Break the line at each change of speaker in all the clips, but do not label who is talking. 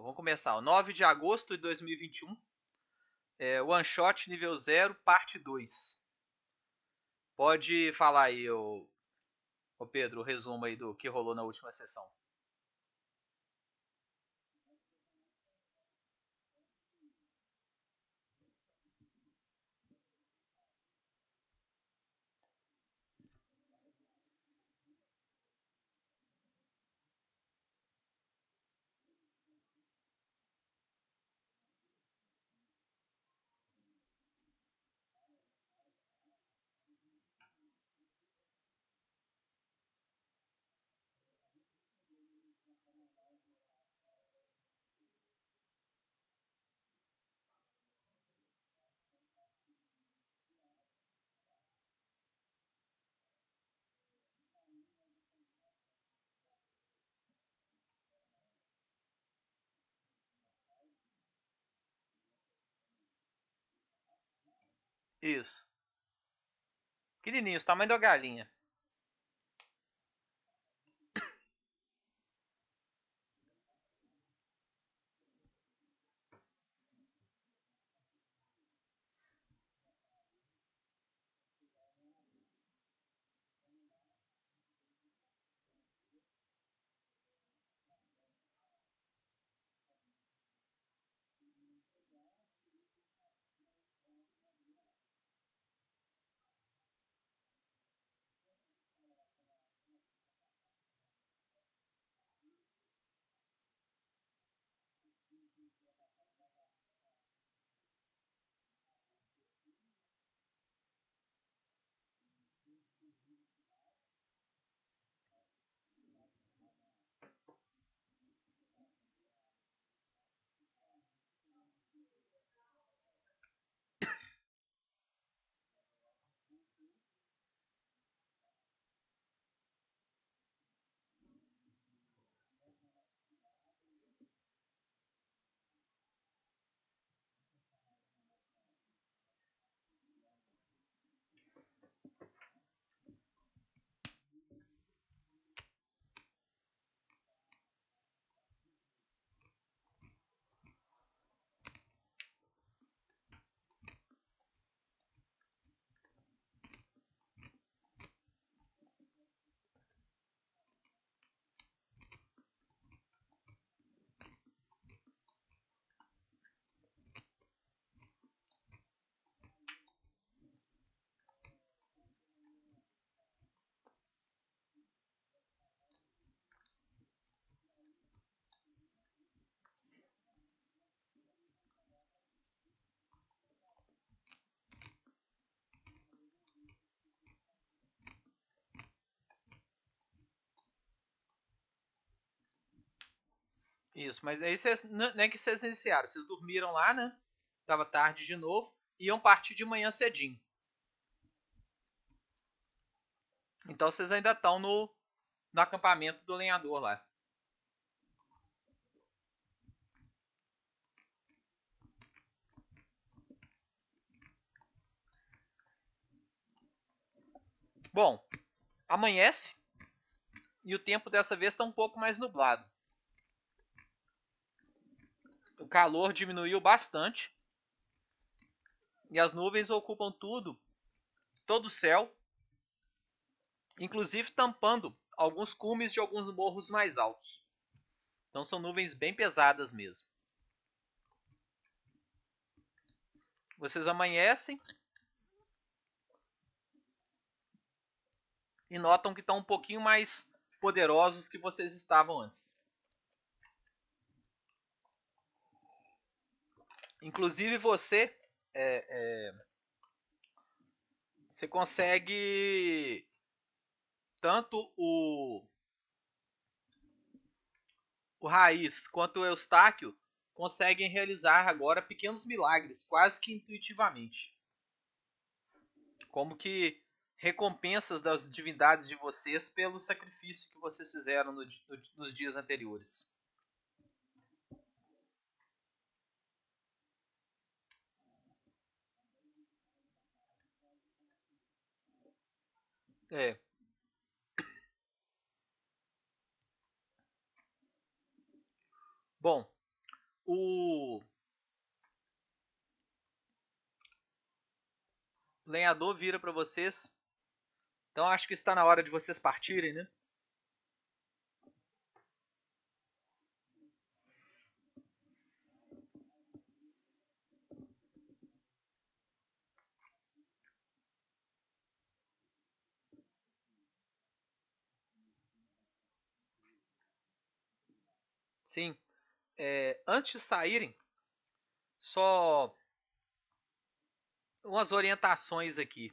Vamos começar. 9 de agosto de 2021. É, One Shot nível 0, parte 2. Pode falar aí, ô, ô Pedro, o resumo aí do que rolou na última sessão. Isso. Pequenininhos, tamanho da galinha. Isso, mas aí vocês. Não é que vocês iniciaram, vocês dormiram lá, né? Tava tarde de novo. Iam partir de manhã cedinho. Então vocês ainda estão no, no acampamento do lenhador lá. Bom, amanhece e o tempo dessa vez está um pouco mais nublado o calor diminuiu bastante e as nuvens ocupam tudo, todo o céu, inclusive tampando alguns cumes de alguns morros mais altos. Então são nuvens bem pesadas mesmo. Vocês amanhecem e notam que estão um pouquinho mais poderosos que vocês estavam antes. Inclusive você é, é, você consegue tanto o o Raiz quanto o Eustáquio conseguem realizar agora pequenos milagres, quase que intuitivamente. Como que recompensas das divindades de vocês pelo sacrifício que vocês fizeram no, no, nos dias anteriores. É. Bom, o lenhador vira para vocês. Então acho que está na hora de vocês partirem, né? Sim. É, antes de saírem, só umas orientações aqui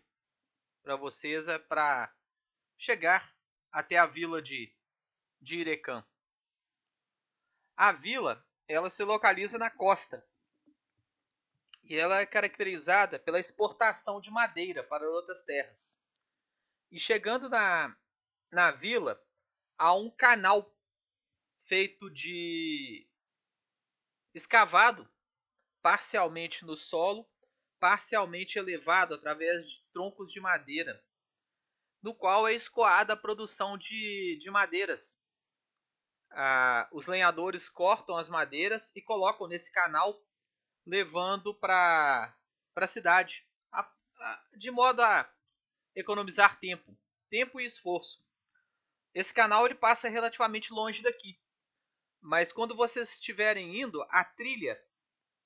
para vocês é para chegar até a vila de, de Irecã. A vila ela se localiza na costa e ela é caracterizada pela exportação de madeira para outras terras. E chegando na, na vila, há um canal feito de escavado parcialmente no solo, parcialmente elevado através de troncos de madeira, no qual é escoada a produção de, de madeiras. Ah, os lenhadores cortam as madeiras e colocam nesse canal, levando para a cidade, de modo a economizar tempo, tempo e esforço. Esse canal ele passa relativamente longe daqui, mas quando vocês estiverem indo, a trilha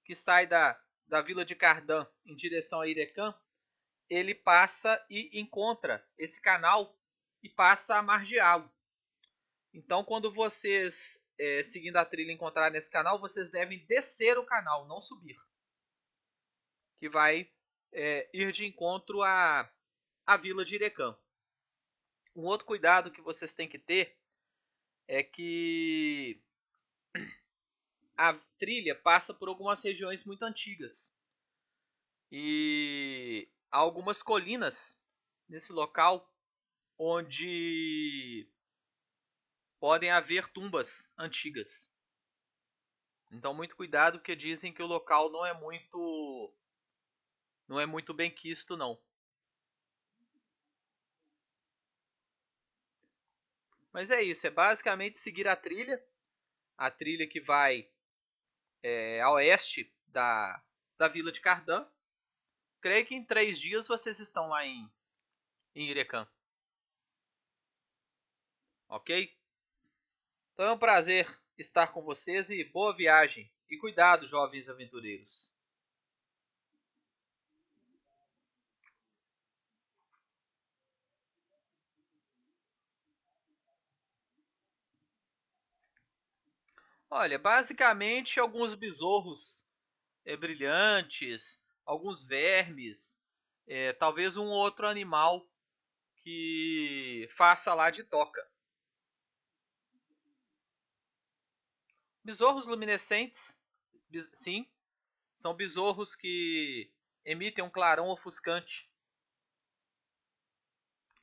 que sai da, da vila de Cardan em direção a Irecã, ele passa e encontra esse canal e passa a margeá-lo. Então, quando vocês, é, seguindo a trilha, encontrarem esse canal, vocês devem descer o canal, não subir. Que vai é, ir de encontro à, à vila de Irecã. Um outro cuidado que vocês têm que ter é que a trilha passa por algumas regiões muito antigas. E há algumas colinas nesse local onde podem haver tumbas antigas. Então muito cuidado porque dizem que o local não é muito não é muito bem quisto não. Mas é isso, é basicamente seguir a trilha a trilha que vai é, a oeste da, da vila de Cardan. Creio que em três dias vocês estão lá em, em Irecã. Ok? Então é um prazer estar com vocês e boa viagem. E cuidado, jovens aventureiros. Olha, basicamente alguns besouros é, brilhantes, alguns vermes, é, talvez um outro animal que faça lá de toca. Besouros luminescentes, sim, são besouros que emitem um clarão ofuscante.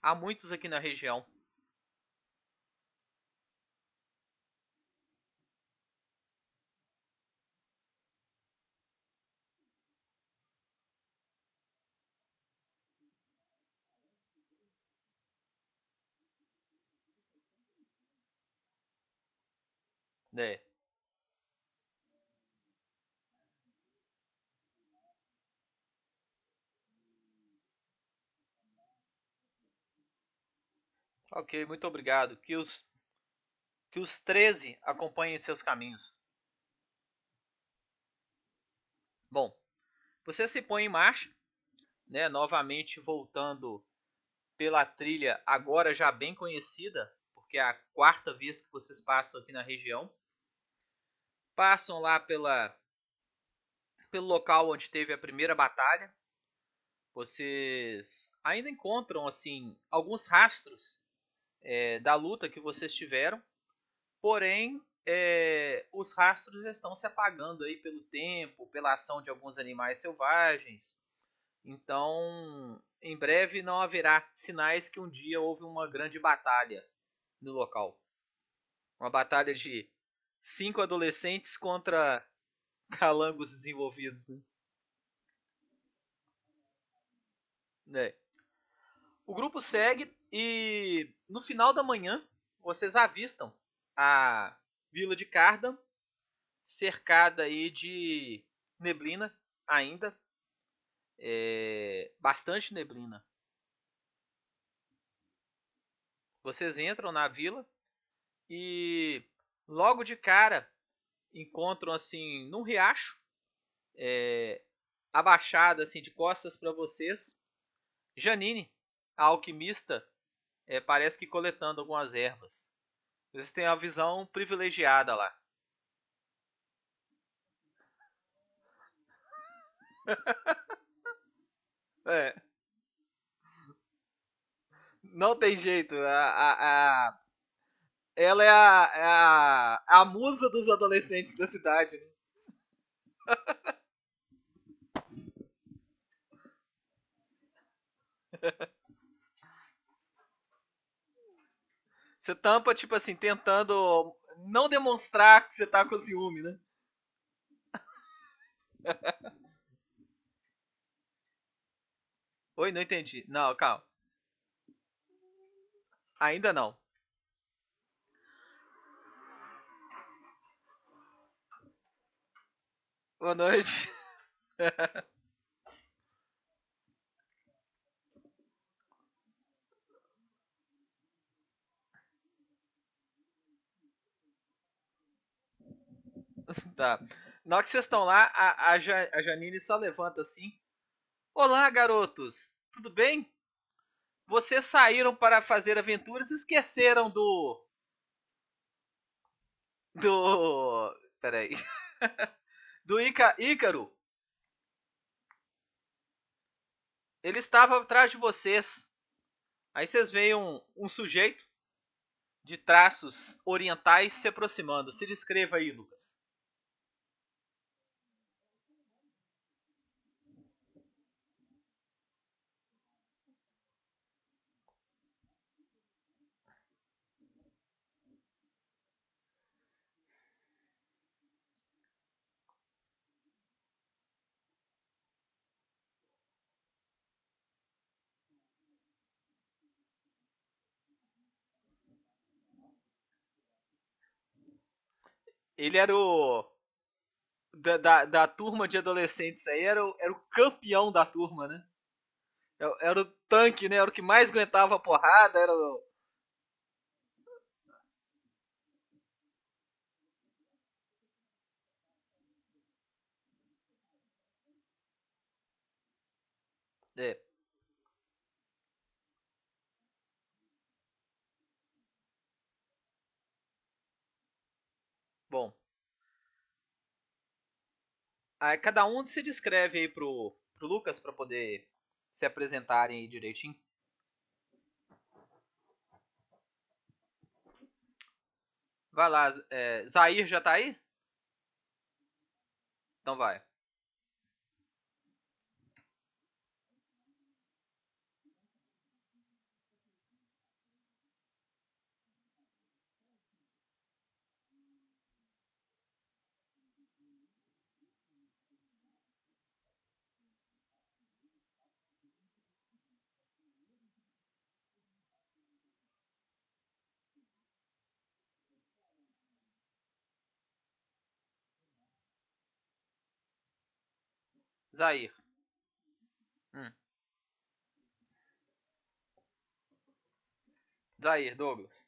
Há muitos aqui na região. É. Ok, muito obrigado. Que os, que os 13 acompanhem seus caminhos. Bom, você se põe em marcha, né, novamente voltando pela trilha agora já bem conhecida, porque é a quarta vez que vocês passam aqui na região passam lá pela, pelo local onde teve a primeira batalha. Vocês ainda encontram assim alguns rastros é, da luta que vocês tiveram, porém é, os rastros estão se apagando aí pelo tempo, pela ação de alguns animais selvagens. Então, em breve não haverá sinais que um dia houve uma grande batalha no local. Uma batalha de cinco adolescentes contra calangos desenvolvidos. Né? É. O grupo segue e no final da manhã vocês avistam a vila de Cardan cercada aí de neblina ainda. é, bastante neblina. Vocês entram na vila e logo de cara encontram assim num riacho é, abaixada assim de costas para vocês Janine a alquimista é, parece que coletando algumas ervas vocês têm uma visão privilegiada lá é. Não tem jeito. A, a, a... Ela é a, é a, a musa dos adolescentes da cidade. Né? Você tampa, tipo assim, tentando não demonstrar que você tá com ciúme, né? Oi, não entendi. Não, calma. Ainda não. Boa noite. tá. Na hora que vocês estão lá, a, a, a Janine só levanta assim. Olá, garotos. Tudo bem? Vocês saíram para fazer aventuras e esqueceram do. Do. Peraí. do Ica... Ícaro. Ele estava atrás de vocês. Aí vocês veem um, um sujeito de traços orientais se aproximando. Se descreva aí, Lucas. Ele era o. Da, da, da, turma de adolescentes aí, era o, era o campeão da turma, né? É, era o tanque, né? Era o que mais aguentava a porrada, era o. É. Bom. Aí cada um se descreve aí pro, pro Lucas para poder se apresentarem aí direitinho. Vai lá, é, Zair já tá aí? Então vai. Zair. Hum. Zair, Douglas.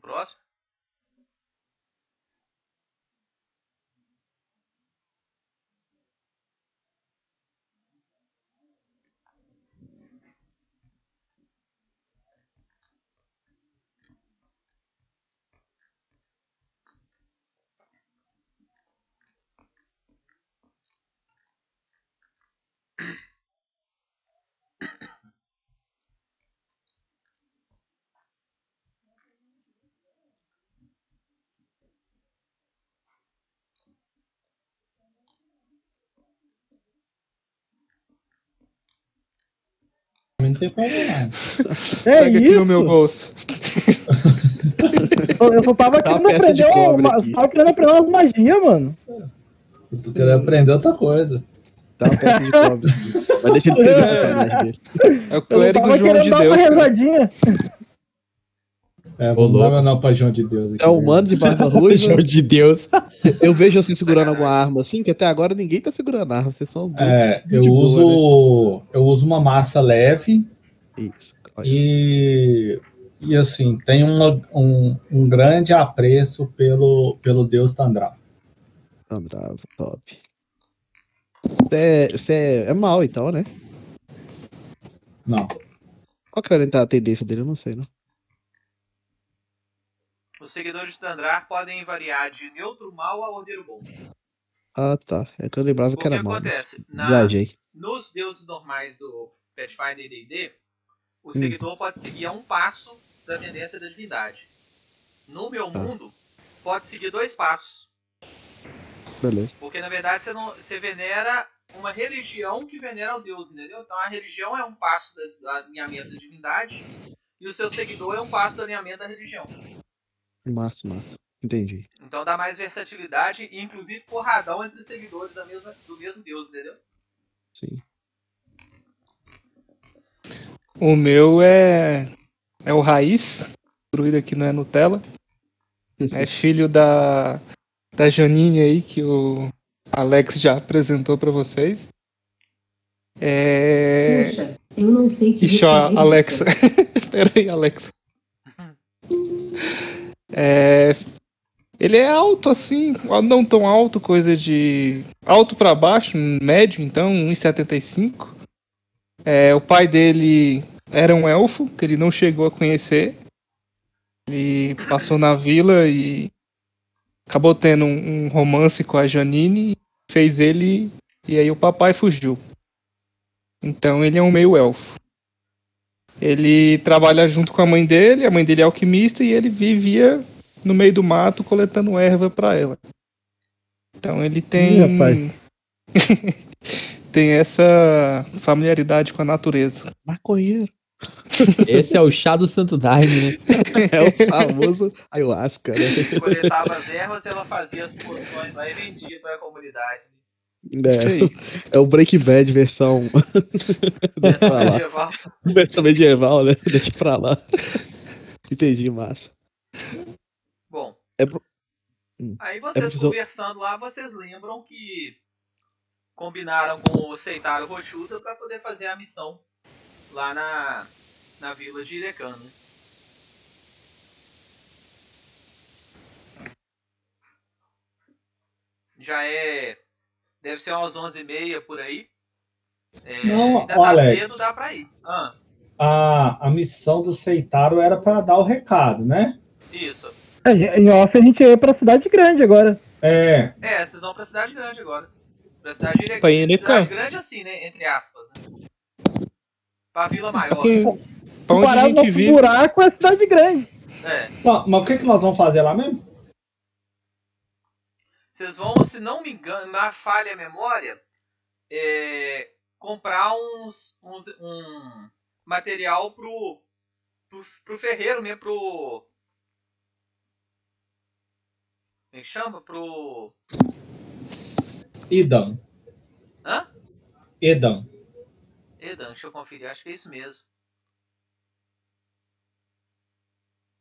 Próximo?
Tem problema.
É
Pega aqui
isso.
no meu bolso.
Eu, eu só tava
Tá
querendo aprender, uma,
aqui.
só tava querendo aprender umas magias, mano.
Eu tô querendo aprender outra coisa.
Tá uma peça de cobre. Mas deixa ele escrever a sacanagem dele.
É o
Eu
clérigo
tava
João
querendo
de
dar
Deus.
uma
cara.
É, vamos
louco.
dar pra João de Deus aqui.
É o humano de barba ruiva.
João de Deus.
Eu vejo você segurando alguma arma assim, que até agora ninguém tá segurando arma. Vocês são
É,
de
eu
boa,
uso. Eu uso uma massa leve
Isso.
e. E assim, uma- um, um grande apreço pelo, pelo Deus Tandrá.
Andrava, top. Você é, você é, é mal então, né?
Não.
Qual que era a tendência dele? Eu não sei, não.
Os seguidores de Tandrar podem variar de neutro mal a ordeiro bom.
Ah, tá. É que eu lembrava
O
que
que
era mal. mas
acontece? Na,
Viajei.
nos deuses normais do Pathfinder e D&D, o
Hum.
seguidor pode seguir a um passo da tendência da divindade. No meu
Tá.
mundo, pode seguir dois passos.
Beleza.
Porque na verdade você, não, você venera uma religião que venera o Deus, entendeu? Então a religião é um passo da- do alinhamento da divindade e o seu seguidor é um passo do alinhamento da religião.
Massa, massa. Entendi.
Então dá mais versatilidade e inclusive porradão entre os seguidores da mesma, do mesmo Deus, entendeu?
Sim.
O meu é. É o Raiz, druida aqui não é Nutella. É filho da. Da Janine aí, que o Alex já apresentou pra vocês. É.
Puxa, eu não sei que
Ixi. Alexa. Pera aí, Alexa. É, ele é alto assim, não tão alto, coisa de. Alto pra baixo, médio, então, 1,75. É, o pai dele era um elfo, que ele não chegou a conhecer. Ele passou na vila e acabou tendo um, um romance com a Janine, fez ele, e aí o papai fugiu. Então ele é um meio elfo. Ele trabalha junto com a mãe dele, a mãe dele é alquimista e ele vivia no meio do mato coletando erva pra ela. Então ele tem tem essa familiaridade com a natureza.
Maconheiro.
Esse é o chá do Santo Daime, né?
É o famoso ayahuasca, né?
Coletava as ervas e ela fazia as poções lá e vendia para a comunidade.
É, é o Breaking Bad versão, lá.
medieval.
versão medieval, né? Deixa pra lá. Entendi, massa.
Bom,
É pro- Hum.
aí vocês
preciso-
conversando lá, vocês lembram que combinaram com o Seitaro Rochuta para poder fazer a missão lá na, na vila de Irecan, né? Já é. Deve ser umas 11h30 por aí. É,
Não,
ainda tá
Alex.
cedo, dá pra ir. Ah,
A, a missão do Seitaro era para dar o recado, né?
isso.
É, Em off a gente ia pra cidade grande agora.
É,
É, vocês vão pra cidade grande agora. Pra cidade.
Pra.
Cidade grande assim, né? Entre aspas, né? Pra vila maior.
Porque, pra onde
ao
gente
nosso
vive,
buraco é a cidade grande.
É.
Tá, mas o que, que nós vamos fazer lá mesmo?
Vocês vão, se não me engano, na falha memória, é, comprar uns, uns- um material pro, pro, pro ferreiro mesmo, pro. Como é chama? Pro.
Idam.
Hã?
Edam.
Edan, deixa eu conferir, acho que é isso mesmo.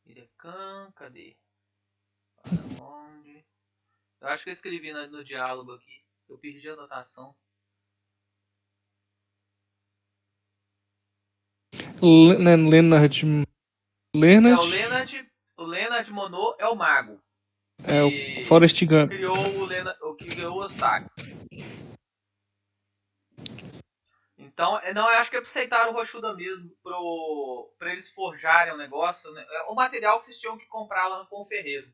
Irecan, cadê? Para onde? Eu acho que eu escrevi no, no diálogo aqui. Eu perdi a anotação.
Né, Leonard.
É,
Leonard
o Leonard, o Leonard Monod é o mago.
é o Forrest Gump.
criou o, Leonard, o que criou o Ostak. Então, é, não, eu acho que é pra aceitar o Rochuda mesmo, pro, pra eles forjarem o negócio. Né? É o material que vocês tinham que comprar lá com o ferreiro,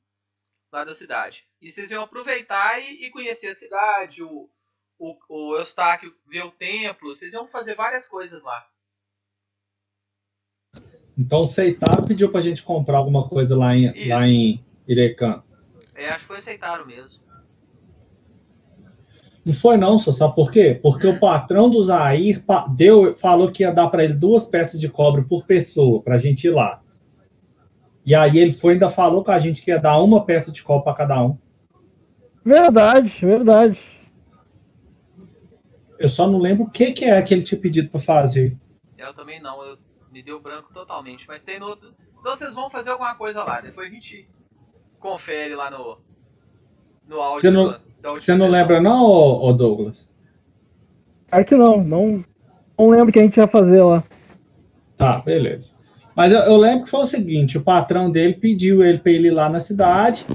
lá da cidade. E vocês iam aproveitar e, e conhecer a cidade, o, o, o Eustáquio ver o templo, vocês iam fazer várias coisas lá.
Então o Seitaro pediu pra gente comprar alguma coisa lá em,
Isso.
lá em Irecan.
É, acho que foi aceitaram mesmo.
Não foi não, só sabe por quê? Porque o patrão do Zair deu, falou que ia dar para ele duas peças de cobre por pessoa, para a gente ir lá. E aí ele foi e ainda falou com a gente que ia dar uma peça de cobre para cada um.
Verdade, verdade.
Eu só não lembro o que, que é que ele tinha pedido para fazer.
Eu também não, eu, me deu branco totalmente. Mas tem no outro. Então vocês vão fazer alguma coisa lá. Depois a gente confere lá no. No áudio.
Você não-
da-
Você não lembra não, ô, ô Douglas?
Claro que não, não. Não lembro o que a gente ia fazer lá.
Tá, beleza. Mas eu, eu lembro que foi o seguinte: o patrão dele pediu ele para ele ir lá na cidade.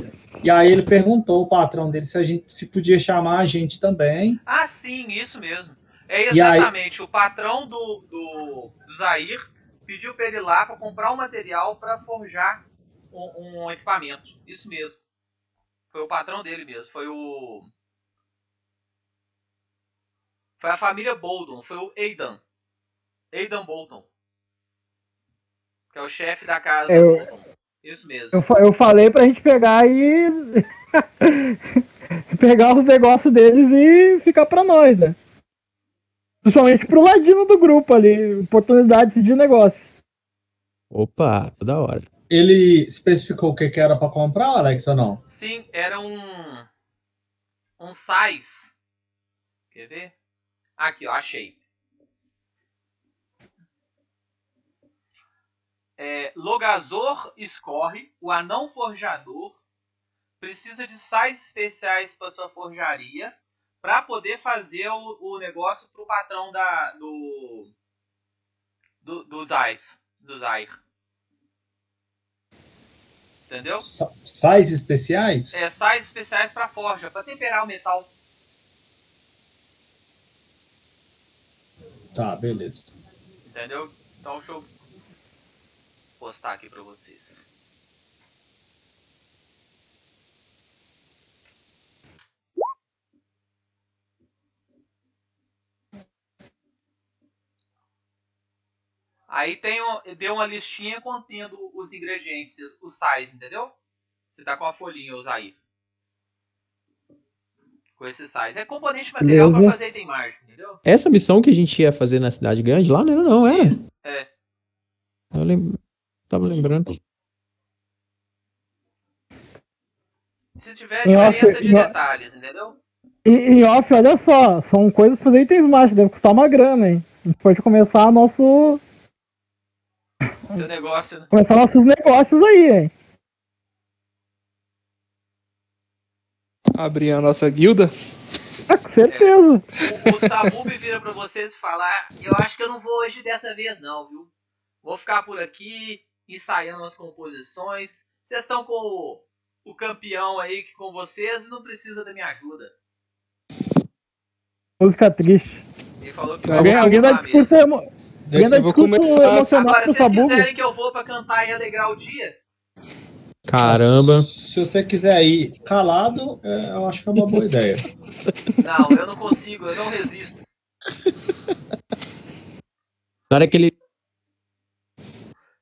E aí ele perguntou o patrão dele se a gente se podia chamar a gente também.
Ah, sim, isso mesmo. É
E aí-
exatamente. O patrão do, do, do Zair pediu pra ele ir lá pra comprar um material pra forjar um, um equipamento. Isso mesmo. Foi o patrão dele mesmo. Foi o. Foi a família Bolton. Foi o Aidan. Aidan Bolton. Que é o chefe da casa
Eu-.
Isso mesmo.
Eu, eu falei pra gente pegar e. pegar os negócios deles e ficar pra nós, né? Principalmente pro ladino do grupo ali, oportunidades de negócio.
Opa, toda hora.
Ele especificou o que, que era para comprar, Alex, ou não?
Sim, era um. Um sais. Quer ver? Aqui, ó, achei. É, Logazor escorre, o anão forjador precisa de sais especiais para sua forjaria para poder fazer o, o negócio pro patrão da do do, do Zais, do Zair. Entendeu?
Sa- Sais especiais?
É, sais especiais para forja, para temperar o metal.
Tá, beleza.
Entendeu? Então eu postar aqui pra vocês. Aí tem um, deu uma listinha contendo os ingredientes, os sais, entendeu? Você tá com a folhinha, o Zair. Com esses sais. É componente material para fazer item mágico, entendeu?
Essa missão que a gente ia fazer na cidade grande lá, não era, não, era?
É.
Eu lem... tava lembrando.
Se tiver diferença de
no-
detalhes, entendeu?
E em off, olha só, são coisas pra fazer itens mágicos, deve custar uma grana, hein? A gente pode começar nosso.
Seu negócio, né?
Começar nossos negócios aí, hein?
Abrir a nossa guilda.
Ah, com certeza.
O, o Sabub vira pra vocês e fala: "Ah, Eu acho que eu não vou hoje dessa vez, não, viu? Vou ficar por aqui, ensaiando as composições. Vocês estão com o, o campeão aí que com vocês e não precisa da minha ajuda.
Música triste.
Ele falou que
Alguém,
vai
alguém dá discurso,
mesmo.
emo... alguém dá discurso emocional
Agora, se vocês
Sabugo.
quiserem que eu vou pra cantar e alegrar o dia,
Caramba.
Se você quiser ir calado, é, eu acho que é uma boa ideia.
não, eu não consigo, eu não resisto.
Na hora que ele,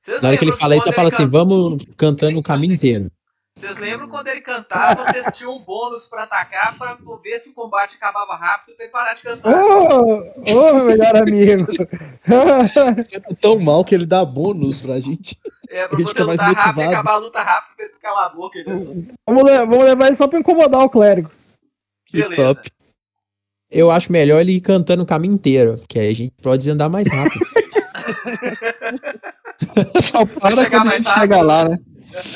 Vocês
na hora que ele fala isso, eu falo assim,
can-
vamos cantando o caminho inteiro.
Vocês lembram quando ele cantava, vocês tinham um bônus pra atacar pra ver se o combate acabava rápido pra ele parar de cantar.
Ô, ô, meu melhor amigo.
É tão mal que ele dá bônus pra gente.
É, pra
Ele
poder lutar rápido e acabar a luta rápido pra ele calar a boca. Ele...
vamos, le- vamos levar ele só pra incomodar o clérigo.
Que
Beleza.
top.
Eu acho melhor ele ir cantando o caminho inteiro, porque aí a gente pode andar mais rápido.
Só para
chegar mais rápido.
chega lá, né?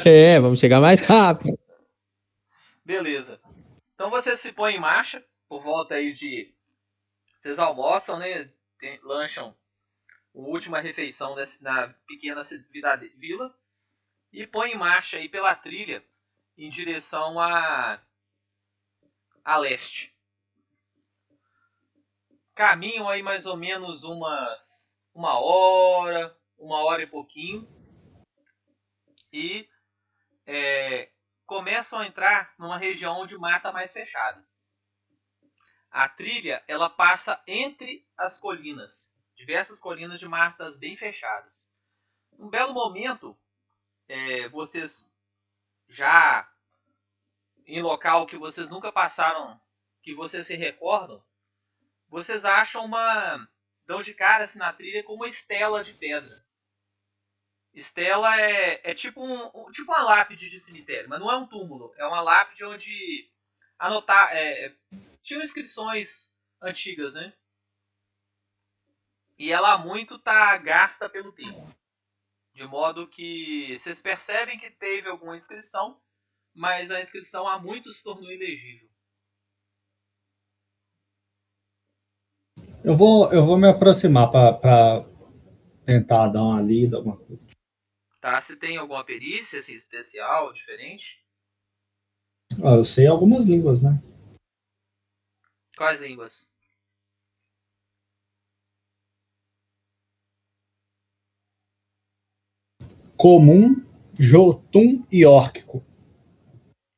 é, vamos chegar mais rápido.
Beleza. Então vocês se põem em marcha por volta aí de. Vocês almoçam, né? Tem- lancham uma última refeição nesse- na pequena cidade- vila e põem em marcha aí pela trilha em direção a a leste. Caminham aí mais ou menos umas uma hora, uma hora e pouquinho e é, começam a entrar numa região de mata mais fechada. A trilha ela passa entre as colinas, diversas colinas de matas bem fechadas. Um belo momento, é, vocês já em local que vocês nunca passaram que vocês se recordam, vocês acham uma. Dão de cara assim, na trilha com uma estela de pedra. Estela é, é tipo, um, tipo uma lápide de cemitério, mas não é um túmulo. É uma lápide onde anotar. É, tinham inscrições antigas, né? E ela muito tá gasta pelo tempo. De modo que vocês percebem que teve alguma inscrição, mas a inscrição há muito se tornou ilegível.
Eu vou, eu vou me aproximar para tentar dar uma lida, alguma coisa.
Tá? Se tem alguma perícia assim, especial, diferente?
Ah, eu sei algumas línguas, né?
Quais línguas?
Comum, Jotun e Órquico.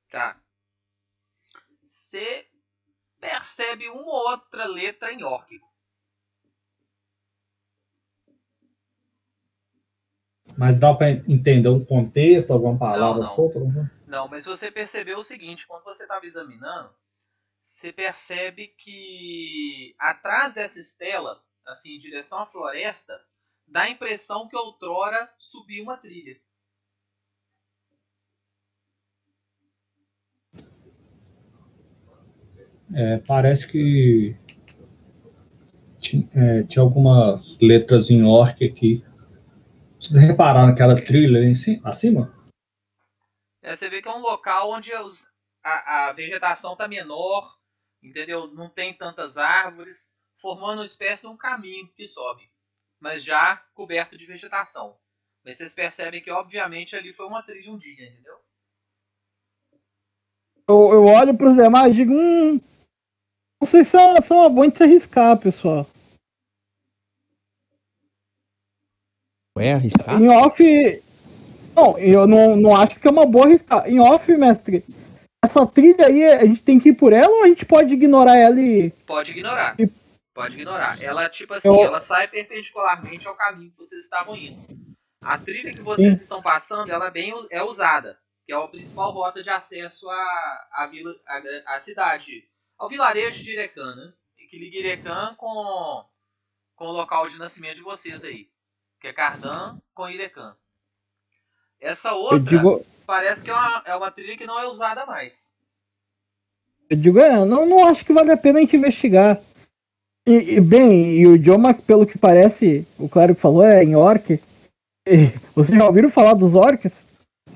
Tá. Você percebe uma ou outra letra em órquico.
Mas dá para entender um contexto, alguma palavra
Não, não.
solta? Não.
Não, mas você percebeu o seguinte, quando você estava examinando, você percebe que atrás dessa estela, assim, em direção à floresta, dá a impressão que outrora subiu uma trilha.
É, parece que ti- é, tinha algumas letras em orc aqui. Vocês repararam naquela trilha ali em ci- acima?
É, você vê que é um local onde os- a, a vegetação está menor, entendeu? Não tem tantas árvores, formando uma espécie de um caminho que sobe, mas já coberto de vegetação. Mas vocês percebem que, obviamente, ali foi uma trilha um dia, entendeu?
Eu, eu olho pros demais e digo, hum. Vocês são, são uma boa de se arriscar, pessoal.
Ué, arriscar?
Em off. Não, eu não, não acho que é uma boa arriscar. Em off, mestre, essa trilha aí, a gente tem que ir por ela ou a gente pode ignorar ela e.
Pode ignorar.
E-
Pode ignorar. Ela, tipo assim,
Eu-
ela sai perpendicularmente ao caminho que vocês estavam indo. A trilha que vocês estão passando, ela é bem é usada, que é a principal rota de acesso à, à, vila, à, à cidade, ao vilarejo de Irecan, né? E que liga Irecan com, com o local de nascimento de vocês aí, que é Cardan com Irecan. Essa outra
digo.
parece que é uma, é uma trilha que não é usada mais.
Eu digo, é, não, não acho que vale a pena a gente investigar. E, e, bem, e o idioma, pelo que parece, o Claro que falou, é em orc. E vocês já ouviram falar dos orcs?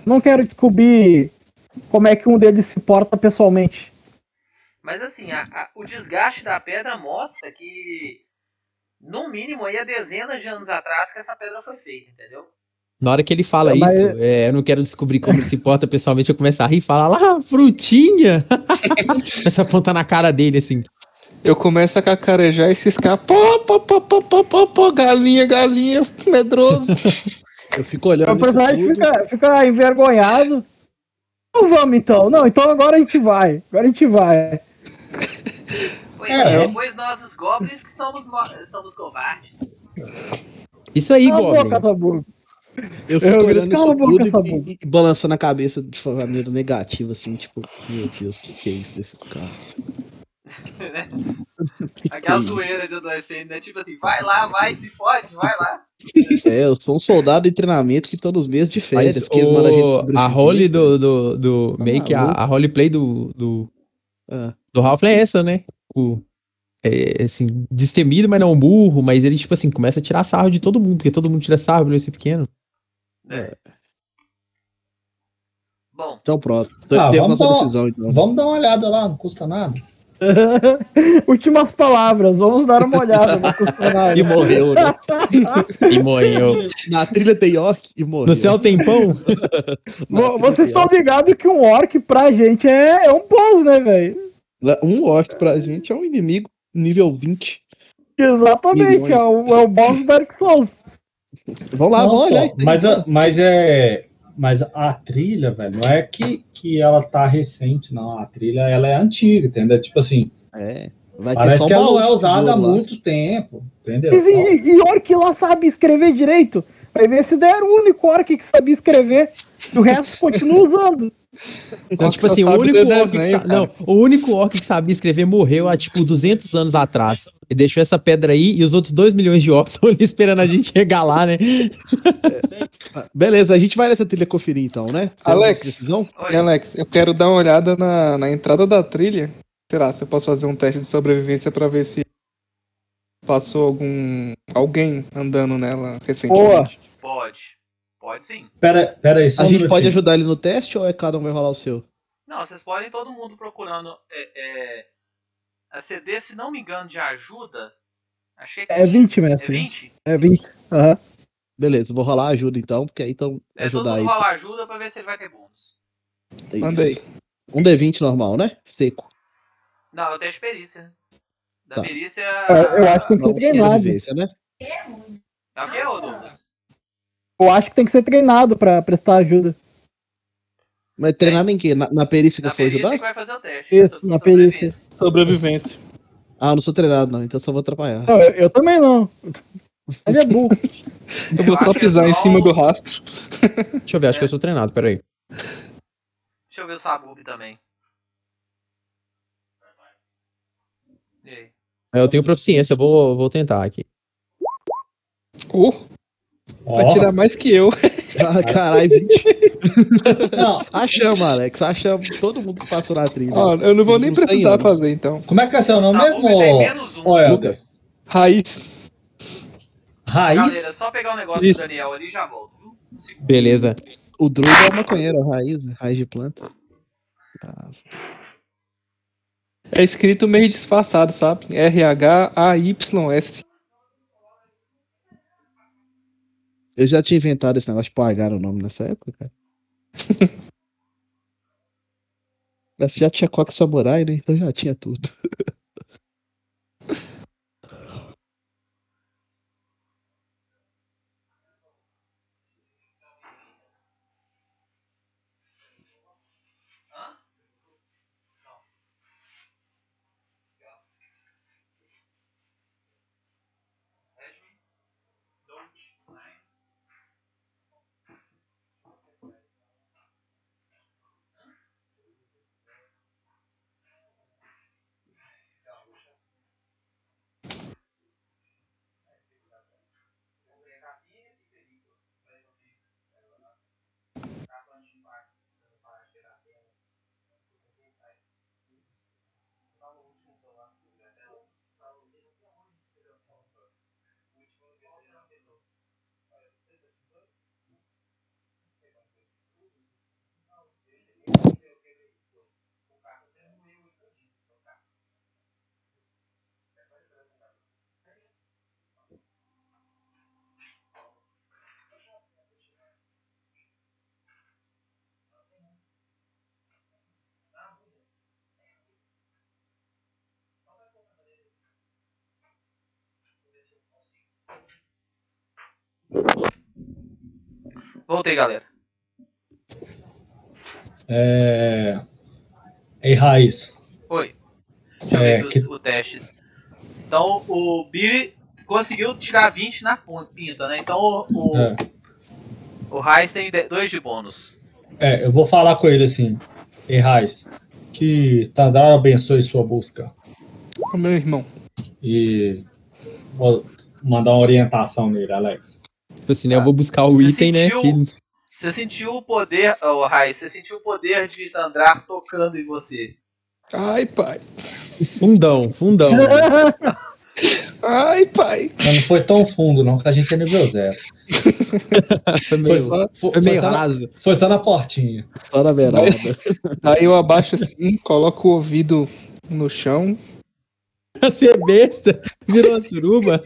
Não quero descobrir como é que um deles se porta pessoalmente.
Mas assim, a- a- o desgaste da pedra mostra que, no mínimo, aí há dezenas de anos atrás que essa pedra foi feita, entendeu?
Na hora que ele fala
Mas-
isso, é, eu não quero descobrir como ele se porta pessoalmente, eu começo a rir e falar lá, frutinha! Começa a apontar na cara dele assim.
Eu começo a cacarejar e ciscar. Pô, pô, pô, pô, pô, pô, pô, galinha, galinha, medroso.
Eu fico olhando.
O personagem fica, fica envergonhado. Não vamos então, não, então agora a gente vai. Agora a gente vai.
Pois
É,
é,
eu-
depois nós, os goblins, que somos, mo- somos covardes.
Isso aí,
Cala a boca,
Goblin.
Sabu.
Eu
Eu
fico
grito,
olhando
"Cala
isso
a boca,
tudo e, e balançando a cabeça de maneira negativa, assim, tipo, meu Deus, o que, que é isso desses caras?
Aquela zoeira de adolescente, né? Tipo assim, vai lá, vai, se fode, vai lá.
É, eu sou um soldado em treinamento que tô nos meses de férias.
Mas o, a
sobreviver.
role do, do, do
Tá
meio que a, a roleplay do, do,
Ah,
do Ralph é essa, né? O, é, assim, destemido, mas não burro, mas ele, tipo assim, começa a tirar sarro de todo mundo, porque todo mundo tira sarro pelo esse pequeno.
É. Bom,
então pronto.
Ah,
Temos
vamos dar uma-
decisão, então.
Vamos dar uma olhada lá, não custa nada.
Últimas palavras, vamos dar uma olhada no personagem.
E morreu, né?
E morreu.
Na trilha tem York e morreu.
No céu tem pão?
Vocês estão ligados que um orc pra gente é, é um boss, né, velho?
Um orc pra gente é um inimigo nível 20.
Exatamente, é o, é o boss do Dark Souls.
Vamos lá, vamos olhar
mas, a- mas é. Mas a trilha, velho, não é que, que ela tá recente, não. A trilha ela é antiga, entendeu? Tipo assim,
É. Vai ter
parece
só
que ela não é usada há muito tempo, entendeu?
E, e, e orc lá sabe escrever direito. Pra ver se der o único orc que sabia escrever. E o resto continua usando.
Então, tipo assim, o único, orc que sa- não, o único orc que sabia escrever morreu há, tipo, 200 anos atrás. E deixou essa pedra aí e os outros 2 milhões de orcs estão ali esperando a gente chegar lá, né?
Beleza, a gente vai nessa trilha conferir então, né?
Alex. Alex, eu quero dar uma olhada na, na entrada da trilha. Será se eu posso fazer um teste de sobrevivência pra ver se passou algum alguém andando nela recentemente?
Pode. Pode sim.
Pera, pera aí, só
A
um
gente pode ajudar ele no teste ou é cada um vai rolar o seu?
Não, vocês podem todo mundo procurando é, é, a CD, se não me engano, de ajuda. Acho que é,
É 20,
15,
mestre.
É 20?
É 20. Aham.
Beleza, vou rolar ajuda então, porque aí então
É, todo mundo
aí.
rola ajuda pra ver se ele vai ter bônus.
É isso.
Aí.
Um D20 normal, né? Seco.
Não, é o teste de perícia. Da
Tá.
perícia.
É, Eu acho que tem que ser treinado.
sobrevivência, né?
É o que, ô Douglas?
Eu acho que tem que ser treinado pra prestar ajuda.
Mas treinar em quê? Na, na perícia que
Na
eu for
perícia
ajudar?
que vai fazer o teste.
Isso, na
sobrevivência.
Sobrevivência.
Ah, eu não sou treinado não, então só vou atrapalhar.
Não, eu, eu também não. Ele é burro.
Eu vou
Eu
só
acho que é
pisar em
só
cima
um-
do rastro.
Deixa eu ver, acho que eu sou treinado, peraí.
Deixa eu ver o Sabub também. E aí?
Eu tenho proficiência, eu vou, vou tentar aqui.
Uh, vai
Ó,
tirar mais que eu.
Ah, caralho, 20.
não,
Achamos, Alex. Achamos todo mundo que passou na trilha.
Ó, eu não vou nem
Não
precisar fazer então.
como é que é seu nome
Sabub
mesmo,
um.
ô Helder?
Raiz.
Raiz?
Galera, é só pegar o negócio
Isso.
do Daniel ali e já volto. Um.
Beleza.
O druida é uma maconheiro, a raiz, raiz de planta. Ah,
É escrito meio disfarçado, sabe? R-H-A-Y-S.
Eu já tinha inventado esse negócio de pagar o nome nessa época, cara. Mas já tinha Coque Samurai, né? Então já tinha tudo.
Voltei, galera.
É... Ei, Raiz.
Oi. Deixa eu
É,
ver
que-
o teste. Então, o Billy conseguiu tirar 20 na ponta, pinta, né? Então, o, o,
É.
o Raiz tem 2 de bônus.
É, eu vou falar com ele assim. Ei, Raiz, que Tandar abençoe sua busca.
O meu irmão.
E vou mandar uma orientação nele, Alex.
Tipo assim, né? Eu vou buscar o
Você
item, né?
sentiu-
que-
Você sentiu o poder, ô Raiz, você sentiu o poder de Tandrar tocando em você.
Ai, pai.
Fundão, fundão.
Ai, pai.
Mas não foi tão fundo, não, que a gente é nível zero.
foi
Foi,
meio,
só- foi-
foi meio
foi só na-
raso.
foi só na portinha.
Só na beirada.
Aí eu abaixo assim, coloco o ouvido no chão.
Você é besta. Virou uma suruba.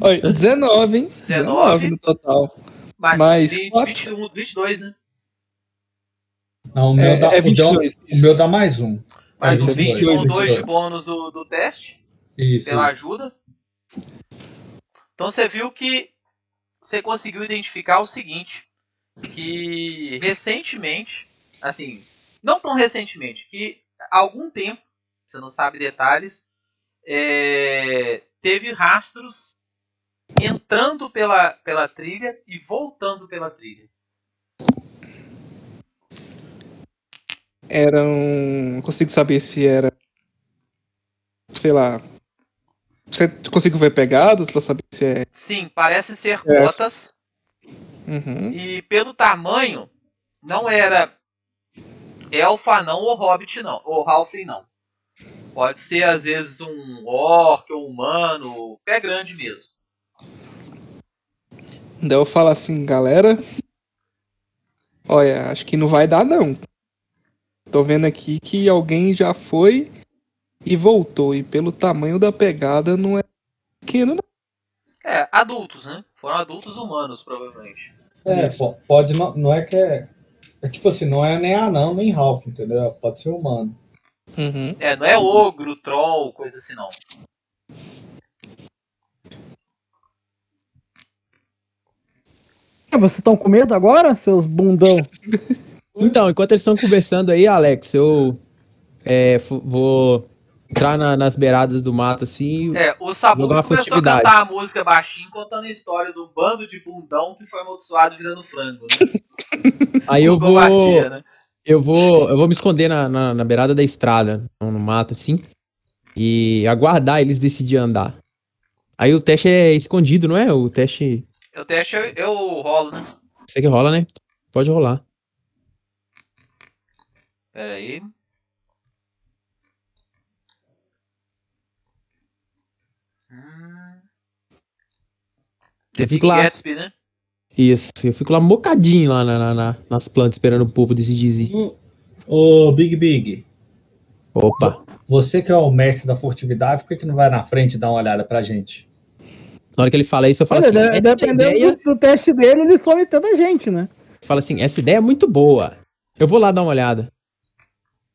Olha, 19, hein?
19?
no total.
Mas,
Mais
20,
quatro.
21, 22, né?
Não, o meu,
É,
dá,
é
o, meu,
22.
o meu dá mais um.
Mais um 20
22,
com 2 de
22.
bônus do, do teste,
Isso.
pela
isso.
ajuda. Então você viu que você conseguiu identificar o seguinte, que recentemente, assim, não tão recentemente, que há algum tempo, você não sabe detalhes, é, teve rastros entrando pela, pela trilha e voltando pela trilha.
Eram. Não consigo saber se era. Sei lá. Você conseguiu ver pegadas pra saber se é.
Sim, parece ser
É.
botas
Uhum.
e pelo tamanho não era elfa não ou hobbit não, ou halfling não. Pode ser às vezes um orc ou um humano, pé grande mesmo.
Daí eu falo assim, galera. Olha, acho que não vai dar não. Tô vendo aqui que alguém já foi e voltou. E pelo tamanho da pegada não é pequeno, não.
É, adultos, né? Foram adultos humanos, provavelmente.
É, po- pode não, não é que é. É tipo assim, não é nem anão, nem Ralph, entendeu? Pode ser humano.
Uhum.
É, não é ogro, troll, coisa assim não.
Ah, Vocês estão com medo agora, seus bundão?
Então, enquanto eles estão conversando aí, Alex, eu é, vou entrar na- nas beiradas do mato assim.
É, o Sabu
Jogar uma
começou a cantar a música baixinho, contando a história do bando de bundão que foi amaldiçoado virando frango. Né?
Aí eu vou,
covardia, né?
eu vou, eu vou me esconder na, na, na beirada da estrada, no mato assim, e aguardar eles decidirem andar. Aí o teste é escondido, não é? O teste,
Eu teste, eu, eu rolo, né?
você que rola, né? Pode rolar.
Pera aí. Hum.
Eu fico lá.
Gatsby, né?
Isso, eu fico lá mocadinho lá na, na- na- nas plantas esperando o povo decidir.
Ô, Big Big,
Opa,
você que é o mestre da furtividade, por que, que não vai na frente e dá uma olhada pra gente?
na hora que ele fala isso, eu falo
Olha,
assim,
de-
essa
dependendo
ideia,
do, do teste dele, ele some toda a gente, né?
fala assim, essa ideia é muito boa. Eu vou lá dar uma olhada.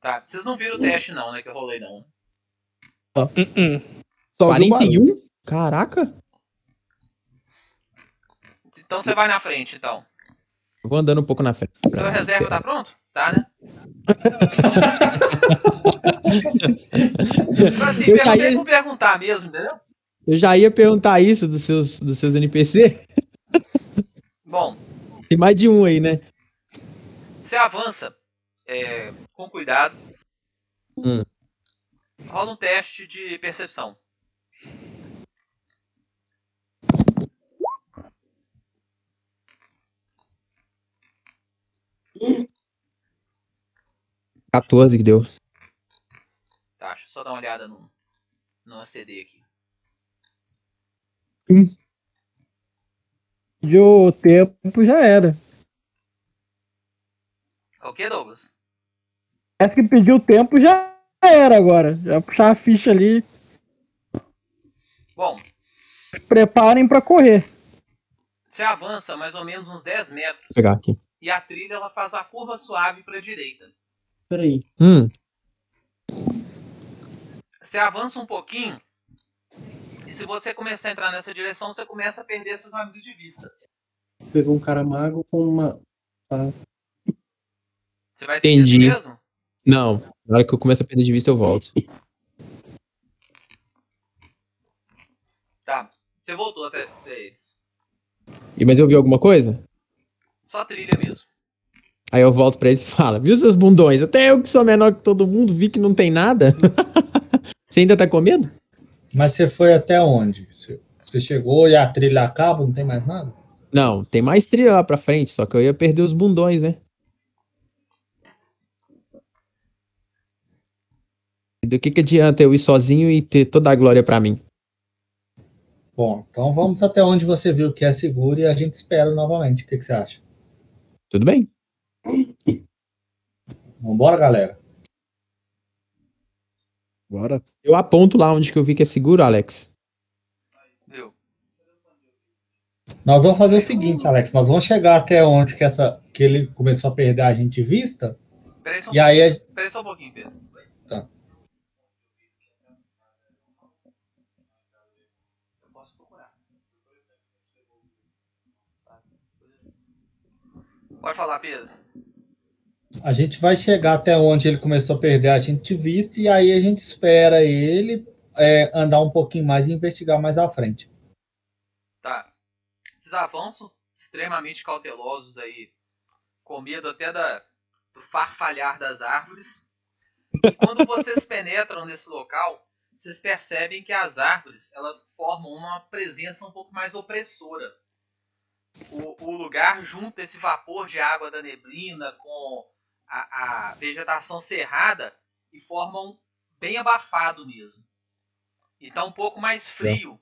Tá, vocês não viram o teste não, né? Que eu rolei não.
Só ouviu barulho.
41? Caraca.
Então você vai na frente, então.
Eu vou andando um pouco na frente.
Seu reserva tá pronto? Tá, né? Tipo assim,
Eu
perguntei
caí-
por perguntar mesmo, entendeu?
Eu já ia perguntar isso dos seus, dos seus NPC.
Bom,
Tem mais de um aí, né?
você avança é, com cuidado.
Hum.
Rola um teste de percepção.
Hum. 14 que deu.
Tá, deixa eu só dar uma olhada no, no CD aqui.
De o tempo já era.
É o que, Douglas?
Parece que pediu tempo já era agora. Já puxar a ficha ali.
Bom,
Se preparem pra correr.
você avança mais ou menos uns 10 metros
Vou pegar aqui.
e a trilha ela faz uma curva suave para a direita.
Peraí.
Hum,
Você avança um pouquinho e se você começar a entrar nessa direção, você começa a perder seus amigos de vista.
Pegou um cara mago com uma.
Você vai seguir
Entendi.
mesmo?
Não. Na hora que eu começo a perder de vista, eu volto.
Tá. Você voltou até, até eles.
E, mas eu vi alguma coisa?
Só trilha mesmo.
Aí eu volto pra eles e falo, viu seus bundões? Até eu que sou menor que todo mundo, vi que não tem nada. Você ainda tá com medo?
Mas você foi até onde? Você você chegou e a trilha acaba, não tem mais nada?
Não, tem mais trilha lá pra frente, só que eu ia perder os bundões, né? Do que que adianta eu ir sozinho e ter toda a glória pra mim?
Bom, então vamos até onde você viu que é seguro e a gente espera novamente. O que, que você acha?
Tudo bem?
Vambora, galera.
Bora.
Eu aponto lá onde que eu vi que é seguro, Alex.
Viu?
Nós vamos fazer o seguinte, Alex. Nós vamos chegar até onde que, essa, que ele começou a perder a gente de vista.
Peraí só, um
E aí, a-
pouquinho, peraí só um pouquinho, Pedro.
Tá.
Eu posso procurar. Pode falar, Pedro.
a gente vai chegar até onde ele começou a perder a gente de vista. E aí a gente espera ele é, andar um pouquinho mais e investigar mais à frente.
Tá. Eles avançam extremamente cautelosos aí, com medo até da, do farfalhar das árvores. E quando vocês penetram nesse local, vocês percebem que as árvores elas formam uma presença um pouco mais opressora. O, o lugar junta esse vapor de água da neblina com a, a vegetação cerrada e formam bem abafado mesmo. E tá um pouco mais frio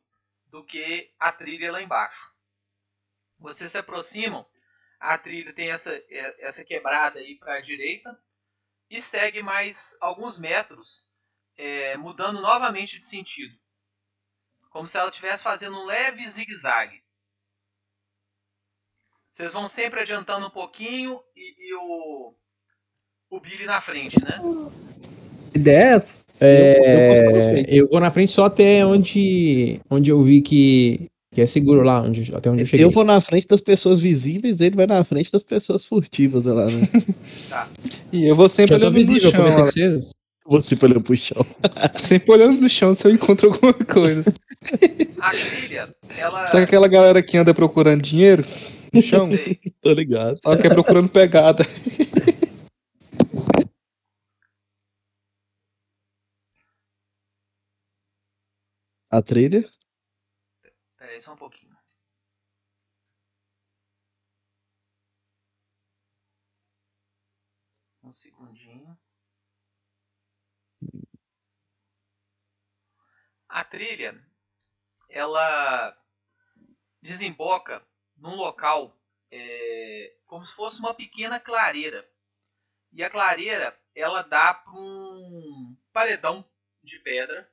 do que a trilha lá embaixo. Vocês se aproximam, a trilha tem essa, essa quebrada aí para a direita e segue mais alguns metros, é, mudando novamente de sentido. Como se ela estivesse fazendo um leve zigue-zague. Vocês vão sempre adiantando um pouquinho e, e o, o Billy na frente, né?
Ideia é?
É, eu vou na frente só até onde, onde eu vi que, que é seguro lá, onde, até onde eu cheguei.
Eu vou na frente das pessoas visíveis, ele vai na frente das pessoas furtivas lá, né?
Tá.
E eu vou sempre
Eu
olhando no
visível,
chão.
conversei com vocês.
Você olhando pro chão.
Sempre olhando no chão se eu encontro alguma coisa.
A trilha, ela.
Sabe aquela galera que anda procurando dinheiro no chão?
Tô ligado.
Só que é procurando pegada.
A trilha.
Pera aí só um pouquinho. Um segundinho. A trilha, ela desemboca num local é, como se fosse uma pequena clareira. E a clareira, ela dá para um paredão de pedra.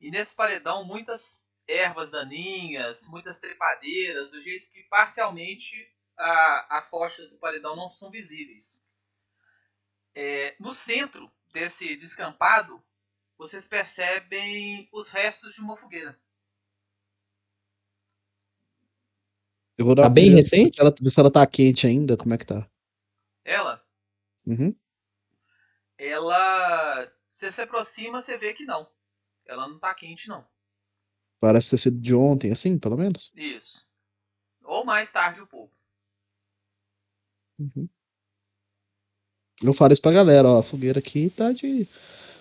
E nesse paredão, muitas ervas daninhas, muitas trepadeiras, do jeito que parcialmente a- as rochas do paredão não são visíveis. É, no centro desse descampado, vocês percebem os restos de uma fogueira.
Eu vou dar
Tá bem
olhada
recente?
Se ela, se ela tá quente ainda, como é que tá?
Ela,
Uhum.
ela, você se aproxima, você vê que não. Ela não tá quente não.
Parece ter sido de ontem, assim, pelo menos.
Isso. Ou mais tarde um pouco.
Uhum. Eu falo isso pra galera, ó, a fogueira aqui tá de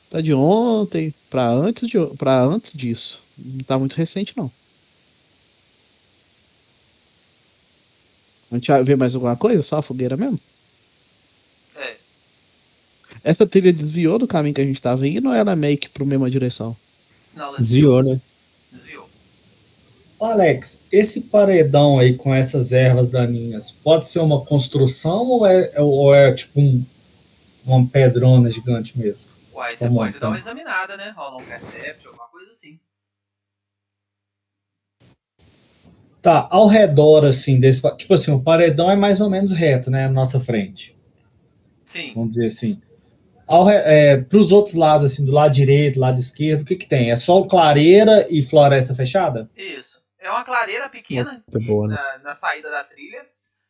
tá de ontem pra antes de para antes disso. Não tá muito recente não. A gente vai ver mais alguma coisa? Só a fogueira mesmo?
É,
Essa trilha desviou do caminho que a gente tava indo ou ela é meio que pro mesma direção?
não, ela
Desviou, né?
desviou.
Ô, Alex, esse paredão aí com essas ervas daninhas, pode ser uma construção ou é, ou é tipo um, uma pedrona gigante mesmo?
Uai, você pode dar uma examinada, né? Rolar um percept, alguma coisa assim.
Tá, ao redor, assim, desse. Tipo assim, o paredão é mais ou menos reto, né? Na nossa frente.
Sim.
Vamos dizer assim. É, pros outros lados, assim, do lado direito, do lado esquerdo, o que que tem? É só clareira e floresta fechada?
Isso. É uma clareira pequena
Muito boa, né?
na, na saída da trilha.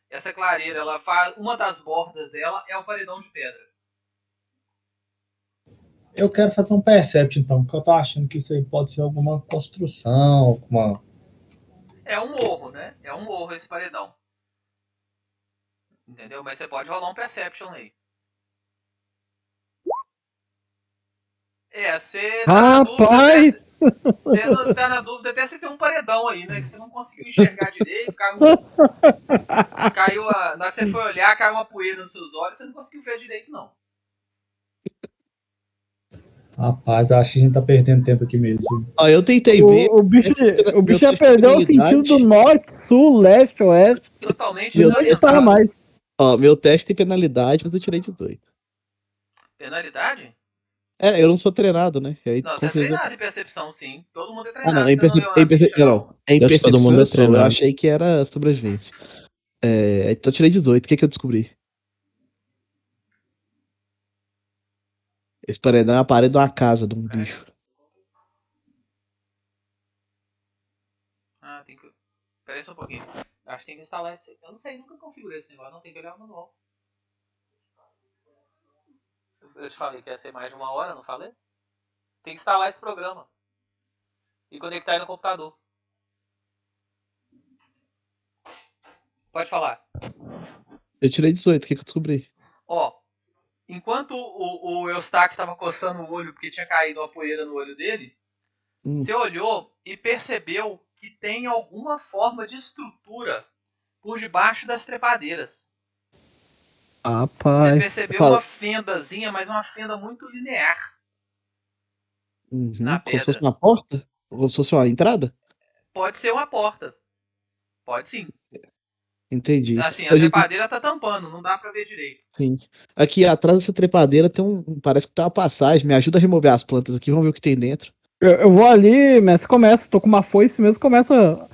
Essa clareira, ela faz. Uma das bordas dela é um paredão de pedra.
Eu quero fazer um percept, então, porque eu tô achando que isso aí pode ser alguma construção, alguma.
É um morro, né? É um morro esse paredão. Entendeu? Mas você pode rolar um perception aí. É, você tá na dúvida
Rapaz!
até- Você não tá na dúvida até você ter um paredão aí, né? Que você não conseguiu enxergar direito, caiu, caiu a, na hora que você foi olhar, caiu uma poeira nos seus olhos, você não conseguiu ver direito, não.
Rapaz, acho que a gente tá perdendo tempo aqui mesmo.
Ó, eu tentei ver.
O, o bicho, o bicho já perdeu o sentido do norte, sul, leste, oeste.
Totalmente
Meu
desorientado.
mais.
Ó, meu teste tem penalidade, mas eu tirei 18.
Penalidade?
É, eu não sou treinado, né? Aí,
Não, você é treinado em percepção, sim. Todo mundo é
Ah,
treinado.
não, em
você não
perce-
leu
em perce-
ficha,
não.
não.
É em
que todo
percepção,
mundo é
eu sou, Eu
treinado.
achei que era sobrevivência. É, então eu tirei 18. O que, que eu descobri? Esse paredão é a parede de uma casa de um bicho.
Ah, tem que. Pera aí só um pouquinho. Acho que tem que instalar esse. Eu não sei, nunca configurei esse negócio, não tem que olhar o manual. Eu te falei que ia ser mais de uma hora, não falei? Tem que instalar esse programa. E conectar ele no computador. Pode falar.
Eu tirei 18, o que, que eu descobri?
Ó, enquanto o, o Eustáquio tava coçando o olho porque tinha caído uma poeira no olho dele,
Hum.
você olhou e percebeu que tem alguma forma de estrutura por debaixo das trepadeiras. Você percebeu
fala-
uma fendazinha, mas uma fenda muito linear.
Uhum,
Na
Como se fosse
pedra.
uma porta? Como se fosse uma entrada?
Pode ser uma porta. Pode sim.
Entendi.
Assim, a
A gente-
trepadeira tá tampando, não dá pra ver direito.
Sim. Aqui atrás dessa trepadeira tem um. Parece que tem uma passagem. Me ajuda a remover as plantas aqui, vamos ver o que tem dentro.
Eu, eu vou ali, mestre, começo, tô com uma foice mesmo, começo a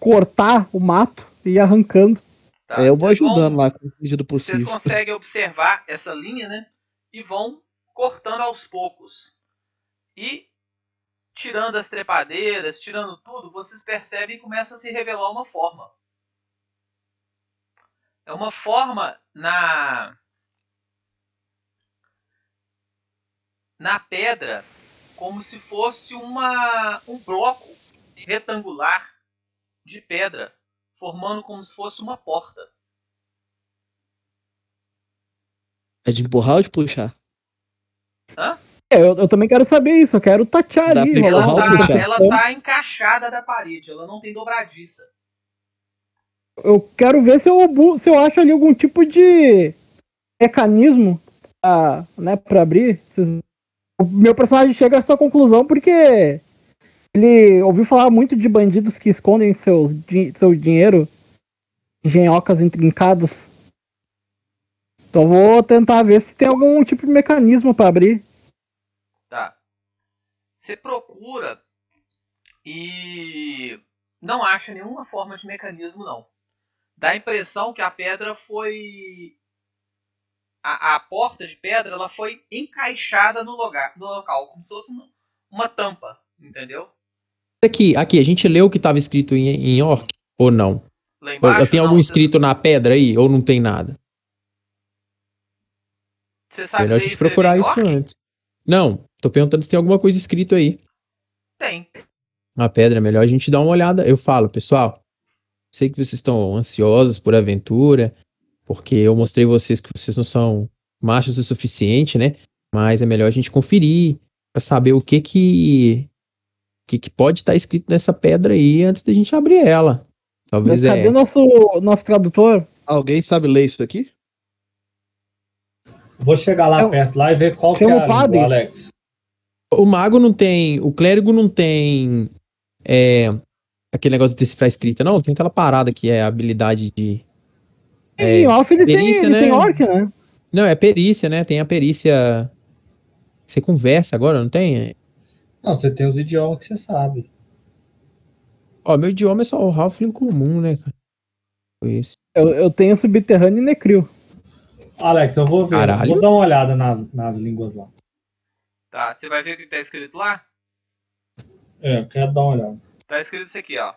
cortar o mato e ir arrancando.
Tá?
É, eu vou
Vocês vão-
ajudando lá com a medida
Vocês
possível.
conseguem observar essa linha, né? E vão cortando aos poucos. E tirando as trepadeiras, tirando tudo, vocês percebem que começa a se revelar uma forma. É uma forma na na pedra, como se fosse uma um bloco retangular de pedra, formando como se fosse uma porta.
É de empurrar ou de puxar?
É, eu, eu também quero saber isso, eu quero tatear
Dá
ali.
Ela tá, ela tá encaixada da parede, ela não tem dobradiça.
Eu quero ver se eu, se eu acho ali algum tipo de mecanismo pra, né, pra abrir. O meu personagem chega a essa conclusão porque ele ouviu falar muito de bandidos que escondem seus, seu dinheiro em genhocas intrincadas. Então vou tentar ver se tem algum tipo de mecanismo pra abrir.
Tá. Você procura e não acha nenhuma forma de mecanismo, não. Dá a impressão que a pedra foi. A, a porta de pedra ela foi encaixada no, lugar, no local, como se fosse uma, uma tampa, entendeu?
Aqui, aqui, a gente leu o que tava escrito em, em orc ou não?
Embaixo.
tem
não,
algum
você-
escrito na pedra aí ou não tem nada?
Você sabe
Melhor a gente procurar isso
orc?
antes. Não, tô perguntando se tem alguma coisa escrito aí.
Tem.
Na pedra, é melhor a gente dar uma olhada. Eu falo, pessoal, sei que vocês estão ansiosos por aventura, porque eu mostrei vocês que vocês não são machos o suficiente, né? Mas é melhor a gente conferir pra saber o que que o que, que pode estar escrito nessa pedra aí antes da gente abrir ela. Talvez
Mas cadê
é.
nosso, nosso tradutor?
Alguém sabe ler isso aqui?
Vou chegar lá
Eu-
perto lá e ver qual que é
o padre.
língua, Alex.
O mago não tem, o clérigo não tem é, aquele negócio de decifrar escrita, não. Tem aquela parada que é a habilidade de É,
em off ele, tem,
perícia,
ele tem
né?
orc, né?
Não, é perícia, né? Tem a perícia. Você conversa agora, não tem?
Não, você tem os idiomas que você sabe.
Ó, meu idioma é só o Halfling comum, né, cara? Esse.
Eu, eu tenho subterrâneo e necrio.
Alex, eu vou ver.
Caralho.
Vou dar uma olhada nas, nas línguas lá.
Tá, você vai ver o que tá escrito lá?
É, eu quero dar uma olhada.
Tá escrito isso aqui, ó.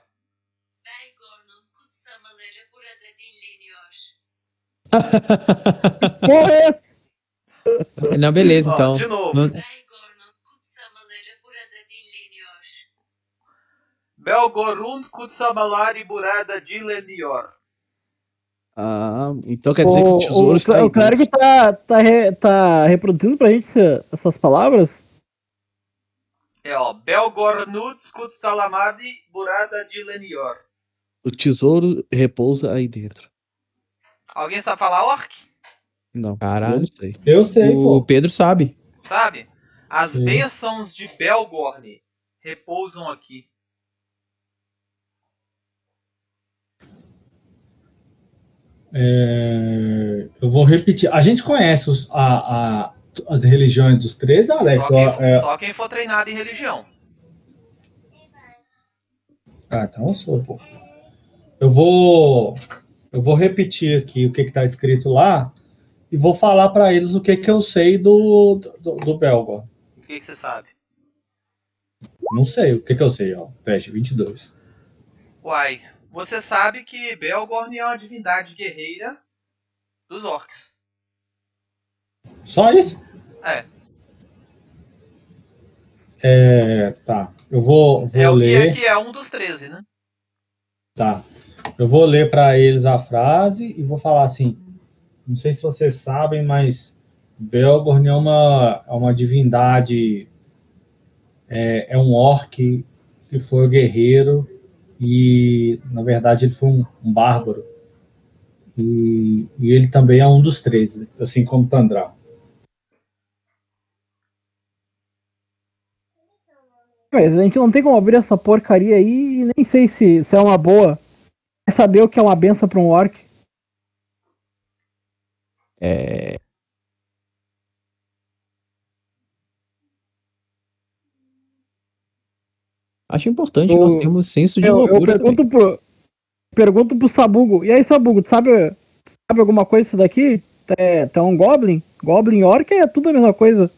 Belgor'un kutsamaları burada dinleniyor.
Porra, é
não, beleza,
Ó,
então.
de novo.
Não-
Belgor'un kutsamaları burada dinleniyor.
Belgorund Kutsamalari Burada Dilenior.
Ah, então quer dizer que o
o,
tesouro
o,
está
o
dentro.
clérigo tá, tá, re- tá reproduzindo pra gente essa- essas palavras?
É, ó. Belgornud Kutsalamadi Burada Dilenior.
O tesouro repousa aí dentro.
Alguém sabe falar orc?
Não,
Caralho.
eu não sei.
Eu sei,
O
pô.
Pedro sabe.
Sabe? As
Sim.
bênçãos de Belgorn repousam aqui.
É, eu vou repetir. A gente conhece os- a- a- as religiões dos três, Alex?
só, quem,
Ou é-
só quem for treinado em religião.
Ah, então eu sou, pô. Eu vou, eu vou repetir aqui o que está escrito lá e vou falar para eles o que, que eu sei do, do, do Belgor.
O que, que você sabe?
Não sei, o que, que eu sei, ó. Teste 22.
Uai, você sabe que Belgorn é uma divindade guerreira dos orcs.
Só isso?
É.
É, tá. Eu vou, vou
É o
ler.
que é um dos 13, né?
Tá. Eu vou ler para eles a frase e vou falar assim. Não sei se vocês sabem, mas Belgorn é uma, é uma divindade, é, é um orc que foi o guerreiro e, na verdade, ele foi um, um bárbaro. E, e ele também é um dos três, assim como Tandral.
Mas a gente não tem como abrir essa porcaria aí e nem sei se, se é uma boa. É saber o que é uma benção pra um orc.
É... Acho importante
Eu-
nós termos senso de
Eu, eu
loucura também.
pergunto pro, pergunto pro Sabugo. E aí, Sabugo, tu sabe, tu sabe alguma coisa disso daqui? É, é um Goblin? Goblin e Orc é tudo a mesma coisa.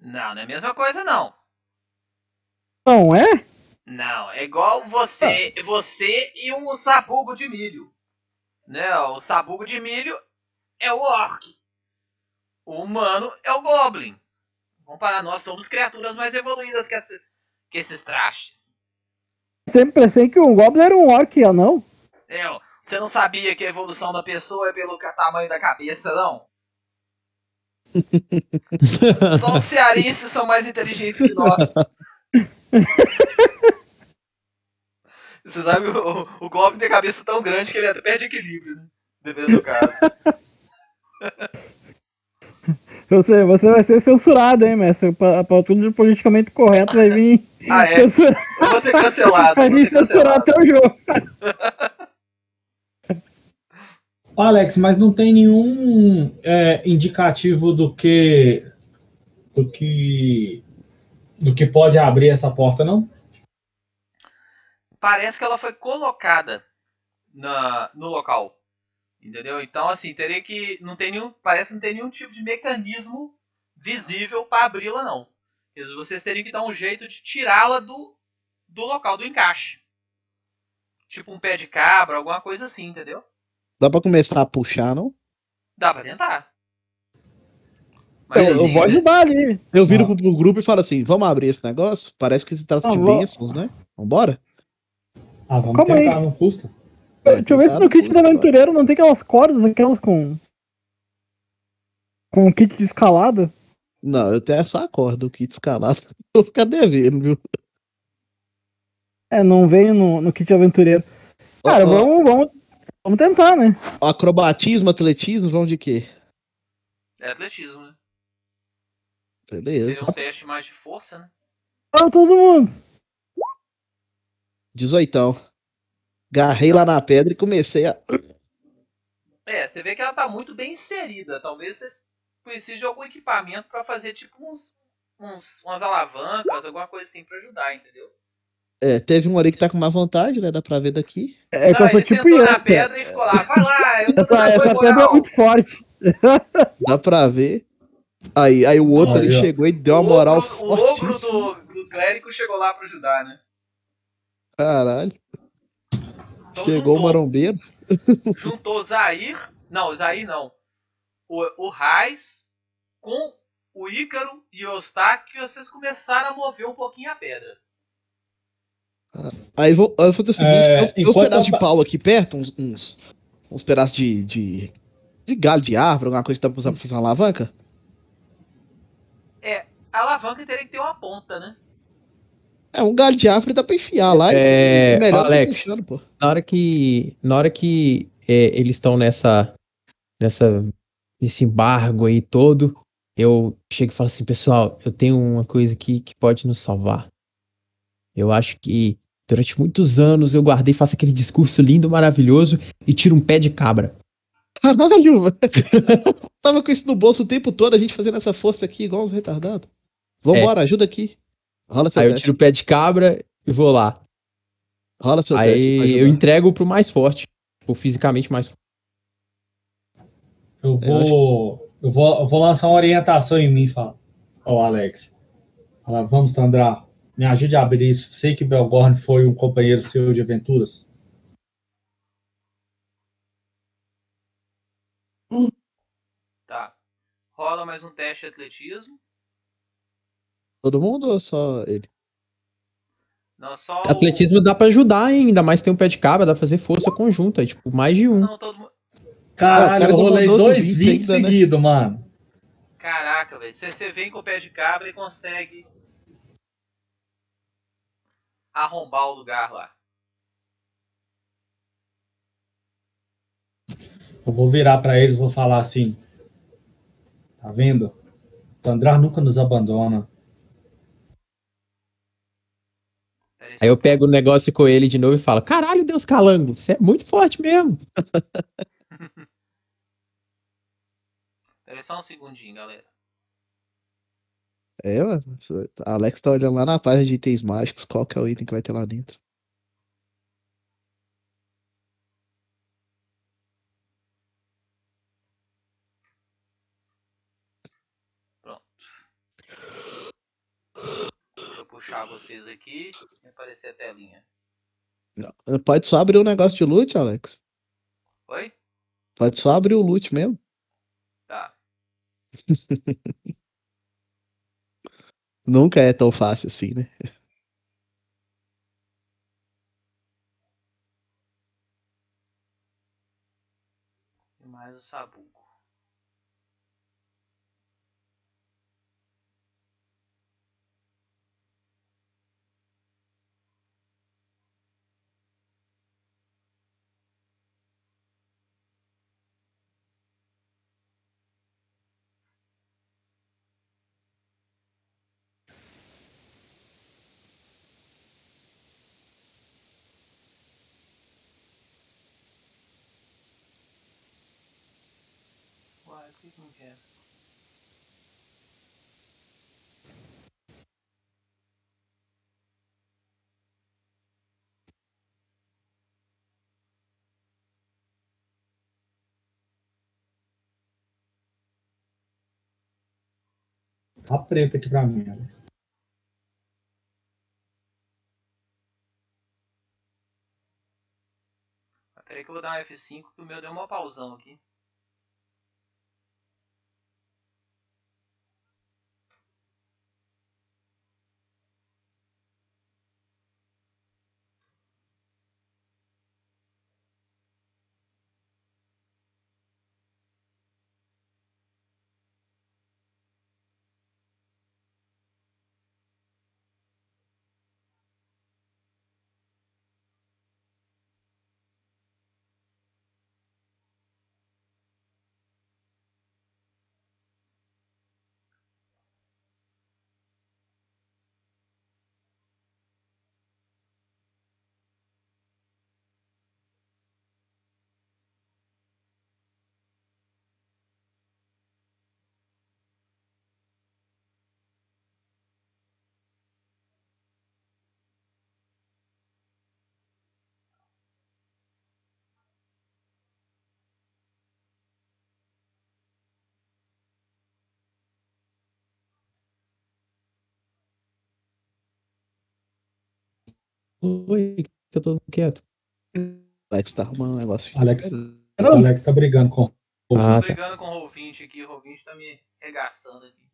Não, não é a mesma coisa, não.
Não é?
Não, é igual você, você e um sabugo de milho. Né? O sabugo de milho é o orc. O humano é o goblin. Vamos parar, nós somos criaturas mais evoluídas que, essa- que esses trastes.
Sempre pensei que um Goblin era um Orc, não?
É, ó, você não sabia que a evolução da pessoa é pelo tamanho da cabeça, não? Só os cearenses são mais inteligentes que nós. Você sabe, o, o Goblin tem a cabeça tão grande que ele até perde equilíbrio, né? Dependendo do caso.
Você, você vai ser censurado, hein, mestre? Pra, pra tudo de politicamente correto vai vir
Ah, é? Eu vou ser cancelado, vou
vir
ser cancelado.
até o jogo.
Alex, mas não tem nenhum é, indicativo do que do que do que pode abrir essa porta, não?
Parece que ela foi colocada na, no local. Entendeu? Então, assim, teria que. Não tem nenhum. Parece que não tem nenhum tipo de mecanismo visível para abri-la, não. Vocês teriam que dar um jeito de tirá-la do, do local do encaixe. Tipo um pé de cabra, alguma coisa assim, entendeu?
Dá pra começar a puxar, não?
Dá pra tentar.
Eu, eu
assim,
vou ajudar ali.
Eu viro
Ah.
pro, pro grupo e falo assim: vamos abrir esse negócio? Parece que se trata
Ah,
de
vou-
bênçãos, né? Vambora?
Ah, vamos
Calma aí.
tentar, não custa.
Deixa eu ver se no kit do aventureiro não tem aquelas cordas, aquelas com. Com kit de escalada.
Não, eu tenho só a corda, o kit escalado. Vou ficar devendo, viu?
É, não veio no, no kit aventureiro. Cara,
Ó, ó,
vamos, vamos, vamos tentar, né?
Acrobatismo, atletismo, vão de quê?
É atletismo, né?
Beleza.
Seria um teste mais de força, né?
Vamos todo mundo.
18. Garrei lá na pedra e comecei a.
É, você vê que ela tá muito bem inserida. Talvez vocês precisem de algum equipamento pra fazer tipo uns, uns umas alavancas, alguma coisa assim pra ajudar, entendeu?
É, teve um ali que tá com má vontade, né? Dá pra ver daqui.
É que
Não, ele
tipo
sentou na pedra e ficou lá, vai lá, eu tô dando
Essa,
apoio
essa pedra é muito forte.
Dá pra ver. Aí, aí o outro ali chegou e deu uma
O
moral
ogro- O ogro do, do clérigo chegou lá pra ajudar, né?
Caralho.
Então
Chegou o
juntou,
marombeiro.
juntou Zair. Não, Zair não. O, o Raiz com o Ícaro e o Eustáquio, vocês começaram a mover um pouquinho a pedra.
Aí vou, eu vou fazer o seguinte:
É,
tem uns- pedaços
eu
de pau aqui perto, uns, uns, uns pedaços de, de, de galho de árvore, alguma coisa que dá pra usar pra fazer uma alavanca.
A alavanca teria que ter uma ponta, né?
É, um galho de árvore dá pra enfiar lá
É,
e
Alex. Na hora que, na hora que é, eles estão nessa, nessa, nesse embargo aí todo, eu chego e falo assim, pessoal, eu tenho uma coisa aqui que pode nos salvar. Eu acho que durante muitos anos eu guardei, faço aquele discurso lindo, maravilhoso e tiro um pé de cabra.
Caralho. Tava com isso no bolso o tempo todo, a gente fazendo essa força aqui, igual uns retardados. Vambora, ajuda aqui. Rola seu
Aí eu
teste.
tiro o pé de cabra e vou lá.
Rola seu teste.
Aí eu
ajudar.
entrego pro mais forte, o fisicamente mais forte.
Eu vou, eu vou, eu vou lançar uma orientação em mim, fala, ó, Alex. Fala, vamos, Tandra, me ajude a abrir isso. Sei que Belgorn foi um companheiro seu de aventuras.
Tá. Rola mais um teste de atletismo.
Todo mundo ou só ele?
Não, só o-
Atletismo dá pra ajudar, hein? Ainda mais tem um pé de cabra, dá pra fazer força conjunta. é, Tipo, mais de um.
Não, todo mundo.
Caralho,
cara
eu rolei dois
esse
20
vídeo ainda, né?
seguidos, mano.
Caraca, velho. Você, você vem com o pé de cabra e consegue arrombar o lugar lá.
Eu vou virar pra eles e vou falar assim. Tá vendo? O Tandrar nunca nos abandona.
Aí eu pego o negócio com ele de novo e falo: Caralho, Deus calango, você é muito forte mesmo.
Pera aí só um segundinho, galera.
É, mano. Alex tá olhando lá na página de itens mágicos, qual que é o item que vai ter lá dentro.
Pronto. Deixa eu puxar vocês aqui e aparecer a telinha.
Não. Pode só abrir o negócio de loot, Alex?
Oi?
Pode só abrir o loot mesmo? Nunca é tão fácil assim, né?
E mais o sabuco.
Tá preto aqui pra mim, Alex.
Peraí que eu vou dar um F5 que o meu deu uma pausão aqui.
Oi, tá todo quieto.
Alex tá arrumando um negócio.
Alex, o Alex tá brigando com.
Ah,
Tô
tá.
brigando com o Roll20 aqui, o Roll20 tá me regaçando aqui.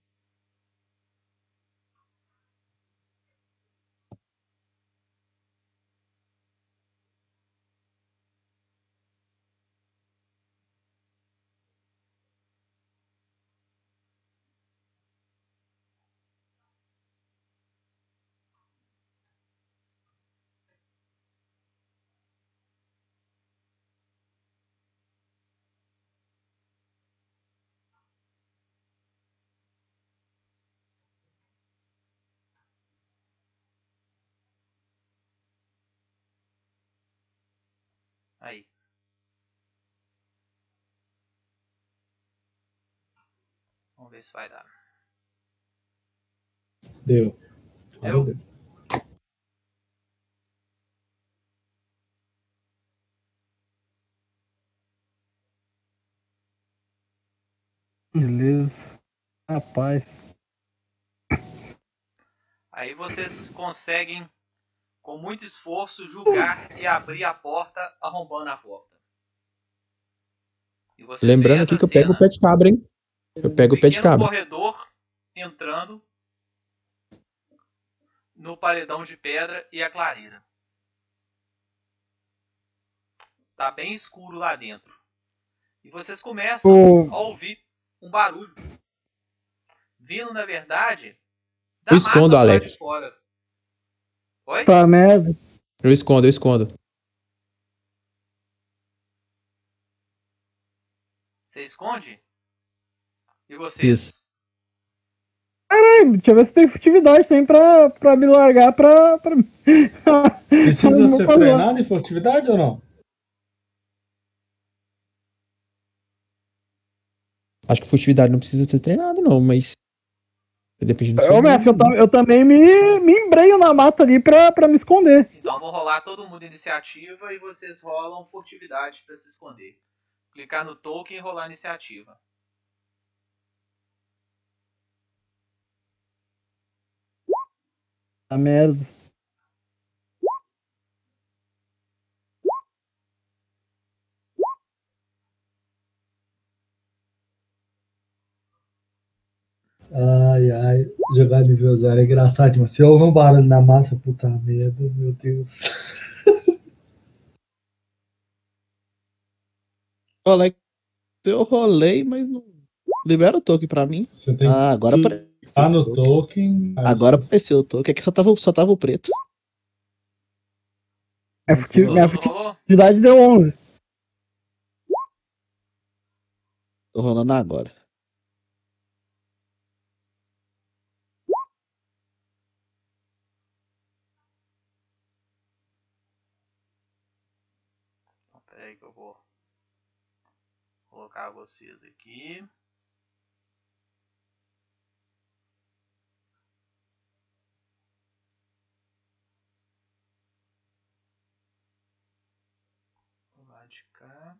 Vamos ver se vai dar.
Deu.
Eu-
Deu.
Beleza. Rapaz.
Aí vocês conseguem, com muito esforço, julgar e abrir a porta, arrombando a porta. E vocês
Lembrando aqui que eu pego o pé de cabra, hein? Eu pego o pé de cabra.
corredor entrando. No no paredão de pedra e a clareira. Tá bem escuro lá dentro. E vocês começam
O-
a ouvir um barulho. Vindo, na verdade, da
Eu escondo, Alex.
de fora. Oi?
Tá merda.
Eu escondo, eu escondo.
Você esconde? E vocês?
Isso.
Ai, Deixa eu ver se tem furtividade também pra, pra me largar pra. pra...
Precisa ser treinado em furtividade ou não?
Acho que furtividade não precisa ter treinado, não, mas. Depende do seu
Ô, mestre, eu, eu também me, me embreio na mata ali pra, pra me esconder.
Então vou rolar todo mundo iniciativa e vocês rolam furtividade pra se esconder. Clicar no token e rolar iniciativa.
Merda.
Ai, ai. Jogar nível zero é engraçado demais. Se houve um barulho na massa, puta merda, meu Deus.
Ô, Alex, eu rolei, mas não. Libera o token pra mim.
Você tem
Ah, agora
que
apare-
clicar no token. aí
Agora apareceu o token. Aqui só tava, só tava o preto.
Furti-
Todo
minha furtividade deu 11.
Tô rolando agora.
Então, pera aí que eu vou colocar vocês aqui. Do lado de cá.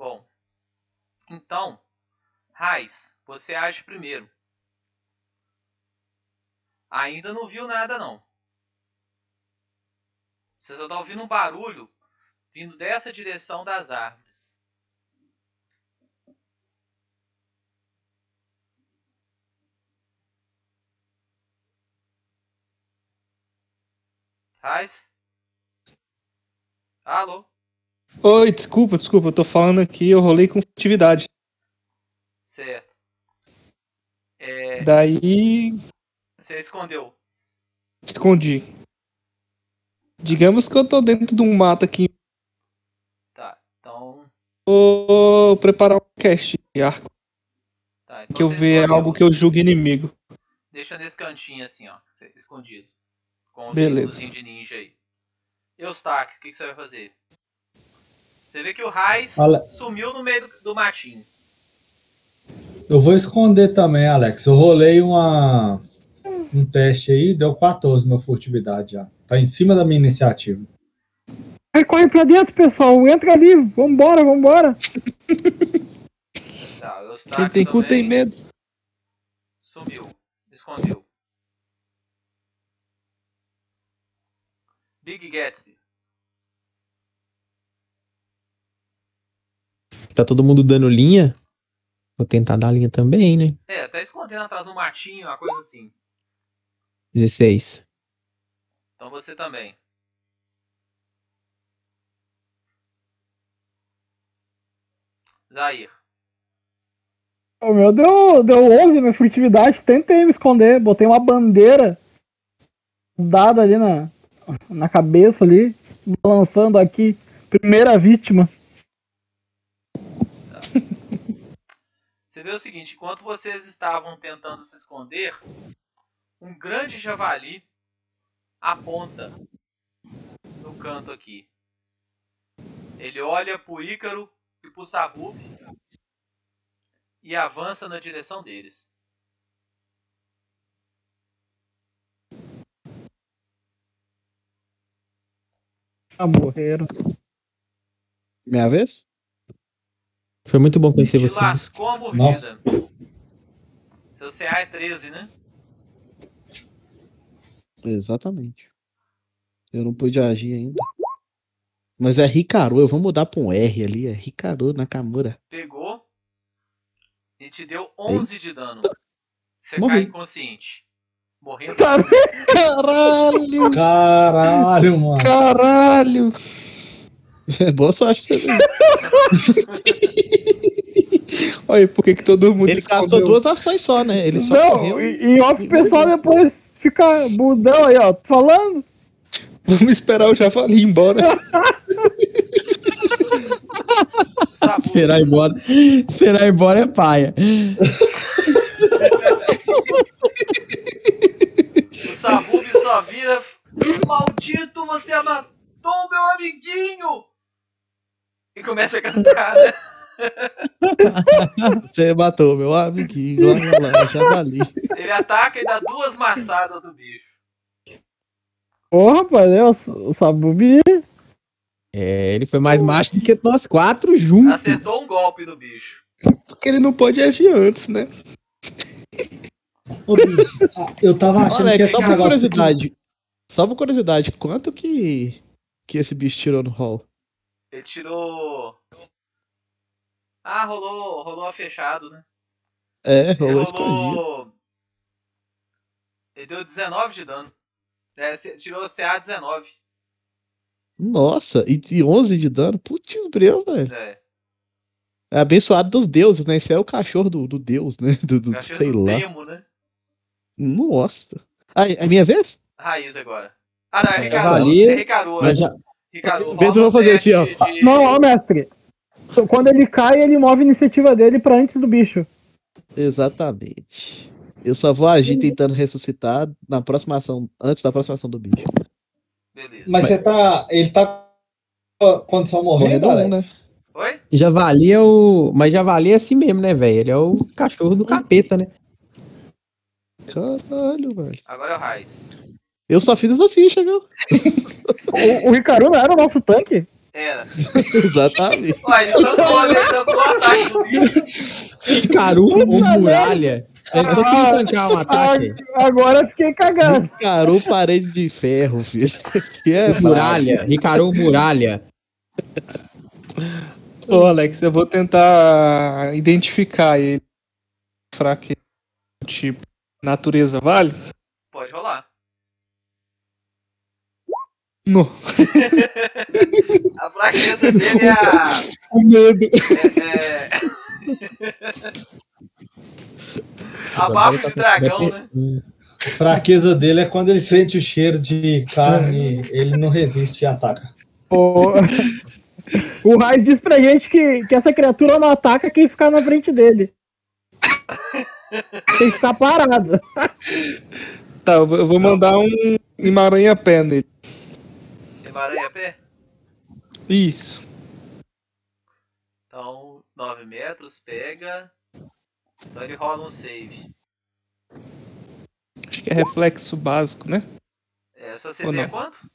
Bom, então, Raiz, você age primeiro. Ainda não viu nada não. Você só tá ouvindo um barulho vindo dessa direção das árvores. Raiz? Alô?
Oi, desculpa, desculpa, eu tô falando aqui, eu rolei com furtividade.
Certo. É,
Daí
você escondeu.
escondi. Digamos que eu tô dentro de um mato aqui.
Tá, então.
Vou preparar um cast de arco.
Tá, então
Que eu ver
escondeu.
algo que eu julgue inimigo.
Deixa nesse cantinho assim, ó, escondido. Com o
Beleza.
símbolozinho de ninja aí. Eustáquio, o que, que você vai fazer? Você vê que o Raiz
Ale-
sumiu no meio do, do matinho.
Eu vou esconder também, Alex. Eu rolei uma, um teste aí, deu 14 na furtividade já. Tá em cima da minha iniciativa.
Ai, corre pra dentro, pessoal. Entra ali. Vambora, vambora.
Tá,
Quem tem cu tem medo.
Sumiu. Escondeu. Big Gatsby.
Tá todo mundo dando linha. Vou tentar dar linha também, né?
É, tá escondendo atrás do matinho, uma coisa assim.
16.
Então você também. Zair.
O meu deu, deu 11, minha furtividade. Tentei me esconder. Botei uma bandeira dada ali na, na cabeça ali. Balançando aqui. Primeira vítima.
Você vê o seguinte, enquanto vocês estavam tentando se esconder, um grande javali aponta no canto aqui. Ele olha pro Ícaro e pro Sabuk e avança na direção deles.
Ah, morreram.
Minha vez?
Foi muito bom conhecer
Te
você.
lascou a mordida.
Nossa.
Seu CA é 13, né?
Exatamente. Eu não pude agir ainda. Mas é Ricaru, eu vou mudar pra um R ali. É Ricaru Nakamura.
Pegou e te deu 11 de dano. Você
Morri.
cai inconsciente. Morrendo.
Caralho!
Caralho, mano.
Caralho!
É boa sorte pra você.
Olha, por que que todo mundo
Ele gastou
escondeu?
duas ações só, né? Ele só
Não,
correu.
e, e off o pessoal depois fica budão aí, ó. Falando.
Vamos esperar o javali ir embora.
Esperar ir embora. Esperar ir embora é paia.
o Sabub só vira. Maldito, você matou meu amiguinho! E começa a cantar, né?
Você matou meu amiguinho. Olha lá, javali.
Ele ataca e dá duas maçadas no bicho.
Ô, rapaz, né, o, o Sabubi.
É, ele foi mais macho do que nós quatro juntos.
Acertou um golpe no bicho.
Porque ele não pode agir antes, né?
Ô, bicho, eu tava achando que
Alex,
esse
só por curiosidade. Só por curiosidade, quanto que, que esse bicho tirou no hall?
Ele tirou. Ah, rolou, rolou fechado, né?
É,
Ele
rolou escondido.
rolou. Ele deu 19 de dano. É, tirou CA 19.
Nossa, e, e 11 de dano? Putz, breu, velho.
É.
É abençoado dos deuses, né? Esse é o cachorro do, do deus, né? Do, do
Cachorro
sei
do
lá.
Demo, né?
Nossa. Ah, é minha vez?
Raiz agora. Ah, não, é
É,
Ricardo.
Javali,
É Ricardo.
Mas já,
Ricardo,
vou fazer assim, ó.
de-
Não, ó, mestre. Quando ele cai, ele move a iniciativa dele pra antes do bicho.
Exatamente. Eu só vou agir tentando ressuscitar na próxima ação, antes da próxima ação do bicho.
Beleza.
Mas você tá. Ele tá condição morrendo,
Morrendo um,
Alex?
Oi?
Javali é o. Mas Javali é assim mesmo, né, velho? Ele é o cachorro do capeta, né?
Caralho, velho.
Agora é o Raiz.
Eu só fiz essa ficha, viu?
O, o Ricaru não era o nosso tanque?
Era.
Exatamente.
Ué, ele tancou o ataque do bicho.
Ou muralha. Ele conseguiu tancar um
Ah,
ataque.
agora fiquei cagado.
Carou parede de ferro, filho. Que é
Muralha. Ricardo Muralha.
Ô, Alex, eu vou tentar identificar ele. Fraqueza. Tipo, natureza vale?
Pode rolar.
No.
A fraqueza dele é a.
O medo.
É, é... Abafo de dragão, né?
A fraqueza dele é quando ele sente o cheiro de carne, ele não resiste e ataca.
O, o Raiz diz pra gente que, que essa criatura não ataca quem ficar na frente dele. Tem que ficar parado.
Tá, eu vou- eu vou mandar um emaranha-pé nele.
Emaranha pé?
Isso.
Então, 9 metros, pega. Então ele rola um save.
Acho que é reflexo básico, né?
É, só você
não?
quanto?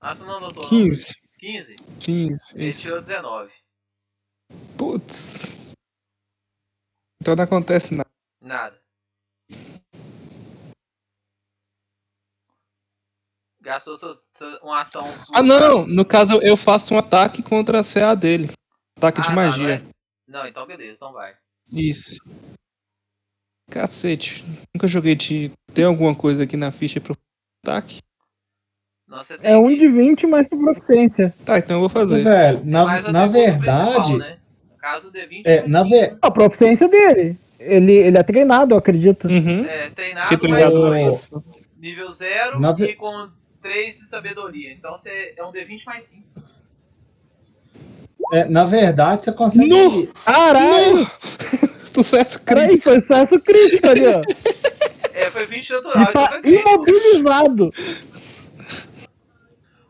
Ah, você não anotou. não.
15.
15?
15.
Ele
Isso.
tirou 19.
Putz. Então não acontece nada.
Nada. Gastou sua, sua- uma ação sua.
Ah, não! No caso, eu faço um ataque contra a CA dele. Ataque
Ah,
de
tá,
magia.
não, é? Não, então beleza, então vai.
Isso. Cacete. Nunca joguei de. Tem alguma coisa aqui na ficha pro ataque?
Não, você tem
É um
que-
de 20 mais sua proficiência.
Tá, então eu vou fazer.
Velho,
é
na, na verdade.
né? No caso, o D20
É, na,
cinco.
ver,
A proficiência dele. Ele, ele é treinado, eu acredito.
Uhum.
É, treinado
Que
mais dois. Nível 0
Na
e
ve-
com 3 de sabedoria. Então você é um D20 mais 5.
é, na verdade, você consegue.
No!
Caralho!
Sucesso crítico.
Foi sucesso crítico ali, ó.
É, foi 20 natural, então
tá
foi crítico.
imobilizado.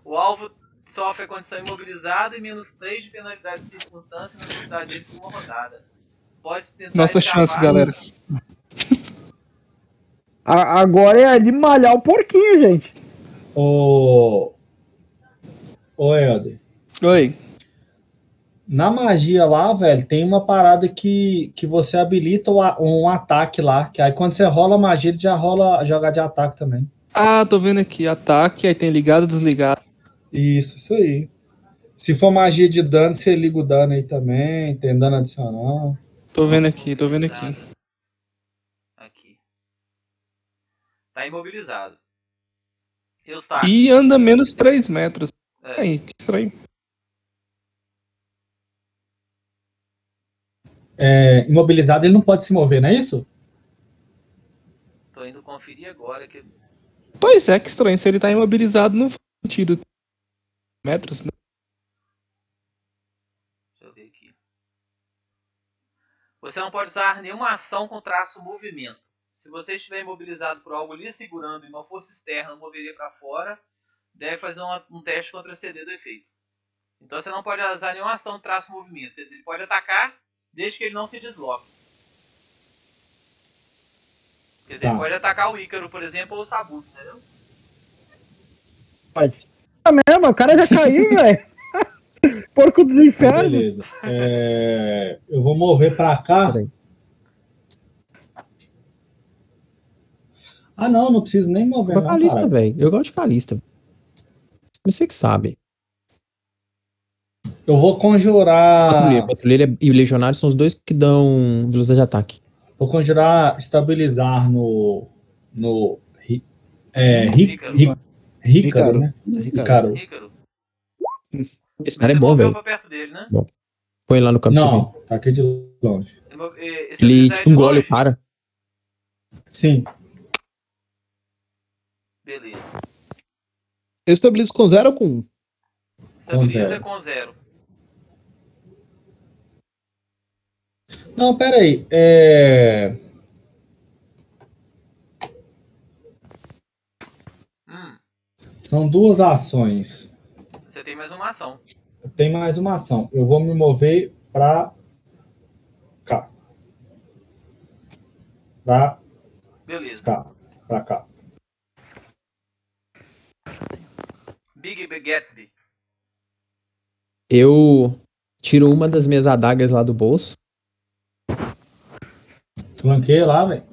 O alvo sofre a condição imobilizada e menos 3 de penalidade de circunstância na velocidade dele por uma rodada. Pode tentar
Nossa chance, galera.
Agora é de malhar o porquinho, gente.
Ô. Ô, Helder.
Oi.
Na magia lá, velho, tem uma parada que, que você habilita um ataque lá. Que aí quando você rola a magia, ele já rola jogar de ataque também.
Ah, tô vendo aqui. Ataque, aí tem ligado, desligado.
Isso, isso aí. Se for magia de dano, você liga o dano aí também. Tem dano adicional.
Tô vendo aqui, tô vendo aqui.
Aqui. Tá imobilizado. Eustáquio.
E anda menos 3 metros.
É.
Aí, que estranho.
É, imobilizado, ele não pode se mover, não é isso?
Tô indo conferir agora que
Pois é, que estranho. Se ele tá imobilizado, não faz sentido. Metros, né?
Deixa eu ver aqui. Você não pode usar nenhuma ação com traço movimento. Se você estiver imobilizado por algo lhe segurando e uma força externa moveria para fora, deve fazer uma- um teste contra CD do efeito. Então você não pode usar nenhuma ação de traço movimento. Quer dizer, ele pode atacar desde que ele não se desloque. Quer dizer,
Tá.
ele pode atacar o Ícaro, por exemplo, ou o Sabuto, entendeu?
Pode. É mesmo, o cara já caiu, velho. Porco dos infernos.
Beleza. É, eu vou mover pra cá.
Peraí.
Ah, não, não preciso nem mover. Não,
Calista, velho. Eu gosto de Calista. Você que sabe.
Eu vou conjurar.
Patrulheiro, patrulheiro e legionário são os dois que dão velocidade de ataque.
Vou conjurar estabilizar no. no. É, ri,
Ícaro.
ri, Rícaro,
Ícaro.
né?
Ricardo.
Ícaro.
Ícaro.
Esse cara é bom,
moveu
velho.
pra perto dele, né?
Põe lá no campo.
Não, tá aqui de longe.
Eh,
Ele tipo engole o cara.
Sim.
Beleza.
Eu estabilizo com zero ou com um?
Estabiliza com zero.
Não, peraí. É...
Hum,
São duas ações.
você tem mais uma ação.
Tem mais uma ação. Eu vou me mover pra cá. Pra
Beleza.
cá. Pra cá.
Big Gatsby.
Eu tiro uma das minhas adagas lá do bolso.
Flanqueia lá, velho.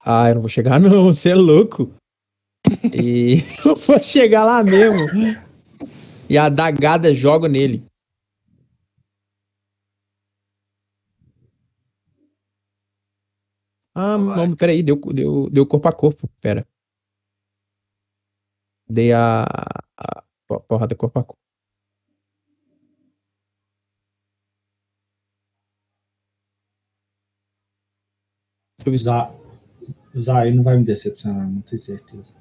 Ah, eu não vou chegar não, você é louco. E eu vou chegar lá mesmo. E a adagada jogo nele. Ah,
Vai.
não, peraí, deu, deu, deu corpo a corpo, pera. Dei a, a po- porrada corpo a corpo.
Usar. Usar aí não vai me decepcionar, não tenho certeza.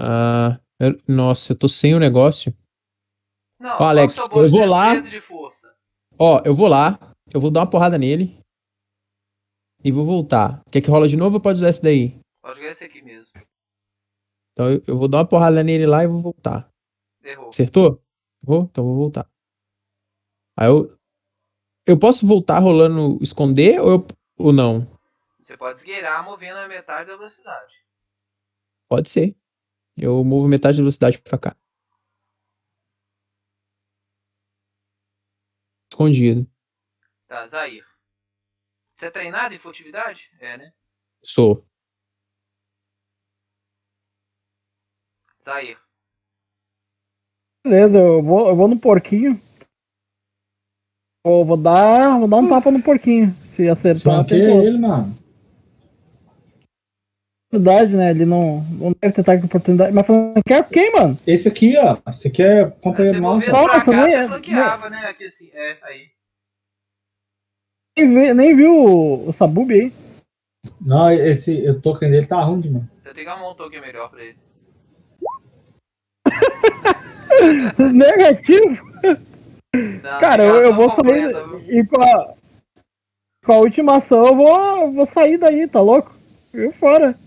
Ah, eu- nossa, eu tô sem o negócio.
Não,
Ó, Alex, eu vou lá. Ó, eu vou lá, eu vou dar uma porrada nele. E vou voltar. Quer que rola de novo ou pode usar esse daí?
Pode jogar esse aqui mesmo.
Então eu, eu vou dar uma porrada nele lá e vou voltar.
Errou.
Acertou? Vou? Então vou voltar. Aí eu. Eu posso voltar rolando esconder ou, eu, ou não?
Você pode esgueirar movendo a metade da velocidade.
Pode ser. Eu movo metade da velocidade pra cá. Escondido.
Tá, Zair. Você é treinado em furtividade? É, né?
Sou.
Zair.
Beleza, eu vou, eu vou no porquinho. Vou, vou dar, vou dar um tapa no porquinho. Se acertar, tem
Flanqueia ele, mano.
oportunidade, né? Ele não, não deve ter ataque de oportunidade. Mas flanquear quem, mano?
Esse aqui, ó. Esse aqui é
Se
companheiro
você
nosso.
pra cá,
nem
você
é-
flanqueava, né? Aqui assim. É, aí.
Nem, vi- nem viu o, o Sabub aí.
Não, esse o token dele tá ruim demais.
Você tem que arrumar um token melhor pra ele.
Negativo.
Não,
Cara, eu, eu vou sair. E com a, com a última ação eu vou, eu vou sair daí, tá louco? Eu fora.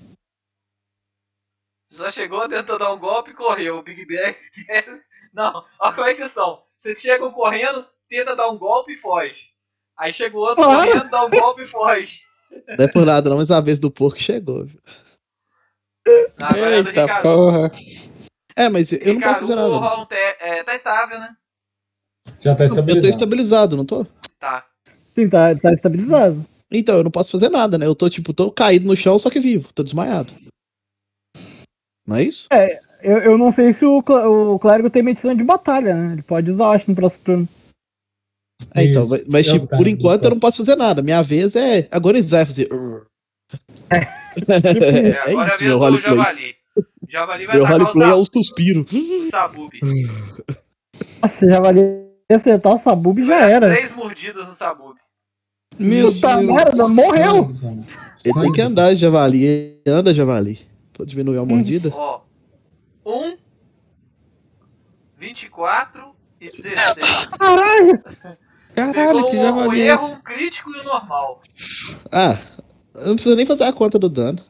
Já chegou, tentou dar um golpe e correu. O Big Bang esquece. Não, olha como é que vocês estão. Vocês chegam correndo, tenta dar um golpe e foge. Aí chega o outro
Claro.
correndo, dá um golpe e foge.
Não é por nada, não, mas a vez do porco chegou. viu?
É
Eita porra.
É, mas eu não posso
Ricardo,
fazer nada.
rola um te... é, tá estável, né?
Já tá
Eu tô
estabilizado.
estabilizado, não tô?
Tá.
Sim, tá, tá estabilizado.
Então, eu não posso fazer nada, né? Eu tô, tipo, tô caído no chão, só que vivo. Tô desmaiado. Não é isso?
eu, eu não sei se o, cl- o clérigo tem medicina de batalha, né? Ele pode usar, acho, no próximo turno.
É, então,
Isso.
mas,
Eu
tipo, por enquanto
eu
eu não posso fazer nada. Minha vez é agonizar, fazer. "Urr".
É, agora é a
isso,
vez
meu
do
roleplay.
Javali. O Javali vai
Meu
tacar o
é o suspiro.
o Sabub.
Nossa, já valia acertar o Sabub já
Vai
era.
Três mordidas no Sabub.
Meu
Puta
Deus.
merda, morreu!
Sangue.
Ele tem que andar, javali. Anda, javali. Pode diminuir a mordida?
Ó. 1, 24 e 16.
Caralho!
Caralho,
Pegou
que
um, um
javali é
erro, um crítico e o normal.
Ah, eu não preciso nem fazer a conta do dano.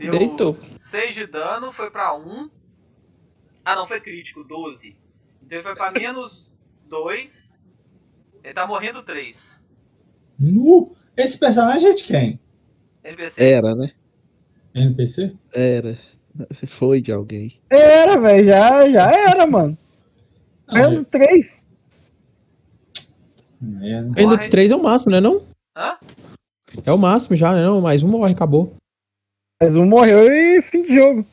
Deu
Deitou.
6 de dano, foi pra 1. Ah, não, foi crítico, 12. Então ele foi pra menos 2. Ele tá morrendo 3.
Nu. Esse personagem é de quem?
NPC.
Era, né?
NPC?
Era. Foi de alguém.
Era, velho, já, já era, mano. Menos três.
é- é-
Morre.
Ainda 3 é o máximo, né não?
Hã?
É o máximo já, né não? Mais um morre, acabou.
Mas um morreu e fim de jogo.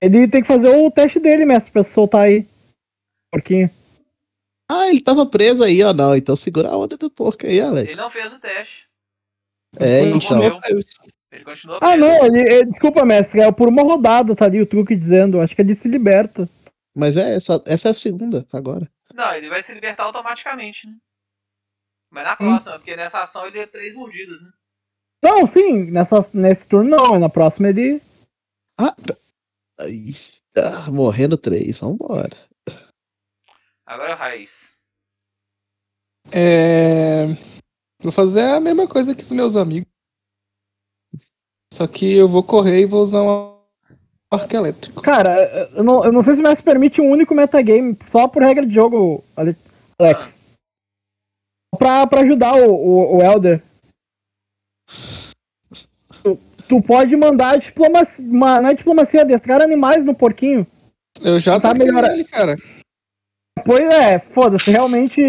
Ele tem que fazer o teste dele, mestre, pra se soltar aí. Porquinho.
Ah, ele tava preso aí, ó. Não, então segura a onda do porco aí, Alex.
Ele não fez o teste.
É,
Só
então.
morreu. Ele continua
Ah,
preso.
não, ele, ele- desculpa, mestre, é por uma rodada, tá ali o truque dizendo. Acho que ele se liberta.
Mas é, só, essa é a segunda, agora.
Não, ele vai se libertar automaticamente, né? Mas na próxima, porque nessa ação ele deu 3 mordidas, né?
Não, sim, nessa, nesse turno não, mas na próxima ele.
Ah, aí, ah, morrendo três, vambora.
Agora é o Raiz.
É... Vou fazer a mesma coisa que os meus amigos. Só que eu vou correr e vou usar um arco elétrico.
Cara, eu não, eu não sei se o mestre permite um único metagame, só por regra de jogo, Ale- Alex. Pra, pra ajudar o, o, o Elder. Tu, tu pode mandar diplomacia, uma, não é diplomacia, adestrar animais no porquinho.
Eu já
Tá
tá
melhor-
ele, cara.
Pois é, foda-se, realmente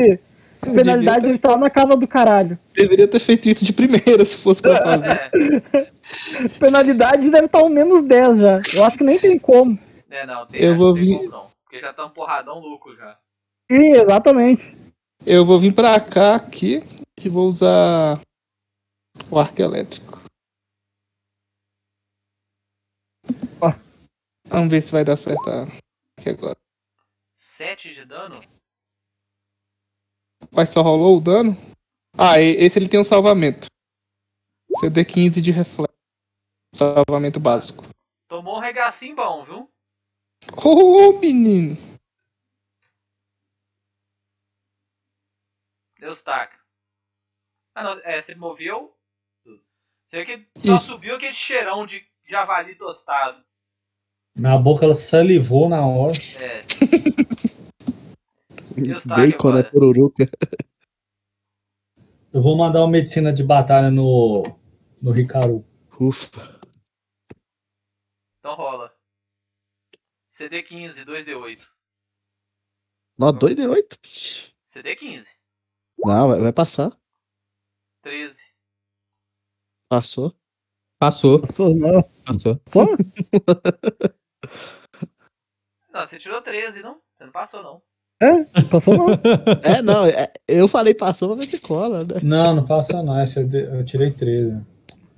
a
Eu
penalidade ele tá na casa do caralho.
deveria ter feito isso de primeira, se fosse pra fazer.
Penalidade deve estar um menos 10 já. Eu acho que nem tem como.
é não, tem,
Eu vou vir-
como não. Porque já tá um porradão louco já.
Sim, exatamente.
Eu vou vir pra cá aqui e vou usar o arco elétrico.
Ó.
Vamos ver se vai dar certo aqui agora.
7 de dano?
Mas só rolou o dano? Ah, esse ele tem um salvamento. CD15 de reflexo. Salvamento básico.
Tomou um regacinho bom, viu?
Ô, menino!
Deus taca. Ah, não, é, você moveu? Você vê que só
Isso.
subiu aquele cheirão de javali tostado.
Minha boca ela salivou na hora.
É. Destaque
Bacon, né?
agora.
Pururuca.
Eu vou mandar uma medicina de batalha no, no Ricaru.
Ufa.
Então rola. CD15, 2D8.
Nó, 2 de 8?
CD15,
Não, vai, vai passar.
13.
Passou.
Passou,
Pô, não.
passou.
Pô,
Não, você tirou 13, não? Você não passou, não.
passou não.
É, não, é- eu falei passou, mas ser cola, né?
Não, não passa não. essa eu de- eu tirei 13.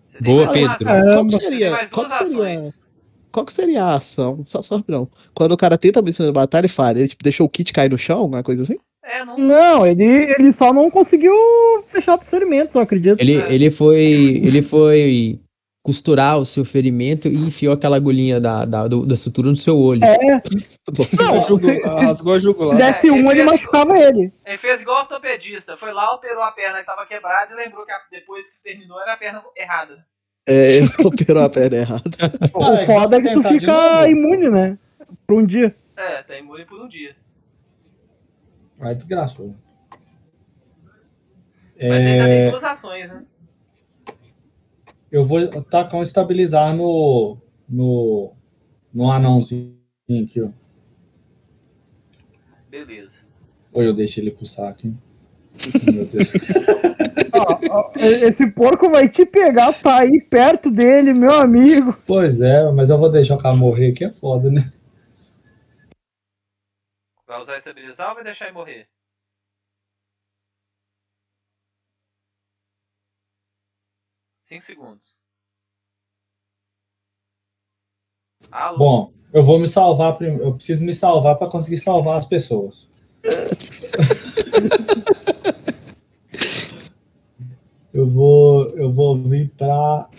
Você tem
Boa,
mais uma
Pedro.
ação.
Qual
Caramba.
que
Você tem
seria,
mais
qual
duas
que seria,
ações.
qual que seria a ação? Só, só não. Quando o cara tenta a missão de batalha e falha, ele tipo, deixou o kit cair no chão, alguma coisa assim?
É, não.
Não, ele, ele só não conseguiu fechar os ferimentos, eu acredito.
Ele,
É.
ele foi. Ele foi costurar o seu ferimento e enfiou aquela agulhinha da, da, do- da sutura no seu olho.
É, não, se, se
rasgou a jugular.
desse
É,
um,
ele
ele machucava ele.
Ele fez igual ortopedista. Foi lá, operou a perna que tava quebrada e lembrou que a- depois que terminou era a perna errada.
É, ele operou a perna errada.
O
Ah,
foda é que tu fica imune, né? Por um dia.
É, tá imune por um dia.
Ai, desgraçou.
Mas ainda
É,
tem duas ações, né?
eu vou tacar um estabilizar no, no, no anãozinho aqui, ó.
Beleza.
Ou eu deixo ele pro saco, hein? Meu Deus.
Ó, ó, esse porco vai te pegar, tá aí perto dele, meu amigo.
Pois é, mas eu vou deixar o cara morrer aqui, é foda, né?
Vai usar estabilizar ou vai deixar ele morrer? Cinco segundos. Alô?
Bom, eu vou me salvar, prim- eu preciso me salvar pra conseguir salvar as pessoas. Eu vou, eu vou vir pra.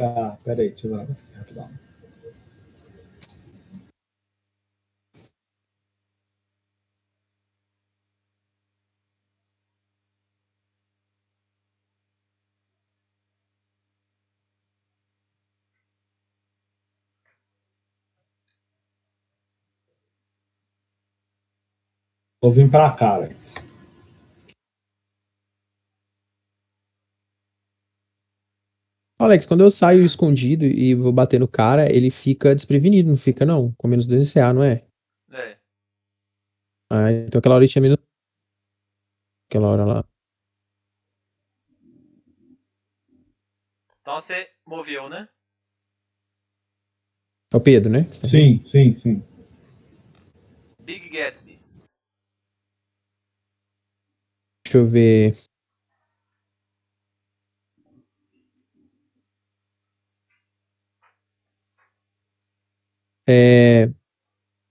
Ah, peraí, deixa eu ver aqui rapidão. Vou vir pra cá, Alex.
Alex, quando eu saio escondido e vou bater no cara, ele fica desprevenido, não fica não? Com menos 2 CA, não é?
É.
Ah, então aquela hora ele tinha menos. Aquela hora lá.
Então você moveu, né?
É o Pedro, né?
Sim, sim, sim.
Big Gatsby.
Deixa eu ver. É,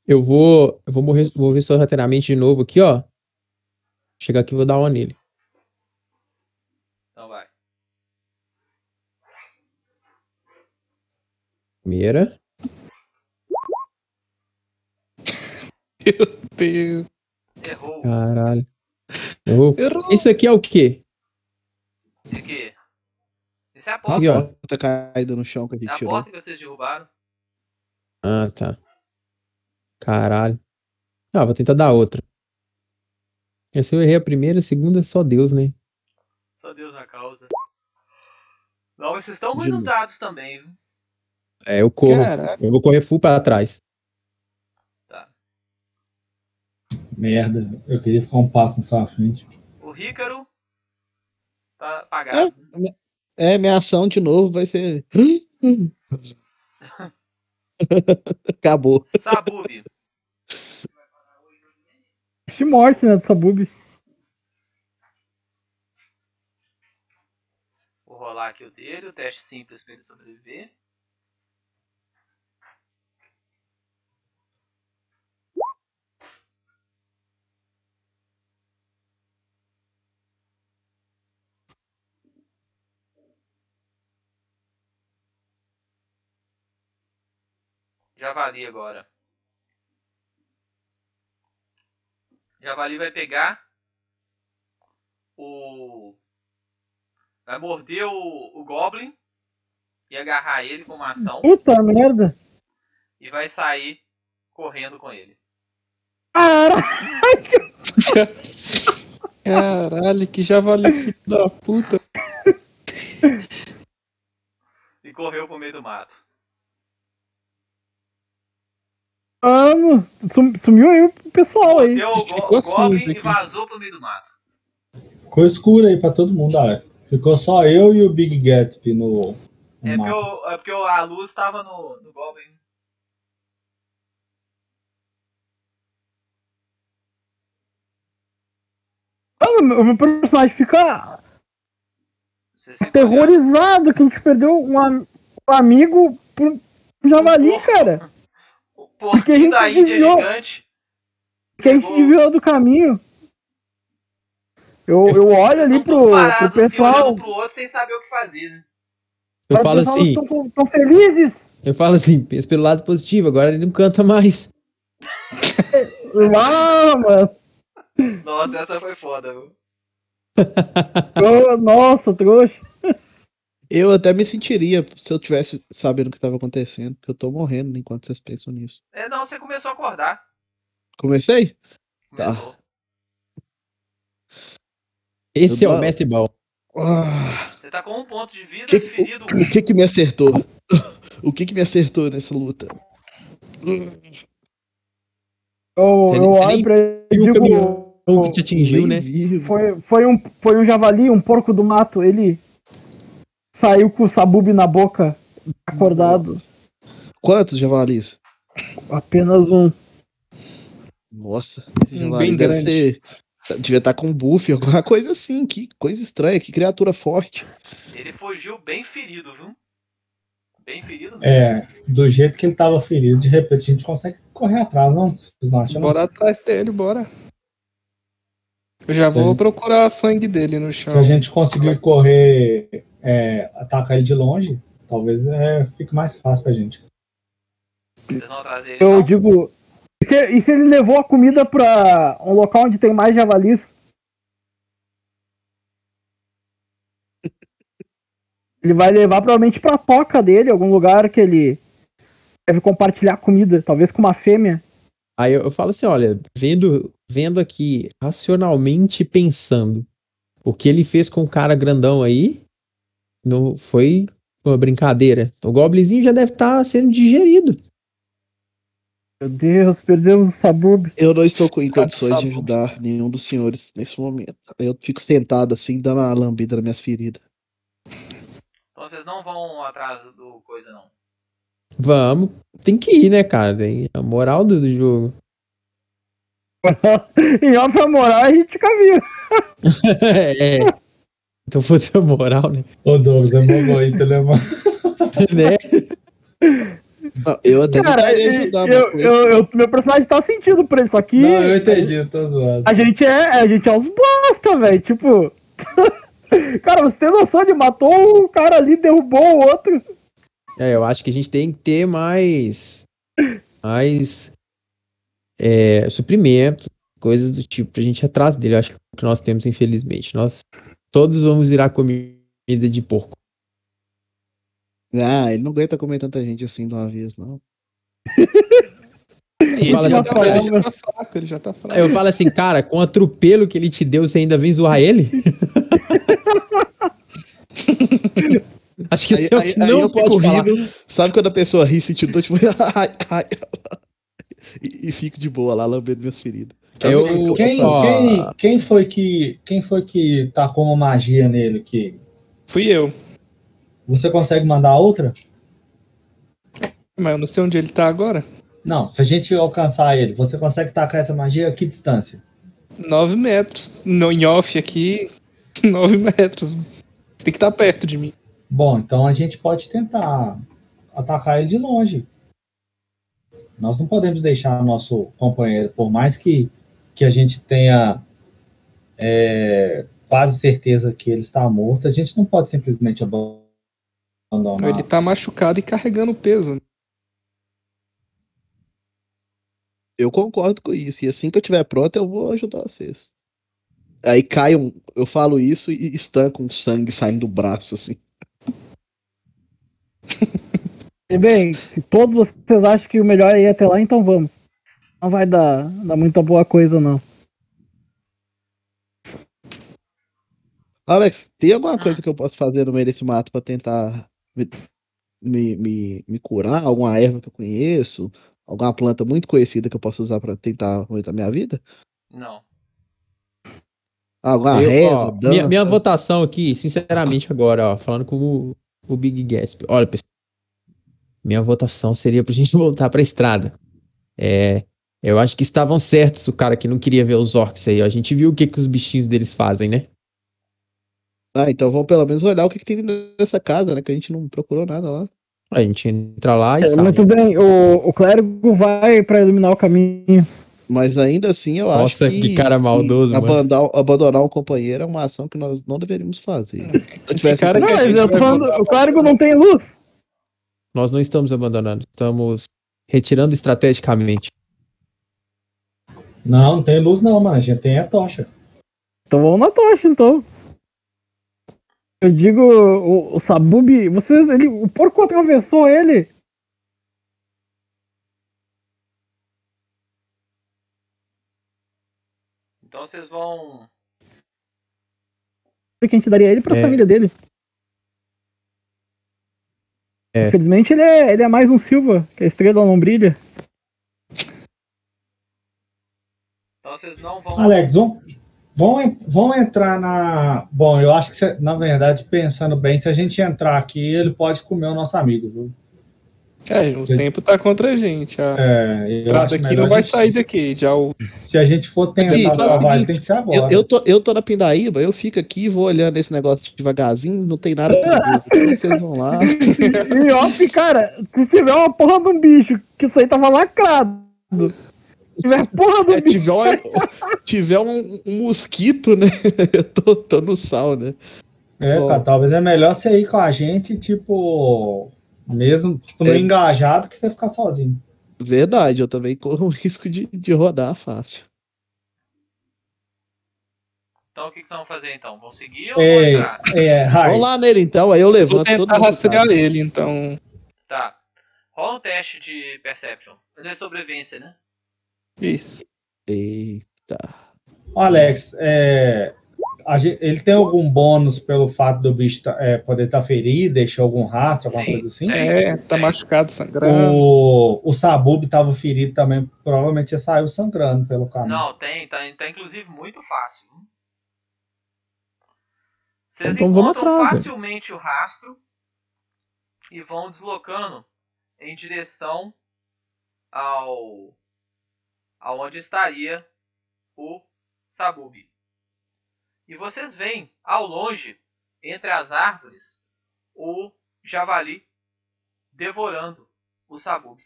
eu vou, eu vou morrer, vou ver sorrateiramente de novo aqui, ó. Chegar aqui e vou dar uma nele.
Então vai.
Primeira.
Meu Deus.
Errou.
Caralho. Isso aqui é o quê?
E aqui? Isso é a porta.
Aqui, ó.
porta caída no chão que a
É
gente
a
tirou.
porta que vocês derrubaram.
Ah, tá. Caralho. Ah, vou tentar dar outra. Essa eu errei a primeira, a segunda é só Deus, né?
Só Deus na causa. Não, vocês estão ruins nos dados também, viu?
É, eu corro.
Caraca.
Eu vou correr full pra trás.
Tá.
Merda, eu queria ficar um passo na sua frente.
O Rícaro tá apagado.
É, minha ação de novo vai ser. Acabou.
Sabub.
De morte, né, boob.
Vou rolar aqui o dele, o teste simples pra ele sobreviver. Javali agora. Javali vai pegar o. Vai morder o, o Goblin e agarrar ele com uma ação
Puta merda.
e vai sair correndo com ele.
Caralho.
Caralho, que javali filho da puta.
E correu pro meio do mato.
Mano, sum- sumiu aí o pessoal aí.
Mordeu o, go Goblin e vazou pro meio do mato.
Ficou escuro aí pra todo mundo, Alex. Ficou só eu e o Big Gatsby no, no
É porque, o- é porque a luz tava no, no Goblin.
Mano, o meu personagem fica aterrorizado que a gente perdeu um, am- um amigo pro pro javali, cara. Porque
da Índia
desviou.
gigante.
Que a gente
Pegou-
desviou do caminho. Eu, eu olho
Vocês
ali pro,
tudo
pro
assim,
pessoal.
olhando pro outro sem saber o que fazer, né?
Eu
mas
falo assim,
Tão, tão felizes.
eu falo assim, pensa pelo lado positivo, agora ele não canta mais.
Ah, mano.
Nossa, essa foi foda, viu?
Nossa, trouxa.
Eu até me sentiria se eu tivesse sabendo o que estava acontecendo, porque eu tô morrendo enquanto vocês pensam nisso.
É, não, você começou a acordar.
Comecei?
Começou.
Esse é
Eu
o
dou-
mestre ball.
Ah,
Você tá com um ponto de vida,
Que-
ferido.
o que que me acertou? O que que me acertou nessa luta?
Eu,
Você
eu
você viu
e
o
digo,
caminhão. o que te atingiu, né?
Foi, foi, um, foi um javali, um porco do mato. Ele saiu com o sabub na boca, acordado.
Quantos javalis?
Apenas um.
Nossa, esse
Um
javali
bem
deve
grande.
ser. Devia estar com buff, alguma coisa assim. Que coisa estranha, que criatura forte.
Ele fugiu bem ferido, viu? Bem ferido mesmo.
É, do jeito que ele tava ferido, de repente a gente consegue correr atrás, não? Não acham? não?
Bora atrás dele, bora. Eu já
Se
vou
gente-
procurar sangue dele no chão.
Se a gente conseguir correr, é, atacar ele de longe, talvez é, fique mais fácil pra gente.
Eu
não?
digo. E se, e se ele levou a comida pra um local onde tem mais javalis? Ele vai levar provavelmente pra toca dele, algum lugar que ele deve compartilhar comida, talvez com uma fêmea.
Aí eu, eu falo assim, olha, vendo, vendo aqui, racionalmente pensando, o que ele fez com o cara grandão aí, não foi uma brincadeira. O goblinzinho já deve estar sendo digerido.
Meu Deus, perdemos o sabub.
Eu não estou com- condições de ajudar nenhum dos senhores nesse momento. Eu fico sentado assim, dando uma lambida nas minhas feridas.
Então vocês não vão atrás do coisa, não.
Vamos, tem que ir, né, cara? Tem a moral do, do jogo.
em outra moral, a gente fica vivo.
é. Então fosse a moral, né?
Ô, Douglas, é mó egoísta, né, mano?
né?
Não, eu até
Cara,
tentaria
eu, eu, eu- eu- meu personagem tá sentindo por isso aqui.
Não, eu entendi, eu tô zoando.
A gente é, a gente é uns bosta, velho. Tipo. cara, você tem noção de matou um cara ali, derrubou o outro.
É, eu acho que a gente tem que ter mais. Mais. É, suprimento, coisas do tipo, pra gente ir atrás dele. Eu acho que é que nós temos, infelizmente. Nós todos vamos virar comida de porco.
Ah, ele não aguenta comer tanta gente assim de uma vez, não.
Ele,
Fala
já
assim,
tá,
cara,
ele já tá fraco, ele já tá fraco.
Eu falo assim, cara, com o atropelo que ele te deu, você ainda vem zoar ele? acho que esse é o que
aí
não
eu
pode falar.
rindo. Sabe quando a pessoa ri sentindo dor, tipo, ai, ai, e, e fico de boa lá, lambendo minhas feridas.
Eu-
Quem, quem, quem foi que quem foi que tacou uma magia nele que
Fui eu.
você consegue mandar outra?
Mas eu não sei onde ele tá agora.
Não, se a gente alcançar ele, você consegue tacar essa magia a que distância?
9 metros. No, em off aqui, 9 metros. Tem que estar perto de mim.
Bom, então a gente pode tentar atacar ele de longe. Nós não podemos deixar nosso companheiro, por mais que, que a gente tenha é, quase certeza que ele está morto, a gente não pode simplesmente abandonar.
Ele tá machucado e carregando peso.
Eu concordo com isso. E assim que eu tiver pronto, eu vou ajudar vocês. Aí cai um. Eu falo isso e estanca um sangue saindo do braço, assim.
E bem, se todos vocês acham que o melhor é ir até lá, então vamos. Não vai dar, dar muita boa coisa, não.
Alex, tem alguma coisa que eu posso fazer no meio desse mato pra tentar me, me, me, me curar? Alguma erva que eu conheço? Alguma planta muito conhecida que eu posso usar pra tentar aumentar minha vida?
Não.
Alguma
Eu,
reza,
ó,
dança?
minha, minha votação aqui, sinceramente, agora, ó, falando com o, o Big Gasp. Olha, pessoal, minha votação seria pra gente voltar pra estrada. É, eu acho que estavam certos o cara que não queria ver os orcs aí. ó. A gente viu o que, que os bichinhos deles fazem, né?
Ah, então vamos pelo menos olhar o que, que tem nessa casa, né? Que a gente não procurou nada lá.
A gente entra lá e
É,
sai.
muito bem, o, o clérigo vai pra iluminar o caminho.
Mas ainda assim, eu
Nossa,
acho que.
que cara maldoso,
abandonar, abandonar um companheiro é uma ação que nós não deveríamos fazer. Se eu tivesse-
cara
Não, eu tô falando, o clérigo não tem luz.
Nós não estamos abandonando, estamos retirando estrategicamente.
Não, não tem luz não, mano. A gente tem a tocha.
Então vamos na tocha, então. Eu digo, o, o Sabub, vocês, ele, o porco atravessou ele.
Então vocês vão.
O que a gente daria ele pra
É.
família dele.
É.
Infelizmente ele é, ele é mais um Silva, que a estrela não brilha.
Então vocês não vão.
Alex, vão, vão, vão entrar na. Bom, eu acho que, cê- na verdade, pensando bem, se a gente entrar aqui, ele pode comer o nosso amigo, viu?
É, o
Sim.
tempo tá contra a gente. A
É, eu
entrada aqui não vai
gente-
sair daqui. Já o...
Se a gente for tentar
Aqui,
salvar ele, tem que ser
Eu,
agora.
eu, tô, eu tô na Pindaíba, eu fico aqui, vou olhando esse negócio devagarzinho, não tem nada perigoso. Então vocês vão lá.
E off, cara, se tiver uma porra de um bicho, que isso aí tava lacrado. Se tiver porra do
É,
bicho.
tiver um, tiver um, um mosquito, né? Eu tô, tô no sal, né?
É,
Bom.
cara, talvez é melhor você ir com a gente, tipo, mesmo, tipo, no
É.
engajado que você ficar sozinho.
Verdade, eu também corro o risco de, de rodar fácil.
Então o que, que vocês vão fazer então? Vão seguir ou vão
É,
entrar?
é, Raiz.
Vamos lá nele então, aí eu
Vou
levanto todo
tentar rastrear ele, então.
Tá. Rola um teste de Perception. Ele é sobrevivência, né?
Isso.
Eita.
Ô, Alex, é, a gen- ele tem algum bônus pelo fato do bicho tá- é, poder estar ferido, deixar algum rastro, alguma
Sim.
coisa assim?
É, tá machucado, sangrando.
O, o Sabub estava ferido também, provavelmente ele saiu sangrando pelo caminho.
Não, tem. Tá, tá inclusive muito fácil. Vocês
Então
encontram
atrás,
facilmente o rastro e vão deslocando em direção ao aonde estaria o Sabub. E vocês veem ao longe, entre as árvores, o javali devorando o Sabub.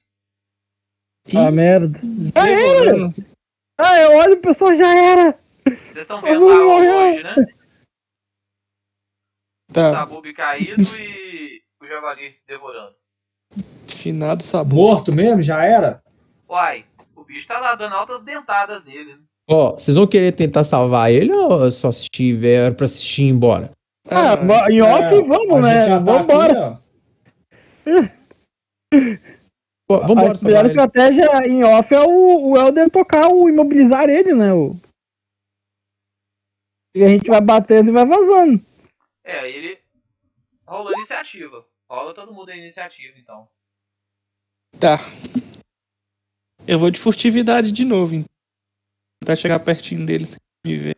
Ah, merda.
Devorando.
Ah, eu olho, o pessoal já era.
Vocês estão vendo lá ao longe, né? O
Tá,
Sabub caído e o javali devorando.
finado sabor.
Morto mesmo? Já era?
Uai, o bicho tá lá dando altas dentadas nele. né?
Ó, vocês vão querer tentar salvar ele ou só se tiver pra assistir e ir embora?
Ah,
Ah,
em off,
É,
vamos, né?
tá
Vambora.
aqui.
Pô, vambora
a melhor
ele.
estratégia em off é o, o Elden tocar o imobilizar ele, né? O... E a gente vai batendo e vai vazando.
É, ele rolou iniciativa. Rola todo mundo a iniciativa, então.
Tá. Eu vou de furtividade de novo, então. Tentar chegar pertinho dele sem me ver.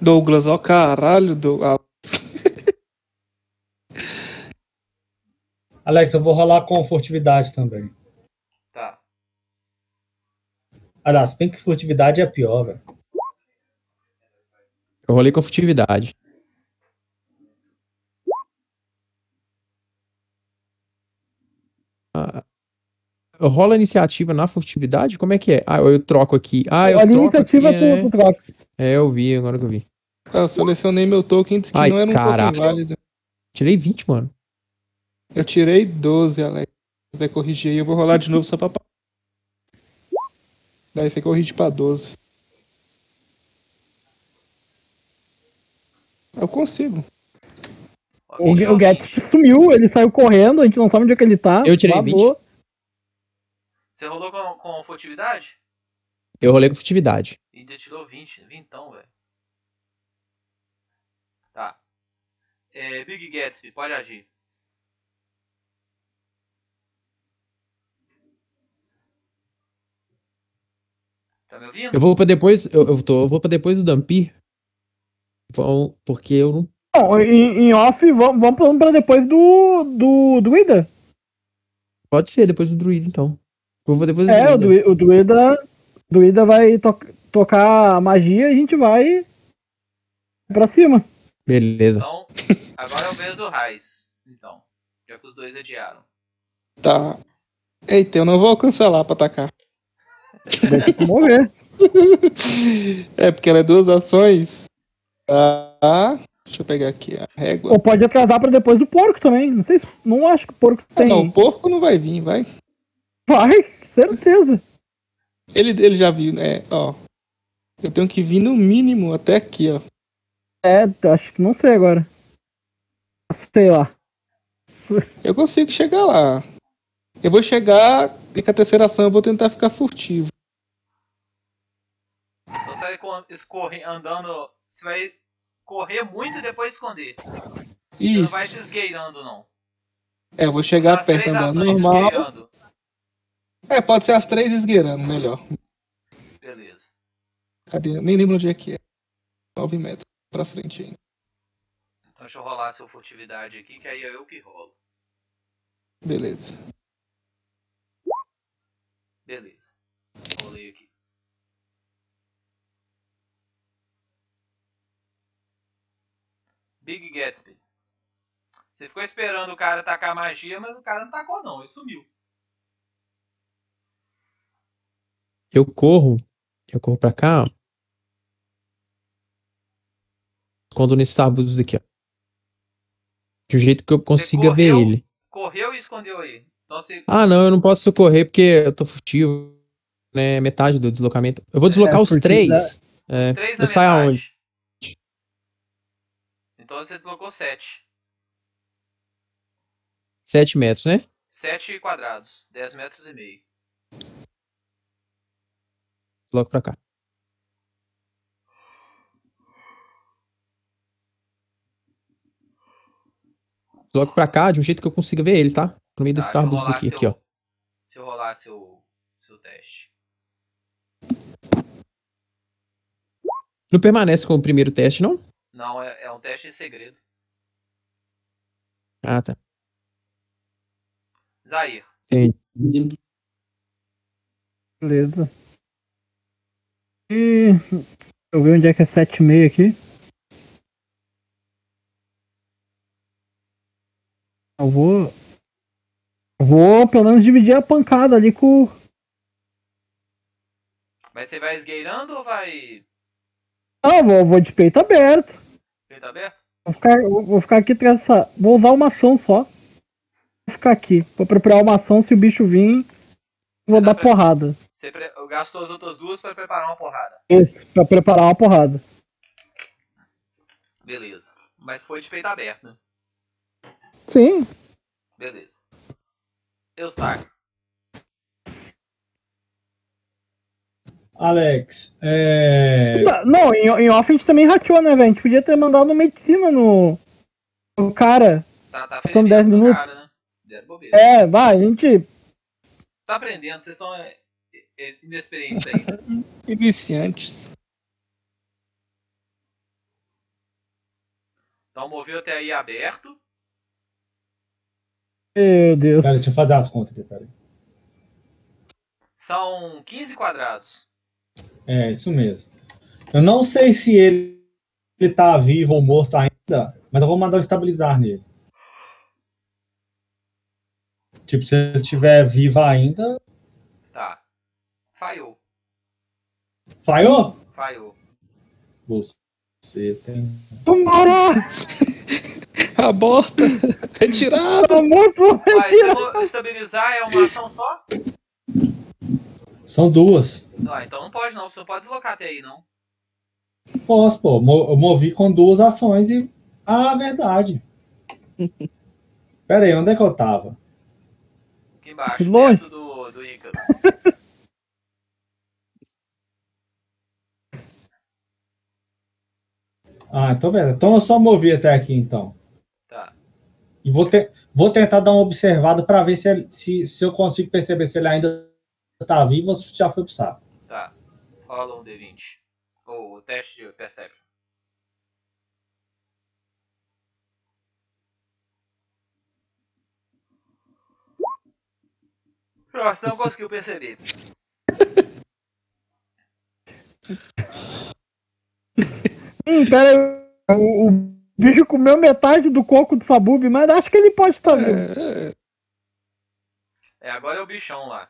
Douglas, ó caralho, do... ah,
Alex, eu vou rolar com furtividade também.
Tá.
Aliás, bem que furtividade é pior, velho.
Eu rolei com furtividade. Ah, eu rolo a iniciativa na furtividade? Como é que é? Ah, eu troco aqui. Ah, eu
Olha
troco aqui,
iniciativa
né?
tu, tu troca.
É, eu vi, agora que eu vi.
eu selecionei meu token, disse que
Ai,
não era um
caralho.
token válido.
Tirei 20, mano.
Eu tirei 12, Alex. Se quiser corrigir aí, eu vou rolar de novo só pra... Daí você corrige pra 12. Eu consigo.
O, o Getz sumiu, ele saiu correndo, a gente não sabe onde é que ele tá.
Eu tirei
vazou.
Você rolou com, com furtividade?
Eu rolei com furtividade.
E ainda tirou 20. Vintão, velho. Tá. É, Big Gatsby, pode agir. Tá me ouvindo?
Eu vou pra depois. Eu, eu, tô, eu vou pra depois do Dampir. Vão- Porque eu não.
Não, em, em off, vamos, vamos pra depois do, do, do Ida.
Pode ser depois do Druida, então. Eu vou depois
É, do, o Druida, Druida vai to tocar a magia e a gente vai pra cima.
Beleza.
Então, agora é o vez do Raiz. Então, já que os dois adiaram.
Tá. Eita, eu não vou alcançar lá pra atacar.
Vai ter que morrer.
É, porque ela é duas ações. Tá. Deixa eu pegar aqui a régua.
Ou pode atrasar pra depois do porco também. Não sei se. Não acho que o porco
Ah,
tem.
não, o porco não vai vir, vai.
Vai, certeza.
Ele, ele já viu, né? Ó. Eu tenho que vir no mínimo até aqui, ó.
É, acho que não sei agora. Sei lá.
Eu consigo chegar lá. Eu vou chegar e com a terceira ação eu vou tentar ficar furtivo.
Você vai co- escorrer, andando. Você vai correr muito e depois esconder. Você não vai se
Isso.
esgueirando, não.
É, eu vou chegar perto andando normal. É, pode ser as três esgueirando, melhor.
Beleza.
Cadê? Nem lembro onde é que é. 9 metros pra frente ainda.
Então deixa eu rolar seu furtividade aqui, que aí é eu que rolo.
Beleza.
Beleza. Rolei aqui. Big Gatsby. Você ficou esperando o cara tacar magia, mas o cara não tacou não, ele sumiu.
Eu corro. Eu corro pra cá, ó. Escondo nesses arbustos aqui, ó. De um jeito que eu consiga ver
correu?
ele.
Correu e escondeu aí. Então você.
Ah, não, eu não posso correr porque eu tô furtivo. Né, metade do deslocamento. Eu vou deslocar os
furtividade.
três.
os
É,
três na
eu saio
metade.
aonde?
Então você deslocou 7.
7 metros, né?
7 quadrados. 10 metros e meio.
Desloco pra cá. Desloco pra cá de um jeito que eu consiga ver ele, tá? No meio
Tá,
desses arbustos aqui,
seu-
aqui, ó.
Se eu rolar seu, seu teste.
Não permanece com o primeiro teste, não?
Não, é, é um teste de segredo.
Ah, tá.
Zair.
Entendi.
Beleza. E eu ver onde é que é 7,5 aqui. Eu vou. eu Vou pelo menos dividir a pancada ali com.
Mas você vai esgueirando ou vai.
Ah, vou, vou de peito aberto.
Peito aberto?
Vou ficar, vou ficar aqui atrás dessa. Vou usar uma ação só. Vou ficar aqui. Vou preparar uma ação se o bicho vir. Vou
Você
dar
pre-
porrada.
Você pre- gastou as outras duas pra preparar uma porrada.
Esse, pra preparar uma porrada.
Beleza. Mas foi de peito aberto, né?
Sim.
Beleza. Eustáquio.
Alex, é...
Não, em, em off a gente também rateou, né, velho? A gente podia ter mandado medicina no. No cara.
Tá, tá
São 10
feliz
minutos.
cara, né?
É, vai, a gente.
Tá aprendendo, vocês são é, é, inexperientes ainda.
Iniciantes.
Então moveu até aí aberto.
Meu Deus.
Pera, deixa eu fazer as contas aqui, peraí.
São 15 quadrados.
É, isso mesmo. Eu não sei se ele, ele tá vivo ou morto ainda, mas eu vou mandar eu estabilizar nele. Tipo, se ele estiver vivo ainda.
Tá. Falhou.
Falhou?
Falhou.
Você tem.
Vambora!
Aborta! Retirada!
Morto!
Mas se mo- estabilizar é uma ação só?
São duas.
Ah, então não pode não. Você não pode deslocar até aí, não.
Posso, pô. Mo- Eu movi com duas ações e. Ah, verdade. Pera aí, onde é que eu tava?
Aqui embaixo,
Longe.
perto do, do Ícaro.
Ah, então, velho. Então eu só movi até aqui, então.
Tá.
E vou, te- vou tentar dar uma observada para ver se, ele- se, se eu consigo perceber se ele ainda tá vivo ou se já foi pro saco.
Tá. Rola um D20. Ou o teste de Perception. Nossa, não conseguiu perceber.
Sim, cara, o, o bicho comeu metade do coco do Sabub, mas acho que ele pode estar vivo.
É,
É, agora é o bichão lá.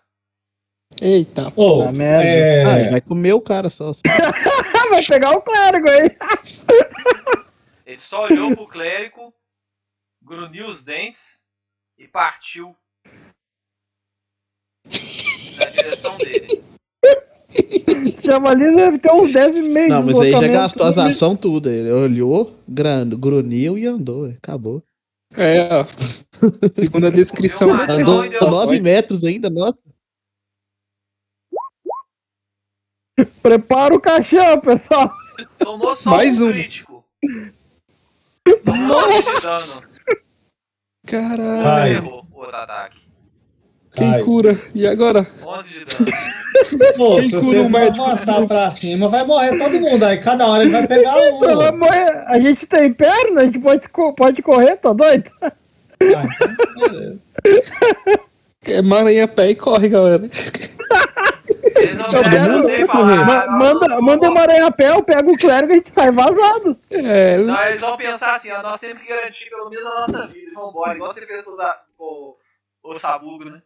Eita,
Ô,
Ah, merda.
é,
Ah, vai comer o cara só.
Vai pegar o clérigo aí.
Ele só olhou pro clérigo, grunhiu os dentes e partiu na direção dele.
Javali deve ter uns 10 e meio
Não, mas aí já gastou as ações tudo. Ele olhou, gran- grunhiu e andou. Acabou.
é, ó. Segundo a descrição,
Andou
e deu
9 metros ainda, nossa.
Prepara o caixão, pessoal.
Tomou só
Mais
um
um.
crítico. Tomou 11 de dano.
Caralho.
Errou o ataque.
Quem
Ai.
cura? E agora?
11 de dano.
Pô,
Quem
se
cura
vocês
o
não
médico?
avançar pra cima, vai morrer todo mundo. Aí cada hora ele vai pegar um.
Vai
Ah,
morrer. A gente tem perna, a gente pode, pode correr, tá doido?
então, beleza.
É maranha pé e corre, galera.
Eles não
Eu quero-
você
Ma-
falar.
manda, manda uma aranha a pé, eu pego o clérigo e a gente sai vazado.
É,
Não, eles vão pensar assim, ó, nós temos que garantir pelo menos a nossa vida. Vambora, igual você fez com, com o Sabugo, né?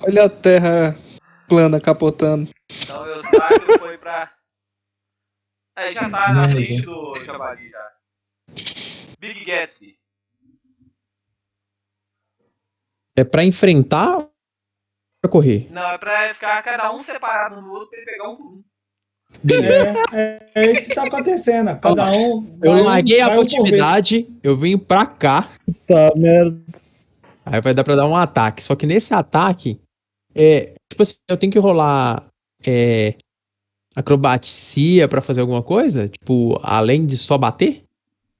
Olha a terra plana capotando.
Então o Eustáquio foi pra. Aí já tá na
Não,
frente do Javali já. Big Gatsby.
É pra enfrentar ou pra correr?
Não, é pra ficar cada um separado do outro pra ele pegar um por um.
É, é, é isso que tá acontecendo. Cada um.
Eu
vai um-
larguei a
um
furtividade, eu venho pra cá,
Tá, merda.
aí vai dar pra dar um ataque. Só que nesse ataque, é, tipo assim, eu tenho que rolar é, acrobacia pra fazer alguma coisa? Tipo, além de só bater?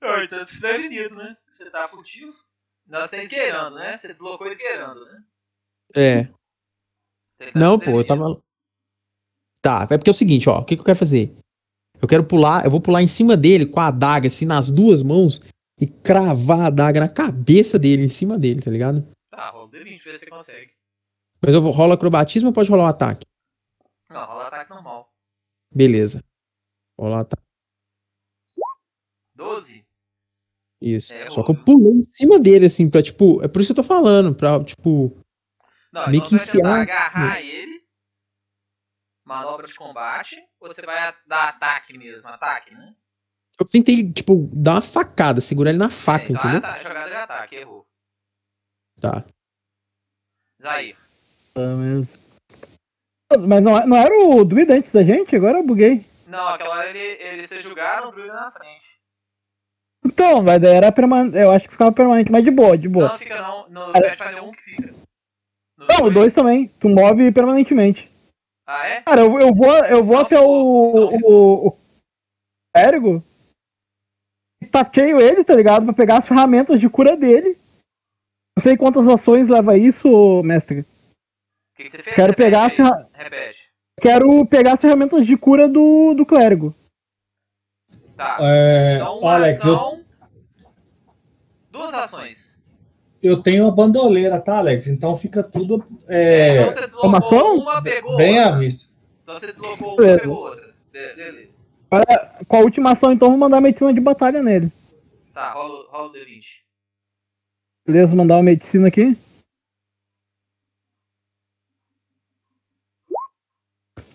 Ah, então desprevenido, né? Você tá furtivo. Nós tá esgueirando, né? Você deslocou esgueirando, né?
É.
Tá
Não, pô, eu tava. Tá, é porque é o seguinte, ó. O que, que eu quero fazer? Eu quero pular, eu vou pular em cima dele com a adaga, assim, nas duas mãos e cravar a adaga na cabeça dele, em cima dele, tá ligado?
Tá, rola um D20, vê se você consegue.
Mas eu vou rolar acrobatismo ou pode rolar um ataque?
Não, rola ataque normal.
Beleza. Rolar um ataque.
12?
Isso.
É,
Só que eu
rola.
pulei em cima dele, assim, pra, tipo. É por isso que eu tô falando, pra, tipo.
Não,
Meio
então
que enfiar-
agarrar ele. Manobra de combate. Ou você vai dar ataque mesmo? Ataque, né?
Eu tentei, tipo, dar uma facada, segurar ele na faca,
é, então
entendeu?
ata- jogada de ataque, errou.
Tá.
Zair.
Tá mesmo. Mas não, não era o druida antes da gente? Agora eu buguei.
Não, aquela hora ele, ele se jogaram o druida na frente.
Então, mas daí era permanente. Eu acho que ficava permanente, mas de boa, de boa.
Não fica não. No
Cara-
Pathfinder 1 que fica. No
Não, o 2 também. Tu move permanentemente.
Ah, é?
Cara, eu, eu vou, eu vou
Não
até
ficou,
o, o, o Ergo e taqueio ele, tá ligado? Pra pegar as ferramentas de cura dele. Não sei quantas ações leva isso, mestre.
O que, que você fez?
Quero
Repete
pegar ferra-
Repete.
Quero pegar as ferramentas de cura do, do clérigo.
Tá.
É,
Então, uma
Alex, eu,
ação. Duas ações.
Eu tenho uma bandoleira, tá, Alex? Então fica tudo
É,
é,
então você deslocou
uma ação?
uma, pegou
bem à vista.
Então você deslocou uma,
Beleza.
pegou outra. Be- beleza.
Com a última ação, então, vou mandar medicina de batalha nele.
Tá, rola, rola o D20.
Beleza, mandar uma medicina aqui.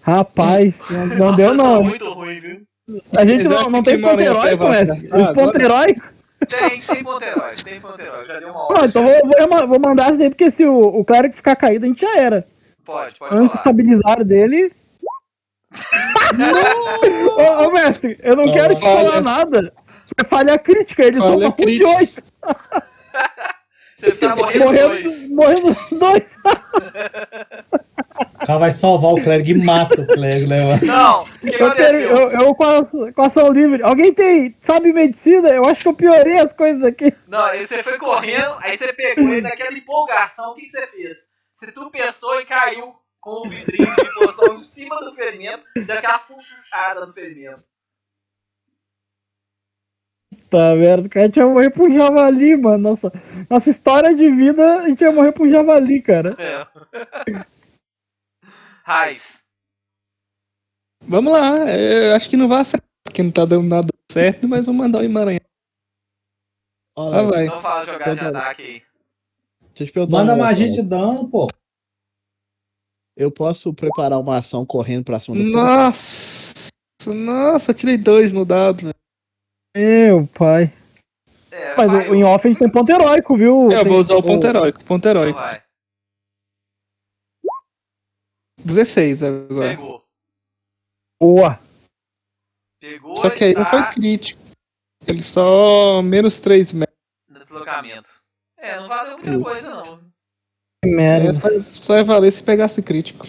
Rapaz, não, não
Nossa,
deu
é
não.
muito ruim, viu?
A gente não, não tem ponto heróico,
acertar
O ponto
agora?
heróico.
Tem, tem Panteróis, tem Panteróis, já deu uma
então vou, vou mandar isso daí, porque se o, o cara que ficar caído, a gente já era.
Pode, pode
Antes estabilizar dele. ô, ô, mestre, eu não,
não
quero te falar nada. É a crítica, ele
falha
toma crítica. de 8.
Você fica morrendo
Morrendo,
dois.
morrendo dois.
O cara vai salvar o clérigo e mata o clérigo, né, mano?
Não, o que
Eu, tenho,
aconteceu?
eu, eu com, a, com a ação livre. Alguém tem, sabe medicina? Eu acho que eu piorei as coisas aqui.
Não, aí você foi correndo, aí você pegou ele naquela empolgação, o que, você fez? Você tropeçou e caiu com o vidrinho de poção em cima do ferimento, deu aquela fuchuchada no ferimento.
Tá merda, cara, a gente ia morrer pro javali, mano. Nossa, nossa história de vida, a gente ia morrer pro javali, cara.
É. Raiz.
Vamos lá, é, eu acho que não vai acertar, porque não tá dando nada certo, mas vamos mandar o Emaranhão.
Olha,
Ah, vai.
Não fala jogada de ataque aí.
deixa eu te perguntar
Manda magia de dano, pô.
Eu posso preparar uma ação correndo pra cima do
Nossa, nossa, eu tirei dois no dado. velho.
Meu pai.
É,
Mas
vai,
em off a gente tem ponto heróico, viu?
Eu
Tem-
vou usar o ponto heróico, ponto
então
heróico.
vai.
16 agora.
Pegou.
Boa.
Pegou
Só que aí
e
não
tá
foi crítico. Ele só menos 3 metros.
deslocamento. É, não valeu muita
Isso.
coisa não.
Que
É,
merda.
só, só ia valer se pegasse crítico.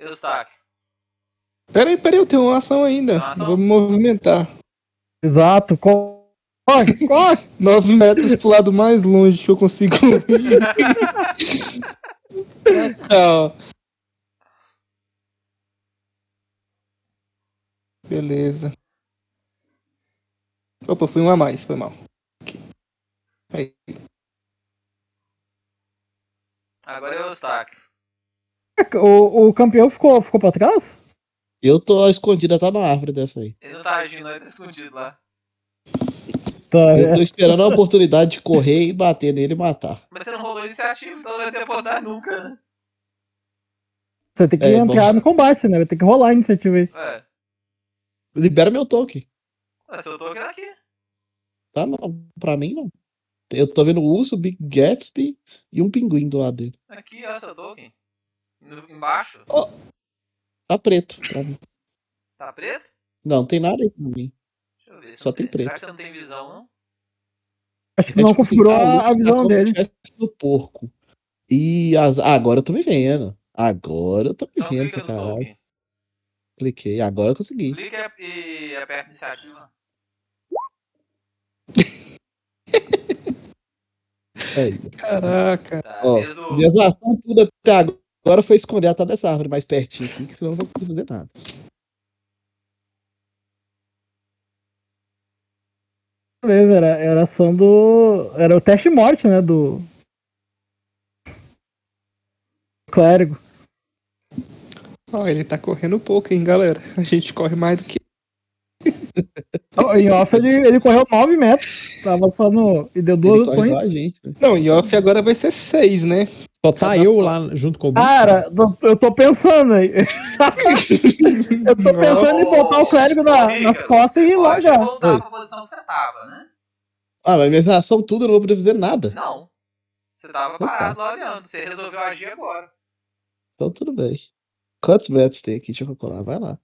Eustáquio.
Pera aí, pera aí, eu tenho uma ação ainda.
Uma ação?
Vou me movimentar.
Exato. Com... Corre, corre!
9 metros pro lado mais longe que eu consigo ir. Beleza. Opa, fui um a mais, foi mal. Aqui. Aí.
Agora é o Eustáquio.
O, o campeão ficou, ficou pra trás?
Eu tô escondida, tá na árvore dessa aí.
Ele não tá agindo, ele tá escondido lá.
Tá,
Eu
é.
tô esperando a oportunidade de correr e bater nele e matar.
Mas você não rolou iniciativa, então não vai ter podar nunca, né?
Você tem que
É,
entrar
bom.
no combate, né? Vai ter que rolar a iniciativa aí.
É.
Libera meu token.
Mas eu tô aqui aqui.
Tá não, pra mim não. Eu tô vendo o urso, o Big Gatsby e um pinguim do lado dele.
Aqui, ó, seu token. No- embaixo.
Tá preto pra mim.
Tá preto?
Não, não tem nada aí pra mim.
Deixa eu ver.
Só tem preto.
Será que você não tem visão, não?
Acho que não
É tipo
configurou a, a visão dele.
no porco. E as... ah, agora eu tô me vendo. Agora eu tô me
Então
vendo,
clica no
caralho. Cliquei, agora eu consegui.
Clica e aperta iniciativa.
Aí.
Caraca.
Tá,
Ó,
desde o-
minhas ações tudo até agora foi esconder atrás dessa árvore mais pertinho aqui, que senão eu não vou conseguir fazer nada.
Beleza, era, era ação do. Era o teste de morte, né? Do. Clérigo.
Ó, ele tá correndo pouco, hein, galera. A gente corre mais do que.
Em off ele, ele correu 9 metros. Tava só no. E deu duas ações.
né?
Não, e off agora vai ser 6, né?
Só tá
Cada
eu
só.
lá junto com o.
Cara, eu tô pensando aí. eu tô pensando em botar o clérigo na, nas costas e
você pode
largar.
voltar pra posição que você tava, né?
Ah, mas minhas ações tudo eu não vou poder fazer nada.
Não. Você tava
Então tá.
parado lá olhando. Você resolveu agir agora.
Então tudo bem. Quantos metros tem aqui? Deixa eu calcular, vai lá.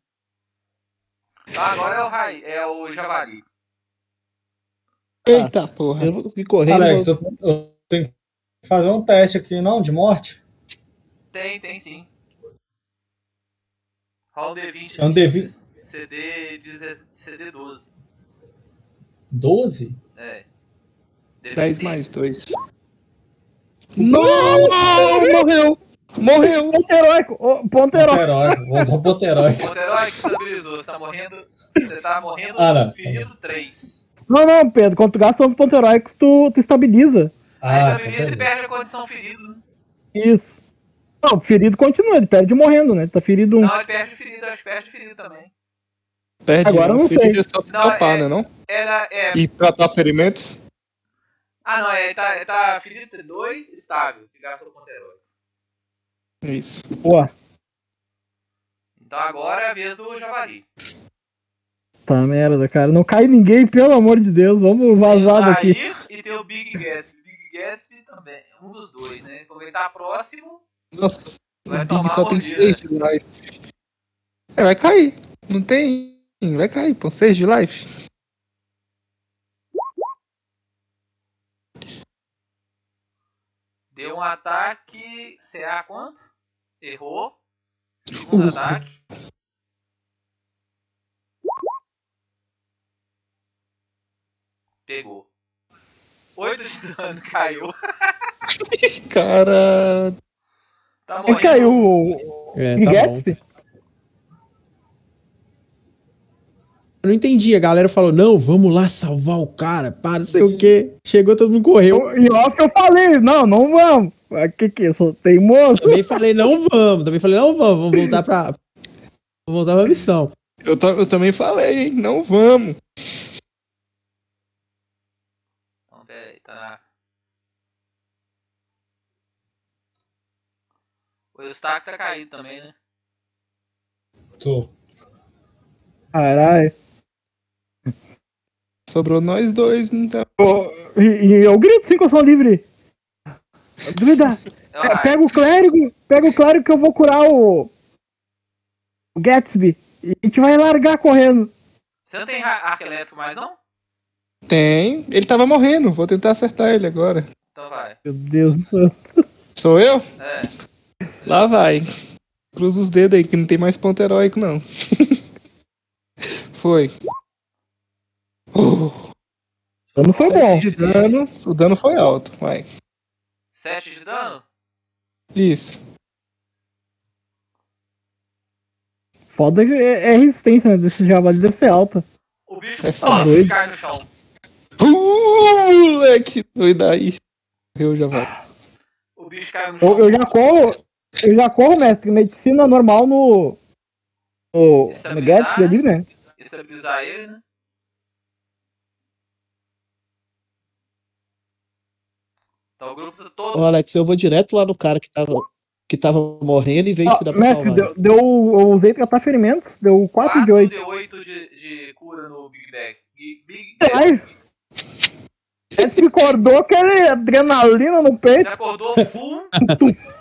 Tá, agora é o Rai, é o Javali.
Eita porra.
Eu não vou conseguir correr.
Alex, eu, eu tenho que fazer um teste aqui, não? De morte?
Tem, tem sim. Rola um D20.
É um D20.
CD, CD 12.
12?
É.
10 mais 2.
Não!
Morreu! Morreu!
Ponto heróico, ponto heróico.
heróico. Vou usar o ponto heróico.
Ponto herói que estabilizou. Você tá morrendo. Você tá morrendo
Ah, não.
ferido 3.
Não, não, Pedro, quando tu gasta os pontos heróicos, tu, tu estabiliza.
Aí
Ah, tá
estabiliza e
beleza.
perde a condição ferido. né?
Isso. Não, ferido continua, ele perde morrendo, né? Tá ferido um.
Não, ele perde ferido, acho que perde ferido também.
Perde
Agora
um
não
ferido
sei.
é só se
Não,
tapar,
é-
né, não?
Era, é.
E tratar ferimentos?
Ah, não, é. Tá, tá ferido 2, estável, que gastou o ponto herói.
Isso.
Boa.
Então agora é a vez do Javali.
Tá merda, cara. Não cai ninguém, pelo amor de Deus. Vamos vazar daqui.
E tem o Big Gatsby. Gatsby também. Um dos dois, né? Como ele tá próximo,
Nossa,
vai tomar
só tem. 6 de life. É, vai cair. Não tem. Vai cair, pô. 6 de life.
Deu um ataque. CA quanto? Errou. Segundo
Uh.
ataque. Pegou. 8 de dano, caiu.
Cara.
Tá morrendo.
caiu? O
É, tá bom. Eu não entendi. A galera falou: não, vamos lá salvar o cara, para, sei o quê. Chegou, todo mundo correu.
Em off eu falei, não, não vamos. Ah, Que que eu sou teimoso?
Também falei: não vamos. Também falei: não vamos, vamos voltar pra. Vamos voltar pra missão.
Eu, eu também falei, hein? Não vamos.
Então, pera aí, tá. O Eustáquio tá caído também, né?
Tô.
Caralho.
Sobrou nós dois, então.
E, e eu grito sim que eu sou livre. Druida,
É
pega o clérigo, pega o clérigo que eu vou curar o. O Gatsby. E a gente vai largar correndo.
Você não tem arco elétrico mais, não?
Tem. Ele tava morrendo. Vou tentar acertar ele agora.
Então vai.
Meu Deus do céu.
Sou eu?
É.
Lá vai. Cruza os dedos aí que não tem mais ponto heróico, não. Foi. Oh,
Não foi bom.
De dano, o dano foi alto, vai.
7 de dano?
Isso.
Foda que é, é resistência né, desse javali deve ser alta.
O bicho
É
cai no chão.
Uh, moleque, doido aí. Eu já vai.
O bicho cai no chão.
Eu, eu já corro. Eu já corro, mestre, medicina normal no. No, no
Estabilizar,
Gatsby ali, né?
Estabilizar ele, né? Então o grupo todo.
Ô, Alex, eu vou direto lá no cara que tava, que tava morrendo e vejo
Ó,
se dá pra
mestre, deu, deu. Eu usei tratar ferimentos, deu 4 de 8.
de 8 de, de cura no Big Bang. Big, Big
Ai! Mestre acordou aquele adrenalina no
Você
peito.
acordou full.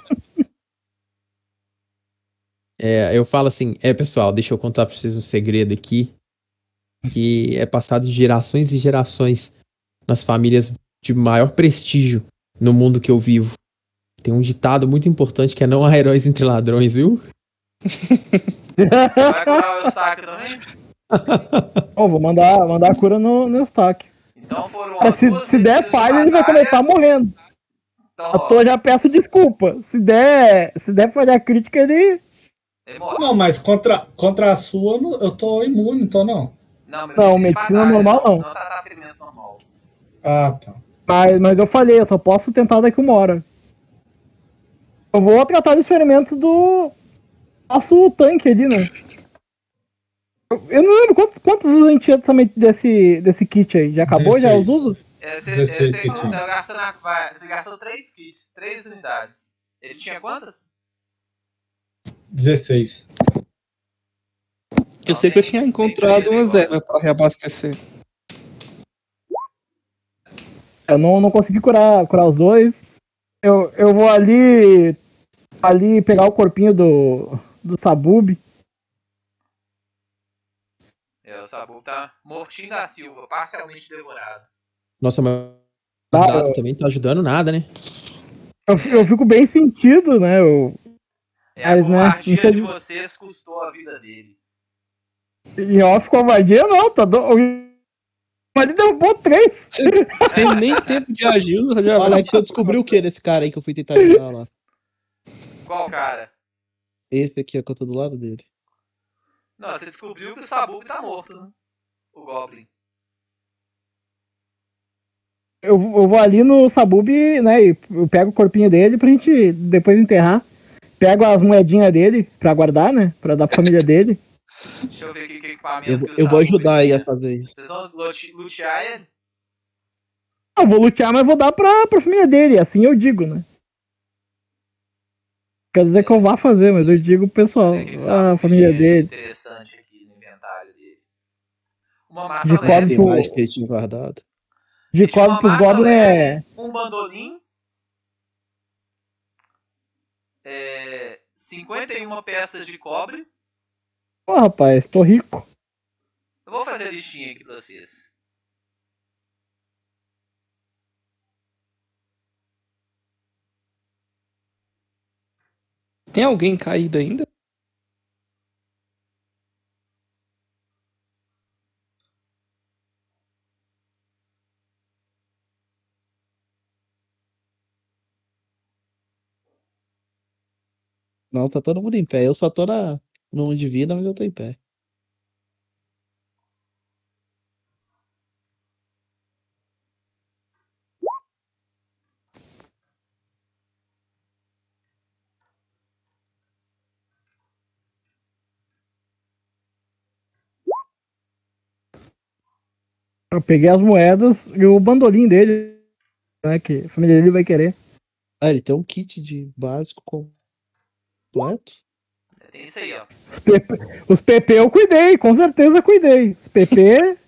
É, eu falo assim, é pessoal, deixa eu contar pra vocês um segredo aqui, que é passado de gerações e gerações nas famílias de maior prestígio no mundo que eu vivo. Tem um ditado muito importante que é não há heróis entre ladrões, viu?
Vai curar o Eustáquio também?
Ó, vou mandar, mandar a cura no, no estoque.
Então foram
se, se der falha, ele vai começar morrendo.
Então,
Eu tô, já peço desculpa. Se der, se der falha crítica, ele.
Ele morre.
Não, mas contra, contra a sua eu tô imune, então não.
Não, mas
Não, medicina normal não.
Não tratar ferimentos normal.
Ah, tá.
Mas, mas eu falei, eu só posso tentar daqui uma hora. Eu vou tratar dos ferimentos do nosso tanque ali, né? Eu, eu não lembro quantos, quantos usos a gente tinha desse, desse kit aí. Já acabou já os
16.
usos?
Esse,
16
esse,
que
você, vai- você gastou 3 kits, 3 unidades. Ele tinha quantas?
16.
Eu sei que eu tinha encontrado umas ervas pra reabastecer.
Eu não, não consegui curar, curar os dois. Eu, eu vou ali. Ali pegar o corpinho do. Do Sabub.
É, o Sabu tá mortinho da Silva, parcialmente devorado.
Nossa, mas os
Tá,
dados também não tá ajudando nada, né?
Eu, eu fico bem sentido, né? Eu,
É, a
Mas, né,
covardia de
infeliz-
vocês custou a vida dele.
em off covardia, não, tá do... Mas ele derrubou três.
Tem nem tempo de ajuda, já.
Alex, eu descobri o que nesse cara aí que eu fui tentar ajudar lá.
Qual cara?
Esse aqui, ó, que eu tô do lado dele.
Não, você descobriu que o Sabu tá morto, né? O Goblin.
Eu, eu vou ali no Sabub, né? E eu pego o corpinho dele pra gente depois enterrar. Pego as moedinhas dele pra guardar, né? Pra dar pra família dele.
Deixa eu ver aqui que equipamento
Eu,
que
eu vou ajudar aí a fazer isso.
Vocês vão lute- lutear ele?
Eu vou lutear, mas vou dar pra, pra família dele. Assim eu digo, né? Quer dizer que eu vá fazer, mas eu digo pro pessoal. Ah,
Sabu
a família
é
dele.
Interessante aqui no inventário dele. Uma
De
massa
qual
leve,
Pô.
mais que ele tinha guardado.
De cobre pros
massa
goblins é.
um bandolim, é, 51 peças de cobre.
Pô, rapaz, tô rico.
Eu vou fazer a listinha aqui pra vocês.
Tem alguém caído ainda?
Não, tá todo mundo em pé. Eu só tô na, no de vida, mas eu tô em pé.
Eu peguei as moedas e o bandolim dele, né? Que a família dele vai querer.
Ah, ele tem um kit de básico completo?
Tem isso aí, ó.
Os PP, os PP eu cuidei, com certeza cuidei. Os PP,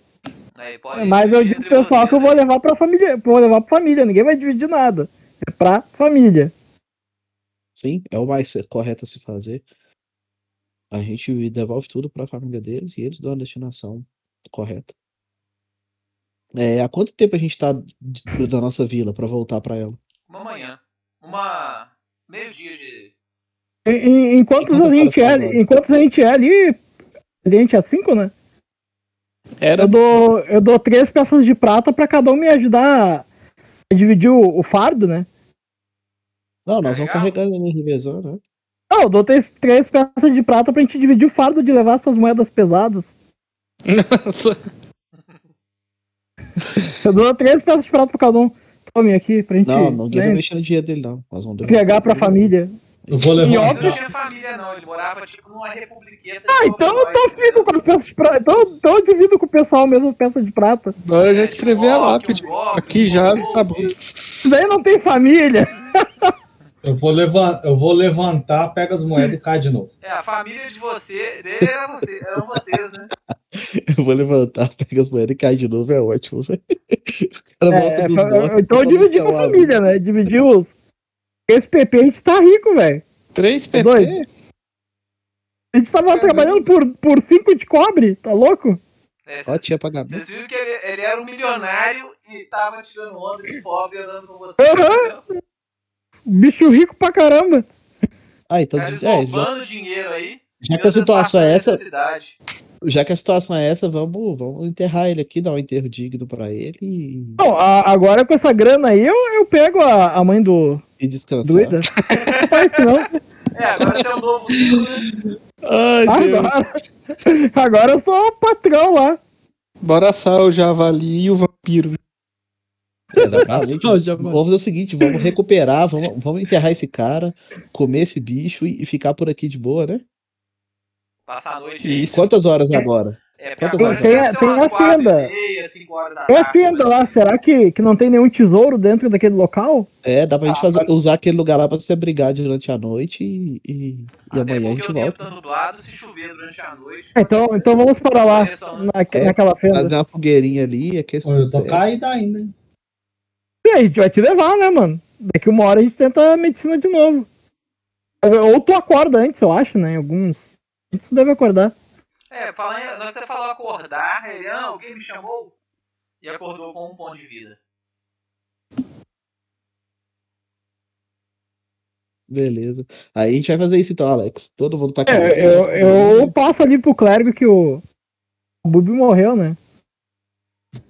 Aí, pode
mas eu digo pro pessoal que eu vou levar pra família. Vou levar pra família, ninguém vai dividir nada. É pra família.
Sim, é o mais correto a se fazer. A gente devolve tudo pra família deles e eles dão a destinação correta. É, há quanto tempo a gente tá da nossa vila pra voltar pra ela?
Uma manhã. Uma. Meio dia de.
Enquanto a gente é, enquanto a gente é ali, a gente é cinco, né?
Era
Eu dou, eu dou três peças de prata pra cada um me ajudar a dividir o, o fardo, né?
Não, nós vamos
Legal.
carregando ele revezando, né?
Não, eu dou três, três peças de prata pra gente dividir o fardo de levar essas moedas pesadas.
Nossa.
Eu dou três peças de prata pra cada um. Tome aqui pra gente
Não, vai
né,
mexer no dinheiro dele, não. Nós vamos
entregar pra família.
Eu vou
E
Ele
levar.
não tinha família, não. Ele morava, tipo, numa republiqueta.
Ah, então eu tô fico com as peças de prata. Então, então eu divido com o pessoal mesmo as peças de prata.
Agora eu já escrevi a lápide. Aqui já, sabe?
Isso daí não tem família.
Eu vou, levan- eu vou levantar, pega as moedas e cai de novo.
É, a família de você, dele era você, eram vocês, né?
Eu vou levantar, pega as moedas e cai de novo, é ótimo, velho. O cara volta
É,
dos
fa-
mortos,
então eu com a
é um
família, né? Dividi os. Esse PP a gente tá rico, velho.
3
É
PP?
doido? A gente tava
Caramba.
trabalhando por, por cinco de cobre, tá louco?
É,
tinha pagamento.
vocês viram que ele, ele era um milionário e tava tirando onda de pobre andando com você. Entendeu?
Bicho rico pra caramba.
Ah, então,
Eles
é, já,
roubando dinheiro aí.
Já que a situação é essa, já que a situação é essa, vamos, vamos enterrar ele aqui, dar um enterro digno pra ele e,
Não, a- agora com essa grana aí, eu, eu pego a, a mãe do
e descansar.
Druida. Não faz isso não.
É, agora você é um novo né?
Ai, Deus.
Agora, agora eu sou o patrão lá.
Bora assar o javali e o vampiro.
É, vamos fazer o seguinte, vamos recuperar, vamos, vamos enterrar esse cara, comer esse bicho e, e ficar por aqui de boa, né?
Passar a noite aí.
Isso.
Quantas horas agora?
É, agora já deve
Tem-
ser
tem
umas
a
quatro
fenda.
e meia,
É
tarde,
fenda lá, será que, que não tem nenhum tesouro dentro daquele local?
É, dá pra gente
Ah,
fazer, usar aquele lugar lá pra você brigar durante a noite e, e, e amanhã a gente volta.
tá nublado, se chover durante a noite.
Então,
vocês-
então vamos para lá,
né?
na,
É,
naquela fenda.
Fazer uma fogueirinha ali, aquecer.
Eu tô caído ainda, hein?
E a gente vai te levar, né, mano? Daqui uma hora a gente tenta a medicina de novo. Ou tu acorda antes, eu acho, né? em Alguns. A gente deve acordar.
É, falando, em- você falou acordar, ele, ah, alguém me chamou e acordou com um ponto de vida.
Beleza. Aí a gente vai fazer isso então, Alex. Todo mundo tá.
É, eu, eu passo ali pro clérigo que o, o Bubi morreu, né?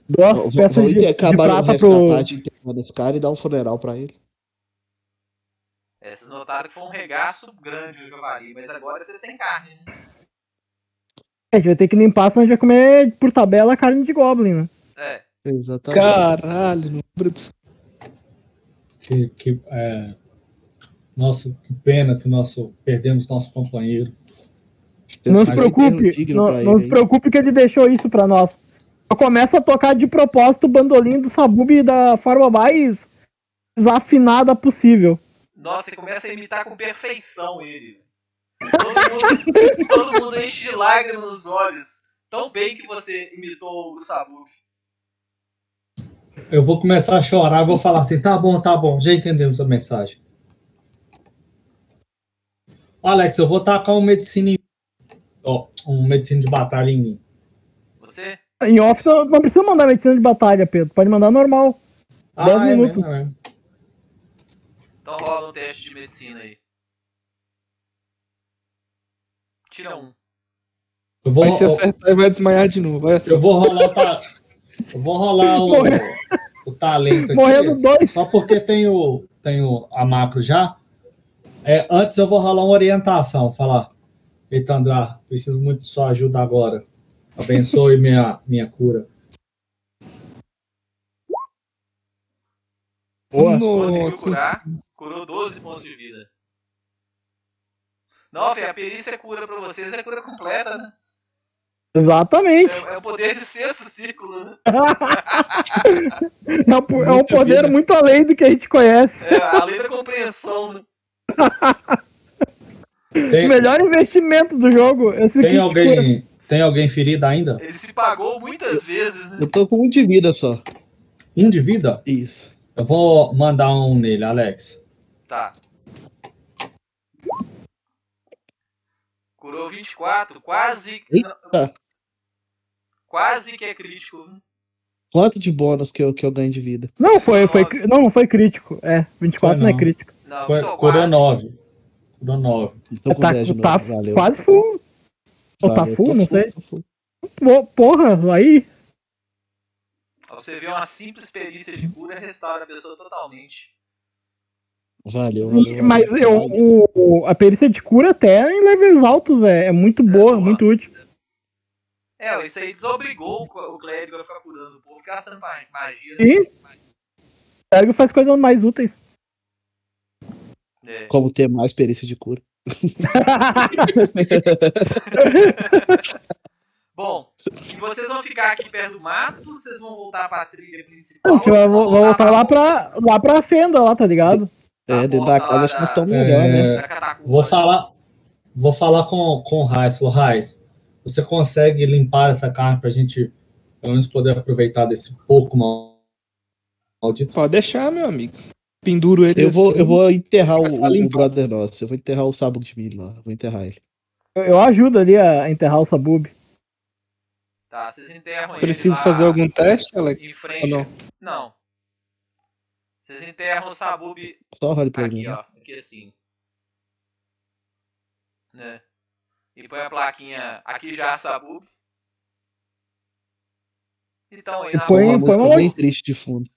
Dou as
Vamos
peças de, de
acabar o
prata pro.
desse cara e dar um funeral pra ele.
É, vocês notaram que foi um regaço grande o javali, mas agora vocês têm carne, né?
A gente vai ter que limpar, senão a gente vai comer por tabela carne de goblin, né?
É,
Exatamente.
Caralho, disso.
Que, que, é... Nossa, que pena que nosso, perdemos nosso companheiro.
Não se
um
preocupe, não, não se preocupe que ele deixou isso pra nós. Eu começo a tocar de propósito o bandolim do Sabub da forma mais desafinada possível.
Nossa, você começa a imitar com perfeição ele. Todo mundo, todo mundo enche de lágrimas nos olhos. Tão bem que você imitou o Sabuk.
Eu vou começar a chorar, vou falar assim, tá bom, tá bom, já entendemos a mensagem. Alex, eu vou tacar um medicina em... ó, um medicina de batalha em mim.
Você?
Em off não, precisa mandar medicina de batalha, Pedro. Pode mandar normal. Dez
é
minutos.
mesmo, é.
Então rola um teste de medicina aí. Tira um.
Eu vou,
Vai se acertar e vai desmaiar de novo. Vai assim.
eu vou rolar eu vou rolar o, o talento
Morrendo
aqui.
dois.
Só porque tenho, tenho a macro já. É, antes eu vou rolar uma orientação, falar. Eita, André, preciso muito de sua ajuda agora. Abençoe minha, minha cura.
Boa.
Conseguiu curar. Curou 12 pontos de vida. Não, Fê, a perícia cura pra vocês é cura completa, né?
Exatamente.
É, é o poder de sexto círculo, né?
É um, é um poder
vida.
muito além do que a gente conhece.
É a lei da compreensão, né?
O
Tem,
melhor investimento do jogo. Esse
tem
cura.
alguém, tem alguém ferido ainda?
Ele se pagou muitas vezes, né?
Eu tô com um de vida só.
Um de vida?
Isso.
Eu vou mandar um nele, Alex.
Tá. Curou 24, quase.
Eita.
Quase que é crítico.
Quanto de bônus que eu, que eu ganho de vida?
Não, foi, foi, não, não foi crítico. É, 24
Foi
não é
não.
crítico.
Não,
Foi, curou
quase.
9. Curou 9.
Tô com
Tá,
10 de novo.
tá
Valeu.
quase full. Ou tá full, não sei.
full.
porra, aí.
Você vê uma simples perícia de cura restaura a pessoa totalmente.
Valeu, valeu. valeu.
Mas eu, o, a perícia de cura até em levels altos é, é muito boa,
boa.
muito útil.
É, isso aí desobrigou o clérigo a ficar curando o povo, gastando ma- magia.
Sim. O clérigo faz coisas mais úteis.
É.
Como ter mais perícia de cura.
Bom, e vocês vão ficar aqui perto do mato, vocês vão voltar pra trilha principal. vocês vão
vo- voltar lá pra, lá pra fenda, lá, tá ligado?
É,
Tá
dentro da
tá
casa acho que nós estamos melhor, né?
da catacumba.
Vou falar, vou falar com, com o Raiz. Falou, Raiz, você consegue limpar essa carne pra gente, pelo menos, poder aproveitar desse porco mal- maldito?
Pode deixar, meu amigo. Penduro ele.
Eu vou,
assim.
eu vou enterrar o, o brother nosso. Eu vou enterrar o sábado de milho lá. Vou enterrar ele.
Eu, eu ajudo ali a enterrar o Sabub.
Tá, vocês enterram ele
Preciso fazer algum teste, Alex?
em frente.
Ou não?
Não. Vocês enterram o Sabub
Só olhe pra mim.
aqui, ó. Aqui assim. Né? E põe a plaquinha aqui já Sabub. Então aí
E
na
põe-
Uma
mão.
põe uma-
bem triste de fundo.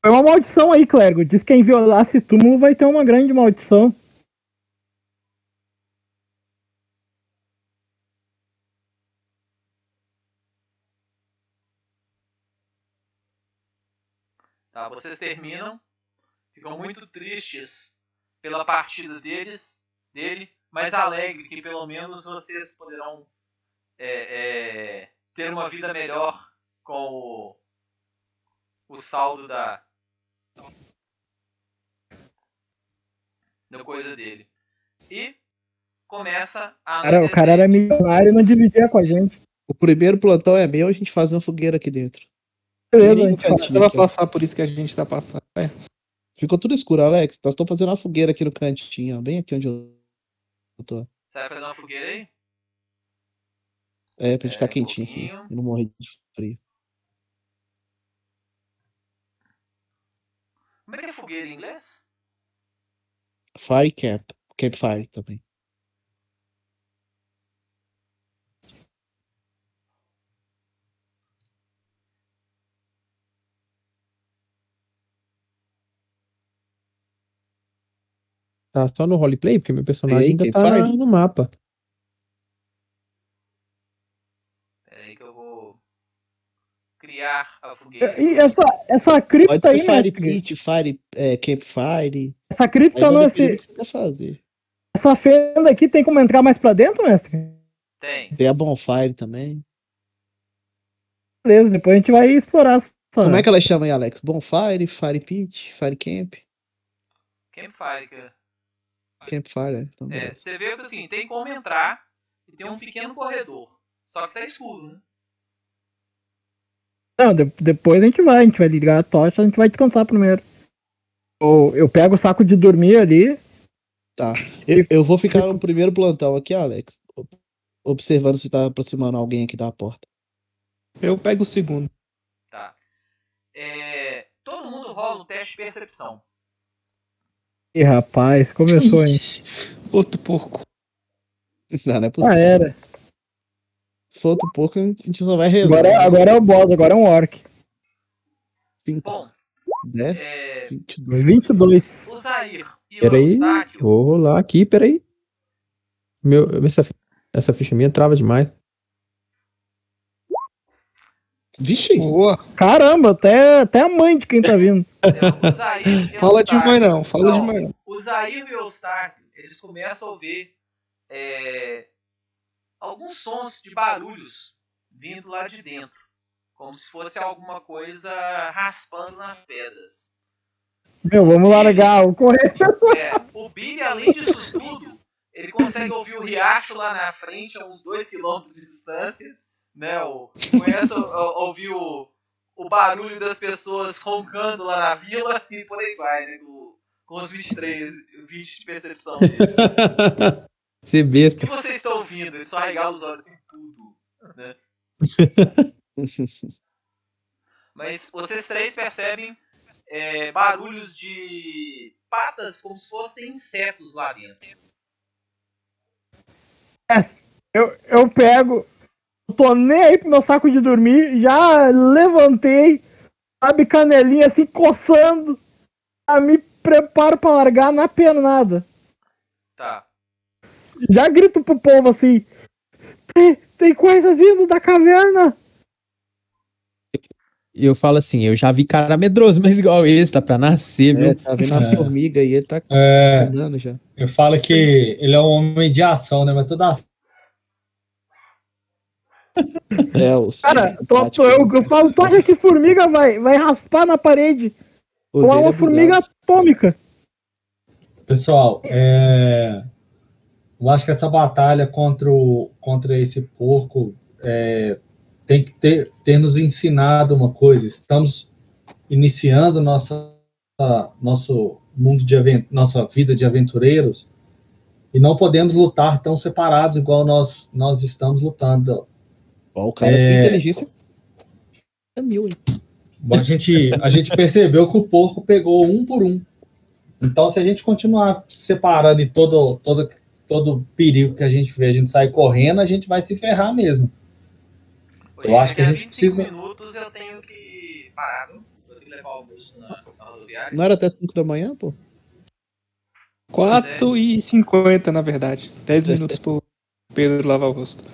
Foi uma maldição aí, clérigo. Diz que quem violar esse túmulo vai ter uma grande maldição.
Tá, vocês terminam, ficam muito tristes pela partida deles, dele, mas alegre que pelo menos vocês poderão é, é, ter uma vida melhor com o, o saldo da da coisa dele. E começa a
Cara, o cara era milionário e não dividia com a gente.
O primeiro plantão é meu, a gente faz uma fogueira aqui dentro.
Beleza, a gente
faz
faz.
Ela vai passar por isso que a gente tá passando. É.
Ficou tudo escuro, Alex. Nós estamos fazendo uma fogueira aqui no cantinho, ó, bem aqui onde eu tô.
Você vai fazer uma fogueira aí?
É, pra
É,
ficar
um
quentinho aqui e não morrer de frio.
Como é que é fogueira em inglês?
Fire camp. Campfire também.
Tá só no roleplay, porque meu personagem
aí,
ainda tá no mapa.
Pera aí que eu vou criar a fogueira.
E essa, essa
Pode
cripta aí,
Fire Pit, Fire é, Campfire.
essa cripta não,
quer fazer.
essa fenda aqui tem como entrar mais pra dentro, mestre?
Tem.
Tem a Bonfire também.
Beleza, depois a gente vai explorar essa.
Como é que ela chama aí, Alex? Bonfire, Fire Pit, Fire Camp,
Campfire. cara.
Campfire. é. Então,
É, você vê que assim, tem como entrar e tem um pequeno corredor. Só que tá escuro, né?
Não, de- depois a gente vai, a gente vai ligar a tocha, a gente vai descansar primeiro. Ou eu pego o saco de dormir ali.
Tá. Eu, eu vou ficar no primeiro plantão aqui, Alex. Observando se tá aproximando alguém aqui da porta.
Eu pego o segundo.
Tá. É, todo mundo rola um teste de percepção.
Ih, rapaz, começou, hein?
Outro porco.
Não, não é
Ah,
possível.
era.
Se for outro pouco, a gente só vai rezar.
Agora, agora é o boss, agora é um orc.
Cinco,
Bom,
10,
é,
22.
22.
o Zair e o
Peraí,
Eustáquio.
vou rolar aqui, peraí. Meu, essa, essa ficha minha trava demais.
Vixe,
Boa.
Caramba, até, até a mãe de quem tá vindo.
é, o Zair e o
Fala de
Eustáquio.
mãe não, fala de
Não.
mãe não.
O Zair e o Eustáquio, eles começam a ver é, alguns sons de barulhos vindo lá de dentro. Como se fosse alguma coisa raspando nas pedras.
Meu, vamos largar o correio.
É, o Billy, além disso tudo, ele consegue ouvir o riacho lá na frente, a uns 2km de distância. Né, o, a ouvir o, o barulho das pessoas roncando lá na vila e por aí vai, né, com, com os 23, 20 de percepção dele. O
besta.
que vocês estão ouvindo? Ele só regala os olhos em tudo. Né? Mas vocês três percebem é, barulhos de patas como se fossem insetos lá dentro.
Eu, eu pego, tô nem aí pro meu saco de dormir. Já levantei, sabe, canelinha assim, coçando. Já me preparo pra largar na pernada.
Tá.
Já grito pro povo assim: tem, tem coisas vindo da caverna.
E eu falo assim, eu já vi cara medroso, mas igual esse, tá pra nascer,
É,
viu?
tá vendo as
É.
formigas aí, ele tá
É,
andando já.
eu falo que ele é um homem de ação, né? Mas toda
É, os
Cara, tô, tô- eu, eu falo, tu acha que formiga vai, vai raspar na parede?
o
Ou é uma formiga atômica?
Pessoal, é, eu acho que essa batalha contra, o, contra esse porco é, tem que ter, ter nos ensinado uma coisa. Estamos iniciando nossa, nosso mundo de aven- nossa vida de aventureiros e não podemos lutar tão separados igual nós, nós estamos lutando.
Ó, o cara
É.
tem inteligência é mil, hein?
A gente, a gente percebeu que o porco pegou um por um. Então, se a gente continuar separando e todo, todo, todo perigo que a gente vê, a gente sair correndo, a gente vai se ferrar mesmo. Eu acho que a gente
25
precisa-
minutos eu tenho que parar, viu? Eu tenho que levar o na, na rodoviária.
Não era até 5 da manhã, pô?
4 e 50, na verdade. 10 minutos pro Pedro lavar o rosto.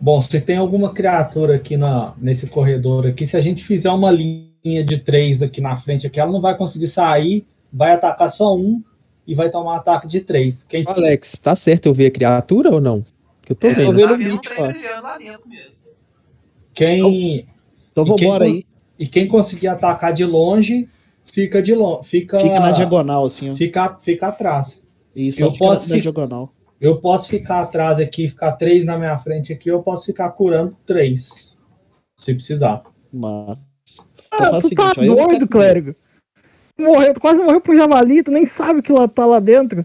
Bom, se tem alguma criatura aqui na, nesse corredor aqui, se a gente fizer uma linha de três aqui na frente, aqui, ela não vai conseguir sair, vai atacar só um e vai tomar ataque de três. Quem
Alex, tá certo eu ver a criatura ou não? Que eu tô
É,
vendo.
tá
o
vendo um
bicho,
dentro mesmo.
quem
Então
E quem
vambora
con-
aí.
e quem conseguir atacar de longe fica de longe, fica
Fica na diagonal, assim, ó.
fica, fica atrás.
Isso,
eu
fica
posso
na
fi-
diagonal.
Eu posso ficar atrás aqui, ficar três na minha frente aqui, eu posso ficar curando três, se precisar.
Mas.
Ah,
faz o
tu tá
seguinte,
doido,
ficar-
clérigo. Morreu, tu quase morreu pro javali, tu nem sabe que lá tá lá dentro.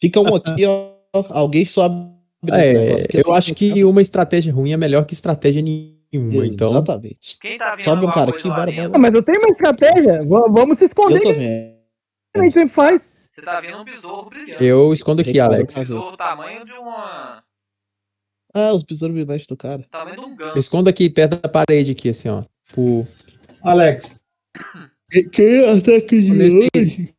Fica um aqui, ó. Alguém sobe.
É, eu acho que uma estratégia ruim é melhor que estratégia nenhuma, então.
Exatamente.
Quem tá vendo
Sobe um
alguma
cara aqui, bora?
Ah, mas eu tenho uma estratégia. Vamos se esconder,
Eu tô
que
vendo.
a gente sempre faz.
Você tá vendo um besouro brilhando.
Eu escondo aqui. Alex.
Um besouro do tamanho de uma.
Ah, os besouros vibrantes do cara.
tamanho de um
Eu
ganso.
escondo aqui perto da parede aqui, assim, ó. Por...
Alex,
Que ataque de hoje?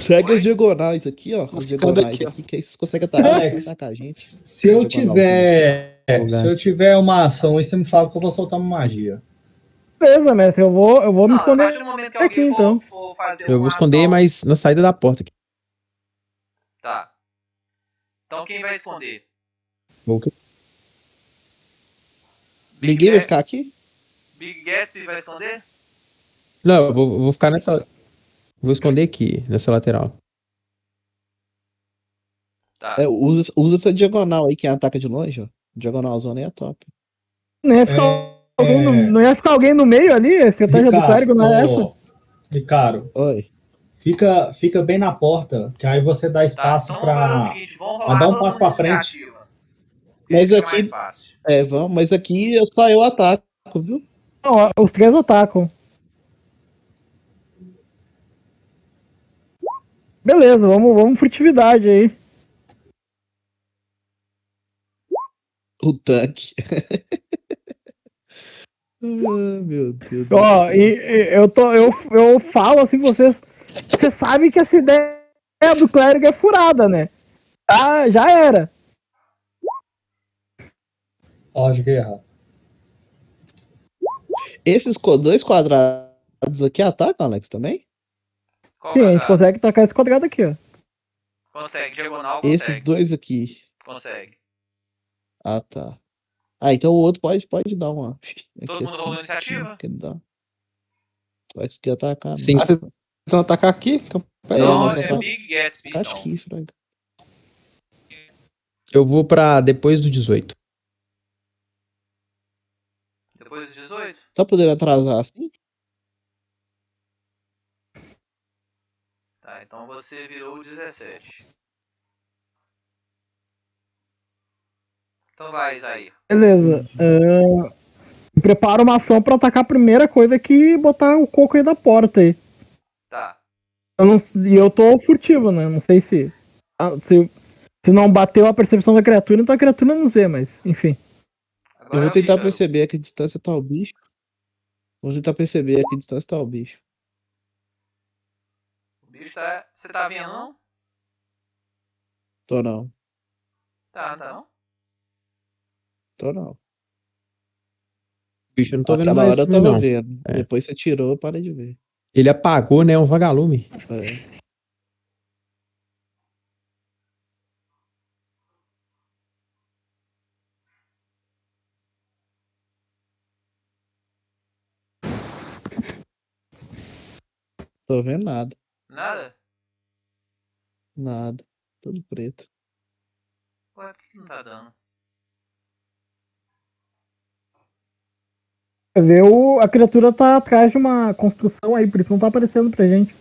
Segue
Oi?
as diagonais aqui, ó. As diagonais
aqui, ó.
aqui, que aí vocês conseguem atacar,
Alex.
atacar a gente.
se eu tiver, se eu tiver uma ação, aí você me fala que eu vou soltar uma magia.
Beleza, mestre. Eu vou, eu vou me
Não, a
esconder. aqui,
for,
então.
for fazer
Eu vou esconder,
ação-
mas na saída da porta aqui.
Tá. Então quem vai esconder?
Vou-
Big,
Ninguém vai ficar aqui?
Big Gasp vai esconder?
Não, eu vou, vou ficar nessa. Vou esconder aqui, nessa lateral.
Tá.
É, usa, usa essa diagonal aí, quem ataca de longe, ó. Diagonal zona aí é top.
Não ia ficar,
É,
alguém, no, não ia ficar alguém no meio ali? A estratégia do clérigo não é essa?
Ricardo,
Oi.
fica, fica bem na porta, que aí você dá
Tá,
espaço
então vamos fazer o
para dar um passo
de
frente.
Mas
Fica
aqui-. É, vamos, mas aqui eu só eu ataco, viu?
Não, os três atacam. Beleza, vamos, vamos furtividade aí.
O tanque. ah, meu Deus. do
Ó,
céu.
e, e eu, tô, eu, eu falo assim vocês. Você sabe que essa ideia do clérigo é furada, né? Ah, já era.
Ó, joguei errado.
Esses dois quadrados aqui atacam, Alex, também?
Qual
Sim, a gente
quadrado?
consegue tacar esse quadrado aqui, ó.
Consegue, diagonal
Esses
consegue.
dois aqui.
Consegue.
Ah, tá. Ah, então o outro pode, pode dar uma.
Todo mundo rolou iniciativa?
Que dá. Vai conseguir atacar.
Sim.
Ah, vocês vão atacar aqui? Então, pera aí,
É, tá-
Big Gatsby,
Tá
então.
aqui, Frank.
Eu vou pra depois do 18.
Depois do 18?
Tá podendo atrasar assim?
Tá, então você virou o 17. Então vai, Isaí.
Beleza. É, prepara uma ação pra atacar a primeira coisa que botar o coco aí da porta aí.
Tá.
Eu não, e eu tô furtivo, né? Não sei se. ah, se Se não bateu a percepção da criatura, então a criatura não nos vê, mas enfim.
Agora
Eu
é
vou
o
tentar
Ícaro.
perceber a que distância tá o bicho. Vou tentar perceber a que distância tá o bicho.
O bicho tá. Você tá vendo, não?
Tô não.
Tá, tá não?
Tô não.
Bicho, eu não tô vendo
Aquela
mais
hora eu
também,
tava
não.
vendo.
É.
Depois você tirou, eu parei de ver.
Ele apagou, né? Um vagalume.
É. Tô vendo nada.
Nada?
Nada. Tudo preto.
Ué, por que que não tá dando?
Vê o, a criatura tá atrás de uma construção aí, por isso não tá aparecendo pra gente.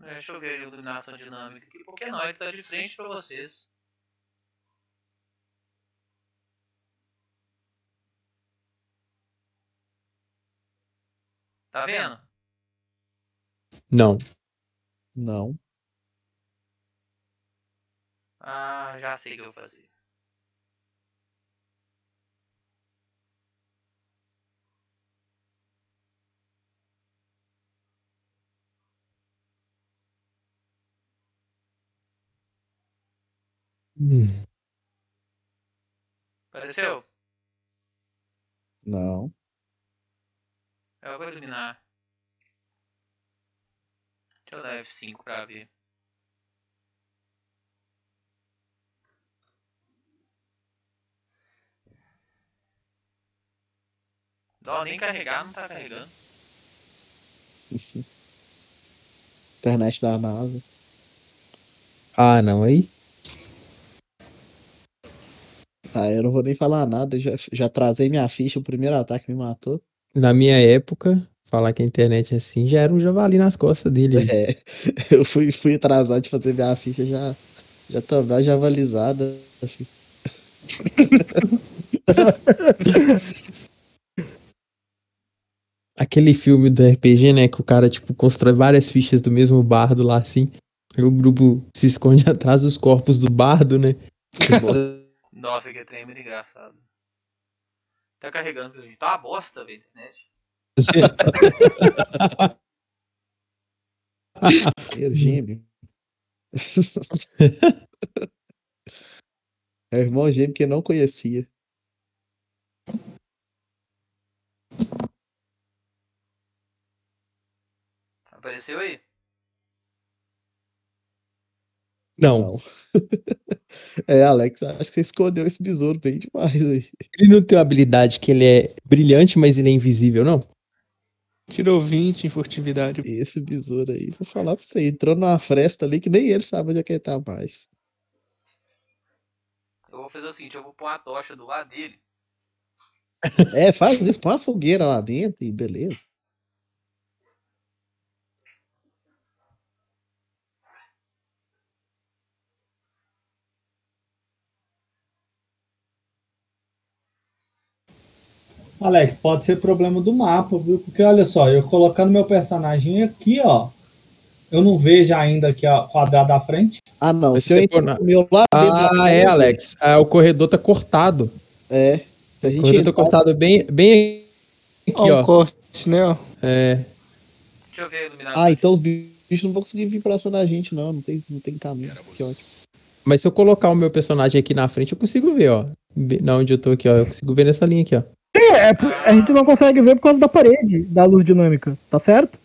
Deixa eu ver a iluminação dinâmica aqui. Porque não, ele tá de frente pra vocês. Tá vendo?
Não.
Não.
Ah, já sei o que eu vou fazer.
Hum.
Apareceu?
Não.
Eu vou iluminar. Deixa eu dar F5 pra ver. Dó nem carregar, não tá carregando.
Internet da NASA.
Ah, não. Aí.
Ah, eu não vou nem falar nada. Já, já trazei minha ficha. O primeiro ataque me matou.
Na minha época, falar que a internet é assim já era um javali nas costas dele.
É. Eu fui, fui atrasado de fazer minha ficha já. Já tava javalizada. Assim.
Aquele filme do RPG, né? Que o cara, tipo, constrói várias fichas do mesmo bardo lá, assim. Aí o grupo se esconde atrás dos corpos do bardo, né?
Nossa, que trem muito engraçado. Tá carregando pelo jeito. Tá uma bosta, velho, internet.
Gêmeo. É o irmão gêmeo que eu não conhecia.
Apareceu aí?
Não,
Não. É, Alex, acho que você escondeu esse besouro bem demais aí.
ele não tem uma habilidade que ele é brilhante, mas ele é invisível, não?
Tirou 20 em furtividade.
Esse besouro aí, vou falar pra você, entrou numa fresta ali que nem ele sabe onde é que ele tá mais.
Eu vou fazer o seguinte, eu vou pôr uma tocha do lado dele.
É, faz isso, põe uma fogueira lá dentro e beleza.
Alex, pode ser problema do mapa, viu? Porque olha só, eu colocando meu personagem aqui, ó. Eu não vejo ainda aqui a quadrado da frente.
Ah, não,
Mas
se eu
na-
no meu lado
Ah, é, Alex. Ah, o corredor tá cortado.
É.
O corredor tá cortado bem, bem aqui,
Ó, o
ó.
corte, né? ó.
É.
Deixa eu ver a iluminação.
Ah, então os bichos não vão conseguir vir pra cima da gente, não. Não tem, não tem caminho. Que ótimo.
Mas se eu colocar o meu personagem aqui na frente, eu consigo ver, ó. Na onde eu tô aqui, ó. Eu consigo ver nessa linha aqui, ó.
É, é por- a gente não consegue ver por causa da parede da luz dinâmica, tá certo?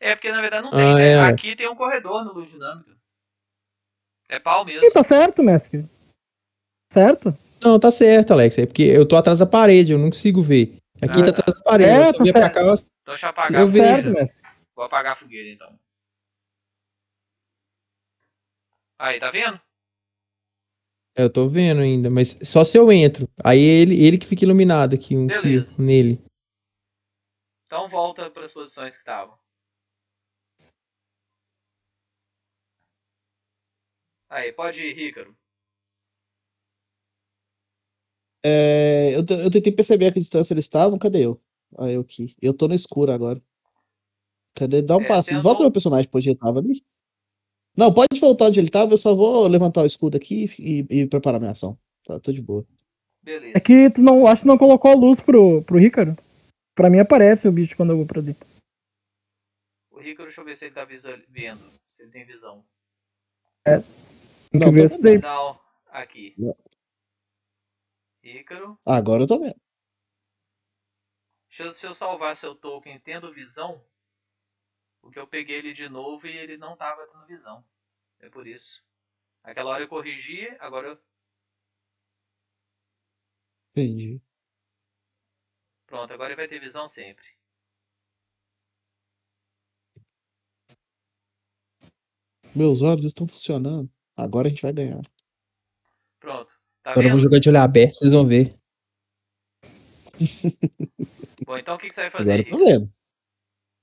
É, porque na verdade não tem,
Ah,
né?
é,
Aqui tem um corredor no Luz Dinâmica. É pau mesmo.
Sim, tá certo, mestre. Certo?
Não, tá certo, Alex. É porque eu tô atrás da parede, eu não consigo ver. Aqui
Ah,
tá
tá.
atrás da parede.
É,
eu só
tá
pra cá, eu-
Então deixa eu apagar.
Eu
a
vejo.
mestre.
Vou apagar a fogueira então. Aí, tá vendo?
Eu tô vendo ainda, mas só se eu entro. Aí ele, ele que fica iluminado aqui, um
Beleza.
círculo nele.
Então volta para as posições que estavam. Aí, pode ir, Rícaro.
É, eu, eu tentei perceber a que distância eles estavam. Cadê eu? Ah, eu aqui. Eu tô no escuro agora. Cadê? Dá um
É,
passo.
você
Volta
andou-
meu personagem onde ele tava ali. Não, pode voltar onde ele tava, eu só vou levantar o escudo aqui e, e preparar minha ação. Tá, tô de boa.
Beleza.
É que tu não, acho que não colocou a luz pro, pro Ricardo. Pra mim aparece o bicho quando eu vou pra dentro.
O Rico, deixa eu ver se ele tá vendo. Se ele tem visão.
Tem que
Não,
ver isso daí.
Não, aqui.
Não.
Ícaro.
Agora eu tô vendo.
Deixa eu, se eu salvar seu token tendo visão. Porque eu peguei ele de novo e ele não tava tendo visão. É por isso. Aquela hora eu corrigi, agora eu.
Entendi.
Pronto, agora ele vai ter visão sempre.
Meus olhos estão funcionando. Agora a gente vai ganhar.
Pronto. Tá
Agora eu vou
vendo?
jogar de olho aberto, vocês vão ver.
Bom, então o que, que você vai fazer,
Agora eu tô vendo.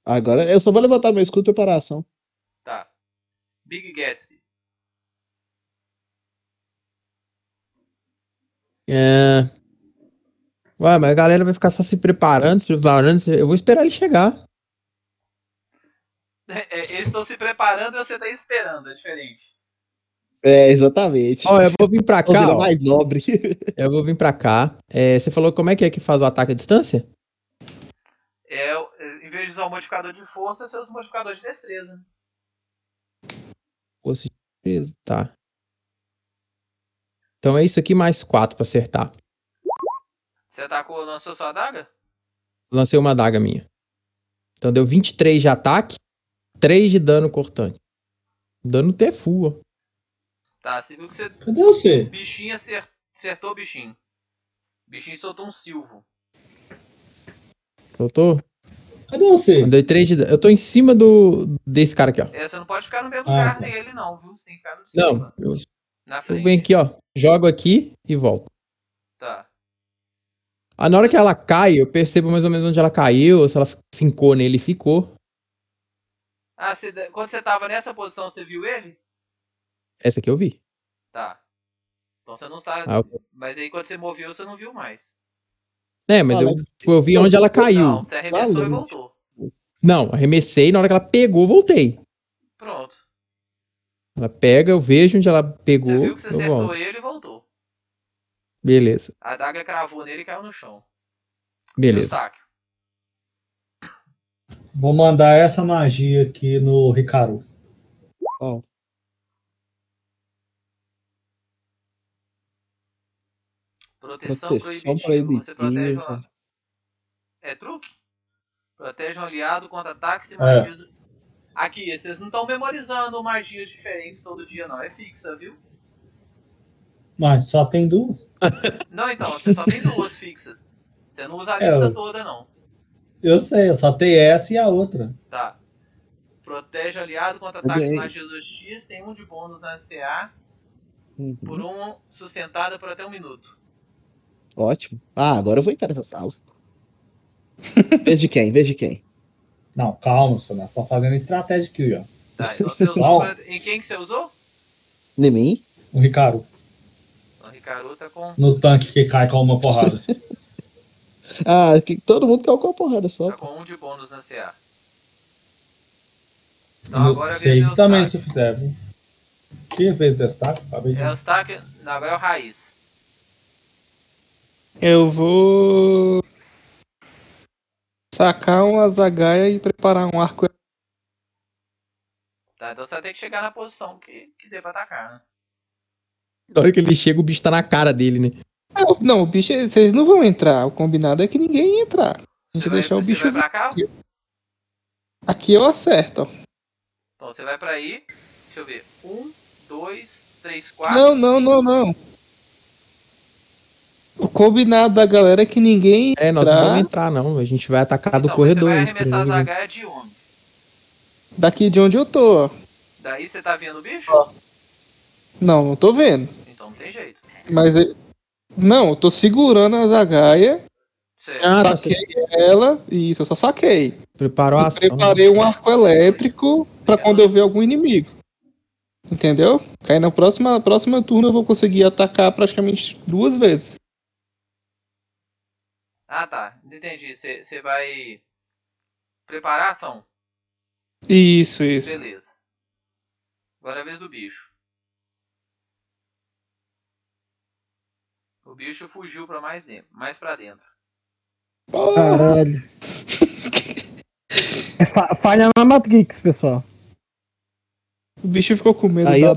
Agora eu só vou levantar meu escudo e preparar a ação.
Tá. Big Gatsby.
É... Ué, mas a galera vai ficar só se preparando, se preparando. Eu vou esperar ele chegar.
É, eles estão se preparando e você tá esperando, é diferente.
É, exatamente.
Ó, eu vou vir pra cá, ó.
mais nobre.
Eu vou vir pra cá. É, você falou como é que é que faz o ataque à distância?
É, em vez de usar o modificador de força, você usa o modificador de destreza.
Força de defesa, Tá. Então é isso aqui mais 4 pra acertar.
Você atacou, lançou sua adaga?
Lancei uma adaga minha. Então deu 23 de ataque, 3 de dano cortante. Dano até full, ó.
Tá, você viu que você.
Cadê você?
Bichinho acer- acertou o bichinho. O bichinho soltou um silvo.
Tô.
Cadê você?
Eu dei 3 de dano. Eu tô em cima do desse cara aqui, ó.
É, você não pode ficar no mesmo
Ah,
lugar
tá.
dele, não, viu? Você tem que ficar no de
Não,
cima.
eu,
Na
eu
frente.
venho aqui, ó. Jogo aqui e volto.
Tá.
Ah, na hora que ela cai, eu percebo mais ou menos onde ela caiu, ou se ela fincou nele e ficou.
Ah, você- quando você tava nessa posição, você viu ele?
Essa aqui eu vi.
Tá. Então você não está.
Ah, ok.
Mas aí quando você moveu, você não viu mais.
É, mas eu, tipo, eu vi onde ela caiu.
Não, você arremessou e voltou.
Não, arremessei, na hora que ela pegou, voltei.
Pronto.
Ela pega, eu vejo onde ela
Você
pegou,
viu que você acertou
volto.
ele e voltou.
Beleza,
A daga cravou nele e caiu no chão.
beleza.
Vou mandar essa magia aqui no Ricardo.
Ó,
Proteção,
Proteção
proibitiva. Você protege
proibitiva.
uma... É truque? Protege um aliado contra ataques e
É.
magias. Aqui, vocês não estão memorizando magias diferentes todo dia, não. É fixa, viu?
Mas só tem duas.
Não, então, você só tem duas fixas. Você não usa a
É,
lista
eu-
toda, não.
Eu sei, eu só tenho essa e a outra.
Tá. Protege aliado contra ataques e magias hostis. Tem um de bônus na CA
uhum.
por um sustentada por até um minuto.
Ótimo. Ah, agora eu vou entrar nessa sala. Vez de quem? Vez de quem?
Não, calma, senhor, nós estamos fazendo estratégia aqui, ó.
Tá, então você usou. Pra- Em quem que você usou?
Em mim?
O Ricardo,
O Ricardo tá com.
no tanque que cai com uma porrada.
Ah, que todo mundo quer uma porrada só.
Tá com um de bônus na CA. Então agora é a vez
Save também, se fizer, viu? Quem fez o destaque? Acabei de...
É o. Não, agora é o Raiz.
Eu vou sacar uma zagaia e preparar um arco.
Tá, então você vai ter que chegar na posição que, que pra atacar, né?
Na hora que ele chega, o bicho tá na cara dele, né?
Ah, Não, o bicho, vocês não vão entrar. O combinado é que ninguém ia entrar. A
Você
gente
vai,
deixar o bicho.
vai pra cá?
Aqui eu acerto, ó.
Então você vai pra aí. Deixa eu ver. Um, dois, três, quatro.
Não, não,
cinco.
não, não. O combinado da galera é que ninguém.
É, nós não
Tá.
vamos entrar, não. A gente vai atacar do
Então,
corredor.
Você vai
isso,
arremessar a
provavelmente.
zagaia de onde?
Daqui de onde eu tô, ó.
Daí você tá vendo o bicho?
Não, não tô vendo.
Então não tem jeito.
Mas. Não, eu tô segurando a zagaia,
Certo.
Ah, tá,
saquei ela. Isso, eu só saquei.
Preparou a ação.
preparei um arco elétrico pra quando eu ver algum inimigo. Entendeu? Aí na próxima, próxima turno eu vou conseguir atacar praticamente duas vezes.
Ah, tá. Entendi. Você vai preparar a ação?
Isso, isso.
Beleza. Agora é a vez do bicho. O bicho fugiu pra mais dentro, mais para dentro.
Caralho. É fa- falha na Matrix, pessoal.
O bicho ficou com medo
Aí
da
eu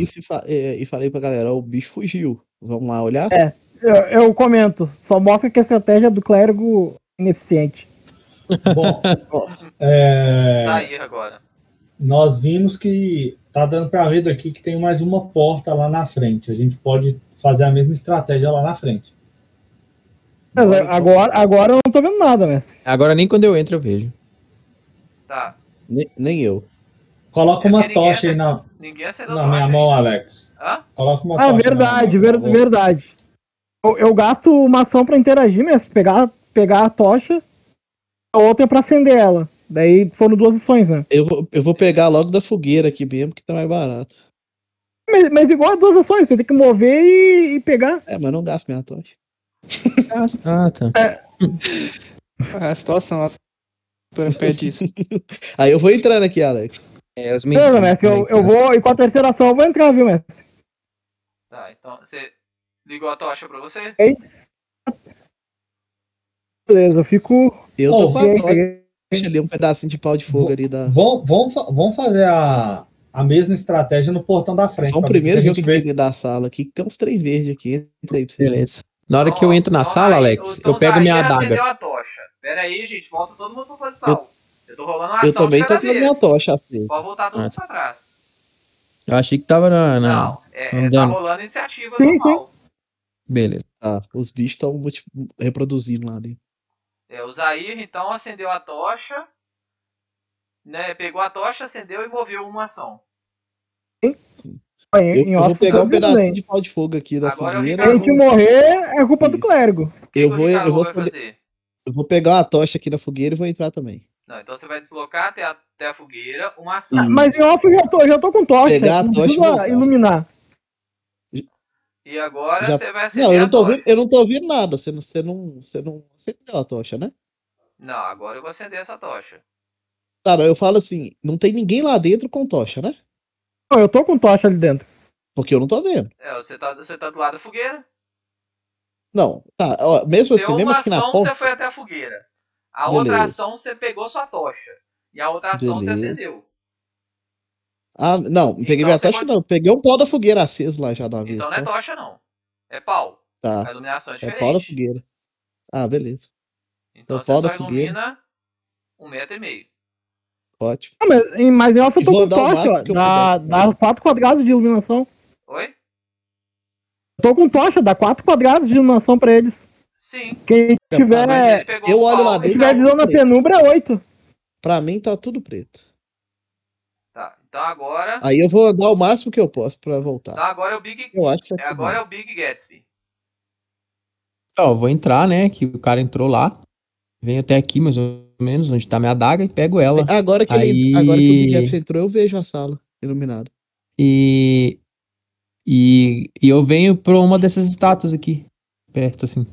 isso e, fa- e falei pra galera, ó, o bicho fugiu. Vamos lá olhar?
É. Eu, eu comento, só mostra que a estratégia do clérigo é ineficiente.
Bom, é,
Sair agora.
nós vimos que tá dando para ver daqui que tem mais uma porta lá na frente. A gente pode fazer a mesma estratégia lá na frente.
Mas agora, agora eu não tô vendo nada, né?
Agora nem quando eu entro eu vejo.
Tá.
Nem, nem eu.
Coloca
É
uma tocha aí na, na minha
aí.
mão, Alex.
Hã?
Coloca uma
Ah,
tocha.
verdade,
na minha mão,
ver- verdade. Eu, eu gasto uma ação pra interagir mesmo, pegar, pegar a tocha, a outra é pra acender ela. Daí foram duas ações, né?
Eu vou, eu vou pegar logo da fogueira aqui mesmo, que tá mais barato.
Mas, mas igual as duas ações, você tem que mover e, e pegar.
É, mas não gasto minha tocha.
Ah, tá.
A situação ela pede isso.
Aí eu vou entrando aqui, Alex.
É, os
Beleza, mestre, eu, eu vou, e com a terceira ação eu vou entrar, viu, mestre?
Tá, então você ligou a tocha pra você?
Beleza, eu fico.
Eu
Ô,
tô ali, um pedacinho de pau de fogo
Vou-
ali da.
Vamos fazer a, a mesma estratégia no portão da frente.
Vamos primeiro
que
ver
a
o que
gente
tem da sala aqui, que tem uns trem verdes aqui. Entra aí pra você.
Beleza. Na hora que eu entro na
então
sala,
aí,
Alex,
então
eu pego minha adaga.
a tocha. Pera aí, gente, volta todo mundo pra posição. Eu, tô rolando uma
Eu
ação de
também tô com a minha tocha assim.
Pode voltar todo
Ah,
mundo pra trás.
Eu achei que tava na. na-
Não, é, é, tá rolando iniciativa
Sim,
normal.
Beleza.
Tá, os bichos estão reproduzindo lá dentro.
É, o Zair, então, acendeu a tocha. Né, pegou a tocha, acendeu e moveu uma ação.
Eu,
em
eu vou pegar um pedacinho
bem.
de pau de fogo aqui da
Agora
fogueira.
Se a gente morrer, é culpa do clérigo.
Que,
Eu
que
vou- eu vou
vai
fazer-? Eu vou pegar uma tocha aqui na fogueira e vou entrar também.
Não, então você vai deslocar até a, até a fogueira uma ação.
Hum.
Mas em off eu já tô, já tô com tocha.
Pegar a tocha
iluminar.
E agora
Já-
você vai
Não,
acender
eu
a
não tô
tocha.
ouvindo, eu não tô ouvindo nada. Você não, você não, você não acendeu a tocha, né?
Não, agora eu vou acender essa tocha.
Tá, não, eu falo assim, não tem ninguém lá dentro com tocha, né?
Não, eu tô com tocha ali dentro.
Porque eu não tô vendo.
É, você tá, você tá do lado da fogueira.
Não, tá, ó, mesmo
Seu
assim, mesmo
uma
aqui na
ação
porta.
você foi até a fogueira. A
Beleza.
outra ação você pegou sua tocha. E a outra ação você
Beleza.
acendeu.
Ah, não, não peguei
Então
minha tocha,
pode-
não. Peguei um pau da fogueira aceso lá já da vez.
Então não é
tá?
tocha, não. É pau. A
Tá,
iluminação é
é
diferente.
pau da fogueira. Ah, beleza.
Então
É o
você
pau
só
da fogueira.
ilumina um metro e meio.
Ótimo.
Ah, mas, em- mas eu tô com tocha, ó. Dá, dá 4 quadrados de iluminação.
Oi?
Eu tô com tocha, dá 4 quadrados de iluminação pra eles.
Sim.
Quem tiver,
eu olho lá
e
quem
dentro,
dá
tiver
um-
visão na penumbra é 8.
Pra mim tá tudo preto.
Tá, então agora.
Aí eu vou andar o máximo que eu posso pra voltar.
Então agora é o Big.
Eu acho que
é, agora é o Big Gatsby.
Ó, eu vou entrar, né? Que o cara entrou lá. Venho até aqui, mais ou menos, onde tá minha adaga, e pego ela.
Agora que,
Aí-
ele, agora que o Big Apps entrou, eu vejo a sala iluminada.
E. E, e eu venho pra uma dessas estátuas aqui. Perto, assim.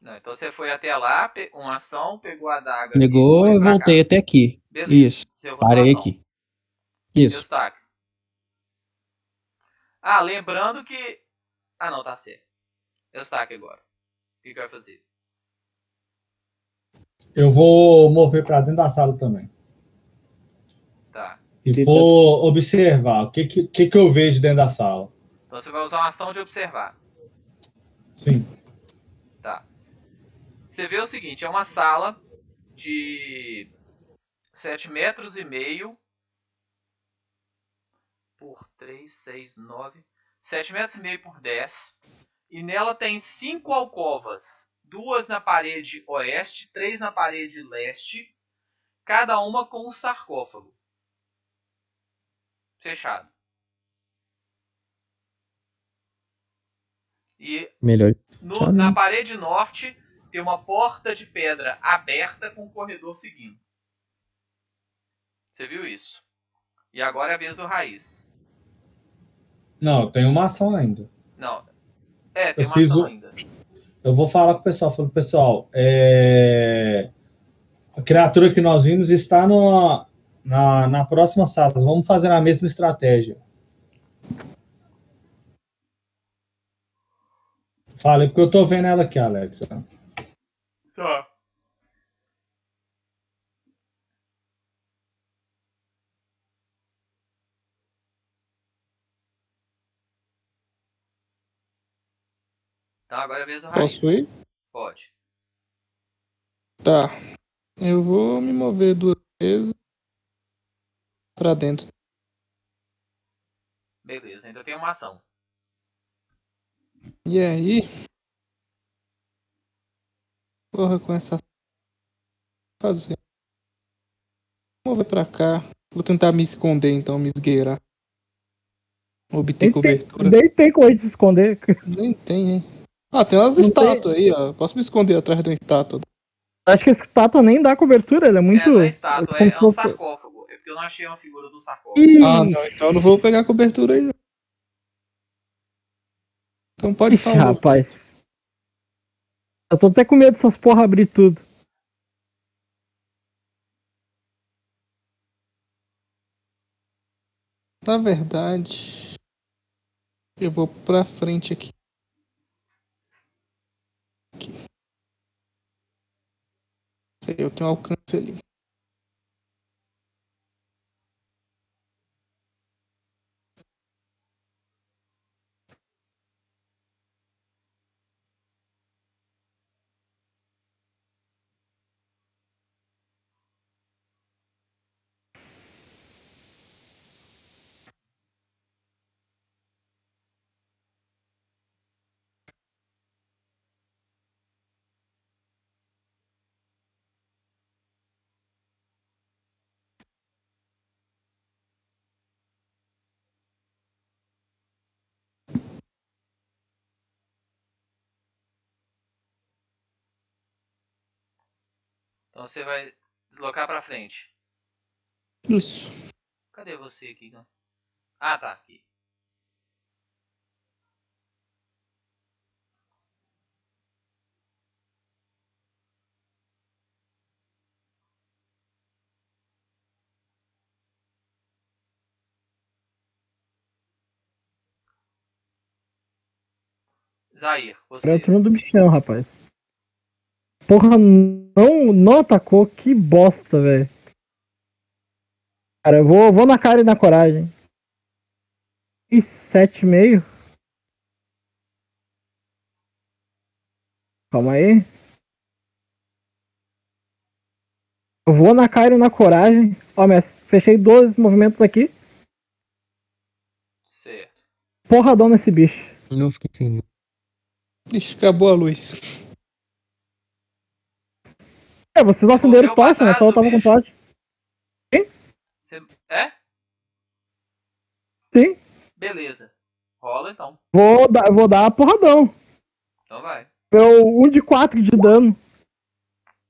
Não, então você foi até lá, uma ação, pegou a adaga.
Negou
foi
e voltei
cá.
até aqui.
Beleza.
Isso. Parei aqui.
Isso. Ah, lembrando que. Ah, não, tá certo. Eustáquio agora. O que, que vai fazer?
Eu vou mover para dentro da sala também.
Tá.
E vou observar o que, que, que, que eu vejo dentro da sala.
Então você vai usar uma ação de observar.
Sim.
Tá. Você vê o seguinte, é uma sala de 7 metros e meio por 3, 6, 9. 7 metros e meio por 10. E nela tem cinco alcovas. Duas na parede oeste, três na parede leste. Cada uma com um sarcófago. Fechado. E
Melhor.
no- na parede norte tem uma porta de pedra aberta com um corredor seguindo. Você viu isso? E agora é a vez do Raiz.
Não, tenho uma ação ainda.
Não. É, tem
eu
uma ação
o...
ainda.
Eu vou falar com o pessoal, Falo pessoal, é... a criatura que nós vimos está no, na, na próxima sala. Vamos fazer a mesma estratégia. Falei, porque eu tô vendo ela aqui, Alex.
Tá. Tá, agora é a vez do Raiz.
Posso ir?
Pode.
Tá. Eu vou me mover duas vezes pra dentro.
Beleza, ainda tem uma ação.
E aí? Porra, com essa. Fazer. Vou mover pra cá. Vou tentar me esconder então, me esgueirar. Obter
Nem tem,
cobertura.
nem tem como a gente se esconder.
Nem tem, hein? Ah, tem umas estátuas aí, ó. Posso me esconder atrás de uma estátua.
Acho que esse estátua nem dá cobertura, ele é muito.
É, não é estátua, é,
como
é um sarcófago. É porque eu não achei uma figura do sarcófago.
Ih,
Ah, não, então eu não vou pegar cobertura aí. Então pode
ixi,
salvar.
rapaz. Eu tô até com medo dessas porra abrir tudo.
Na verdade, eu vou pra frente aqui. Aqui. Eu tenho alcance ali.
Então você vai deslocar pra frente.
Isso.
Cadê você aqui? Ah, tá, aqui. Zair, você.
O turno do bichão, rapaz. Porra, não, não atacou, que bosta, velho. Cara, eu vou, vou na cara e na coragem. E sete e meio. Calma aí. Eu vou na cara e na coragem. Ó, mestre, fechei 12 movimentos aqui.
Certo.
Porradão nesse bicho.
Não fiquei sem.
Ixi, acabou a luz.
É, vocês acenderam
Correu pra
tocha, né? Só eu tava com
bicho.
tocha.
Você... É?
Sim.
Beleza. Rola então.
Vou dar, vou dar porradão.
Então vai.
Meu 1 de 4 de dano.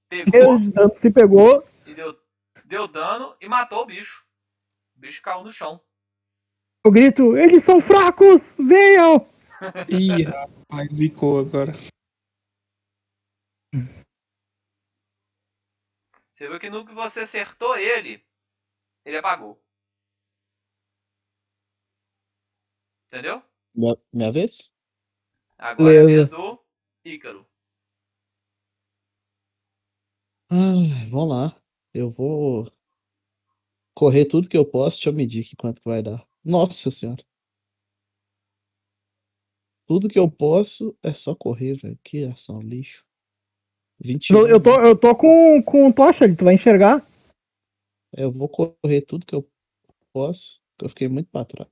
Pegou
de dano se pegou.
e deu, deu dano e matou o bicho. O bicho caiu no chão.
Eu grito, eles são fracos! Venham!
Ih, rapaz, zicou agora.
Você viu que no que você acertou ele, ele apagou. Entendeu?
Minha, minha vez?
Agora é a vez do Ícaro.
Ah, vamos lá. Eu vou correr tudo que eu posso. Deixa eu medir aqui quanto que vai dar. Nossa senhora. Tudo que eu posso é só correr, velho. Que ação lixo. 21.
Eu, eu tô, eu tô com, com tocha ali, tu vai enxergar.
Eu vou correr tudo que eu posso. porque Eu fiquei muito pra trás.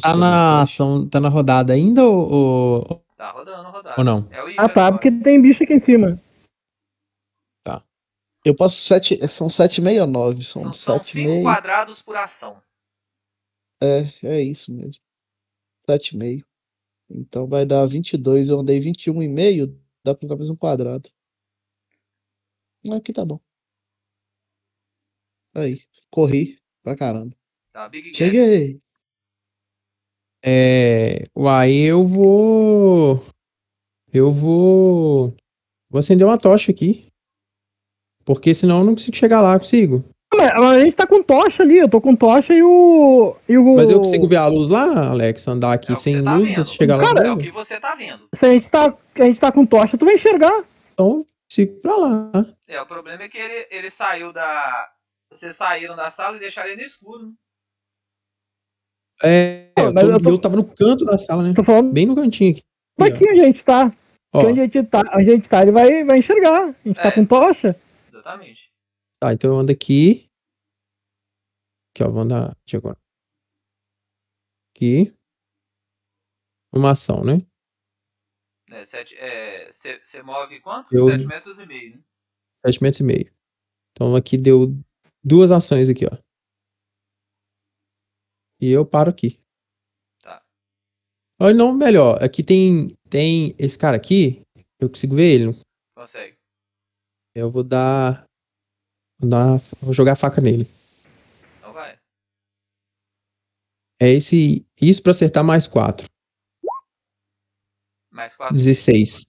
Tá na ação, tá na rodada ainda ou, ou,
Tá rodando, rodando.
ou não?
É o Ícaro.
Ah tá,
agora.
porque tem bicho aqui em cima.
Eu posso sete. São 7,6 ou 9? São,
São, são
sete
cinco
meio.
quadrados por ação.
É, é isso mesmo. 7,5. Então vai dar 22. Eu andei 21,5. Dá pra usar mais um quadrado. Aqui tá bom. Aí, corri pra caramba.
Tá.
Cheguei.
É. Uai, eu vou. Eu vou. Vou acender uma tocha aqui. Porque senão eu não consigo chegar lá, consigo.
Ah, mas mas a gente tá com tocha ali, eu tô com tocha e o. E o
Mas eu consigo ver a luz lá, Alex? Andar aqui
É
sem
tá
luz,
vendo.
chegar lá.
Cara,
É
no
o que você tá vendo.
Se a gente tá, a gente tá com tocha, tu vai enxergar.
Então, sigo pra lá.
É, o problema é que ele, ele saiu da. Vocês saíram da sala e deixaram ele no escuro.
É,
Não,
eu,
mas
tô-
eu tô-
eu tava no canto da sala, né?
Tô falando
Bem no cantinho aqui.
daqui onde a gente tá.
Ó,
onde a gente tá, a gente tá, ele vai, vai enxergar. A gente
É.
tá com tocha.
Exatamente.
tá, então eu ando aqui. Aqui, ó, vou andar. Deixa eu agora. Aqui. Uma ação, né?
É, sete, é, você você move quanto?
Eu-
7 metros e meio, né?
7 metros e meio. Então aqui deu duas ações aqui, ó. E eu paro aqui.
Tá.
Olha, não, melhor. Aqui tem, tem esse cara aqui. Eu consigo ver ele.
Consegue.
Eu vou dar. Vou, dar, vou jogar a faca nele.
Então vai.
É esse. Isso pra acertar mais 4.
Mais 4.
16.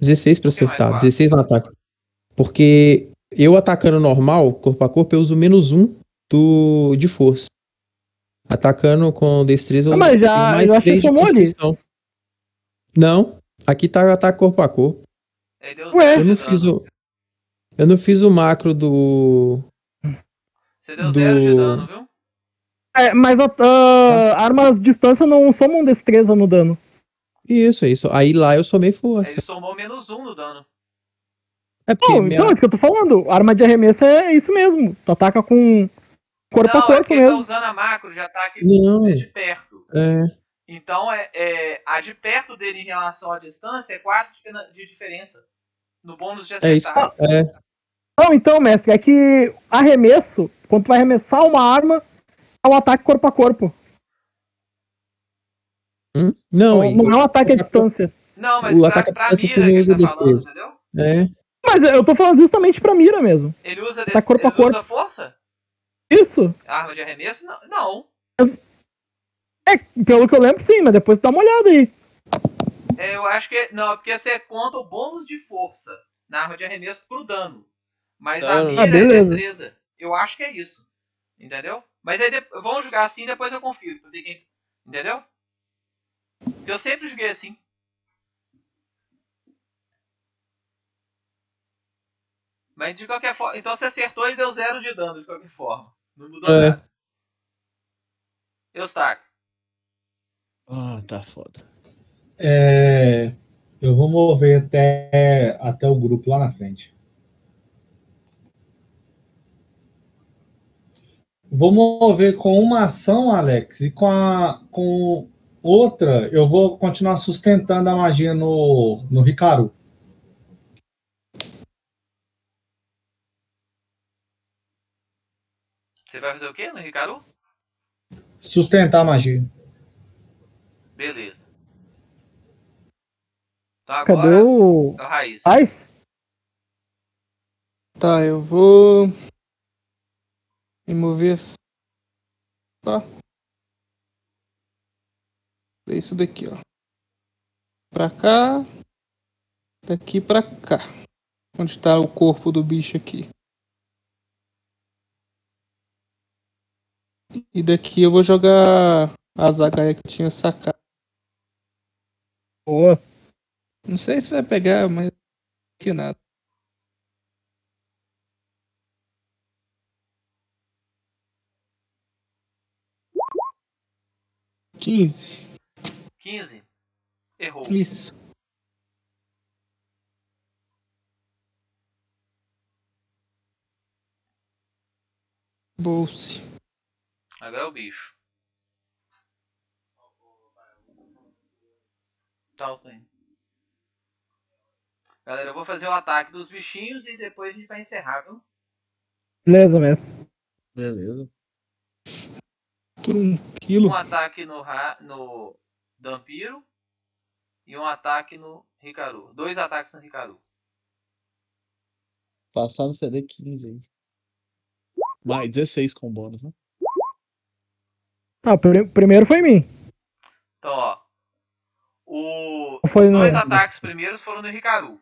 16 pra
Por que mais
acertar.
quatro?
16 no ataque. Porque eu atacando normal, corpo a corpo, eu uso menos 1 do, de força. Atacando com destreza,
Ah, mas já-
mais
eu acho que
3 de
ali.
constituição. Não. Aqui tá o ataque corpo a corpo.
Aí deu
Ué,
zero
Eu não
dano.
fiz o. Eu não fiz o macro do.
Você deu zero de
do-
dano, viu?
É, mas a, a- armas de distância não somam destreza no dano.
Isso, isso. Aí lá eu somei
Aí
força.
ele somou menos 1 no dano.
É porque.
Não,
minha-
então, é isso que eu tô falando. Arma de arremesso é isso mesmo. Tu ataca com corpo
não,
a
é
corpo
porque ele tá
mesmo.
usando a macro de ataque
Não.
de perto.
É.
Então, é, é, a de perto dele em relação à distância é 4 de, diferença. No bônus de
É isso.
acertar.
É.
Não, então, mestre, é que arremesso, quando tu vai arremessar uma arma, é um ataque corpo a corpo.
Hum? Não,
Não, não é um ataque à distância.
Não, mas
O
pra,
ataque
pra
distância
mira
usa
ele tá falando,
destreza.
entendeu?
é.
Mas eu tô falando justamente pra mira mesmo.
Ele usa,
Tá
des...
corpo a
ele
corpo.
usa força?
Isso.
Arma de arremesso? Não. não.
É, pelo que eu lembro, sim, mas depois dá uma olhada aí.
É, eu acho que. Não, é porque você conta o bônus de força na arma de arremesso pro dano. Mas a
Dano.
mira
Ah,
é destreza. Eu acho que é isso. Entendeu? Mas aí vamos jogar assim depois eu confiro. Pra ver quem... Entendeu? Eu sempre joguei assim. Mas de qualquer forma. Então você acertou e deu zero de dano de qualquer forma. Não mudou
É.
nada. Eustáquio.
Ah, tá foda.
É, eu vou mover até, até o grupo lá na frente. Vou mover com uma ação, Alex, e com, a, com outra, eu vou continuar sustentando a magia no, no Ricaru.
Você vai fazer o quê no Ricaru?
Sustentar a magia.
Beleza.
Cadê
agora
o.
é o Raiz.
Paz?
Tá, eu vou. Me mover. assim. Tá. É isso daqui, ó. Pra cá. Daqui pra cá. Onde tá o corpo do bicho aqui. E daqui eu vou jogar a zagaia que eu tinha sacado.
Boa.
Não sei se vai pegar, mas que nada. Quinze.
15. Errou.
Isso. Bolse.
Agora é o bicho. Tá, eu tô indo. Galera, eu vou fazer o ataque dos bichinhos e depois a gente vai encerrar, viu?
Beleza, mestre.
Beleza.
Tranquilo.
Um ataque no, ra... no Dampiro e um ataque no Ricaru. Dois ataques no Ricaru.
Passar no CD 15 aí. Mais 16 com bônus, né?
Ah, o pri- primeiro foi em mim.
Então, ó. O...
Foi
Os dois
no-
ataques primeiros foram no Ricaru.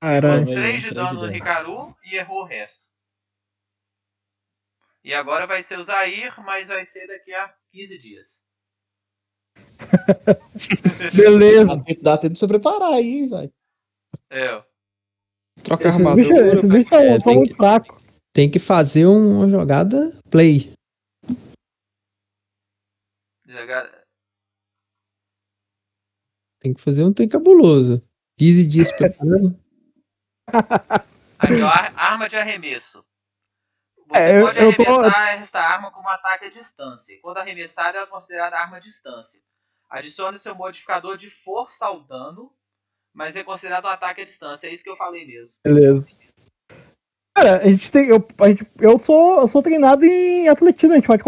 Caralho.
Foi,
Três de
três
dano no. Ricaru e errou o resto. E agora vai ser o Zair, mas vai ser daqui a 15 dias.
Beleza.
Dá tempo- Dá tempo de se preparar aí, velho.
É.
Troca
bichos,
armadura.
esses bichos são,
É,
são
tem
muito fracos.
Tem que fazer uma jogada play.
Jogar-
Tem que fazer um trem cabuloso. 15 dias preparando.
Aqui, ó, ar- arma de arremesso. Você
É, eu-
pode
eu tô-
arremessar esta arma como ataque à distância. Quando arremessada, ela é considerada arma à distância. Adicione seu modificador de força ao dano, mas é considerado um ataque à distância. É isso que eu falei mesmo.
Beleza. Cara, a gente tem. Eu, a gente, eu, sou, eu sou treinado em atletismo, a gente pode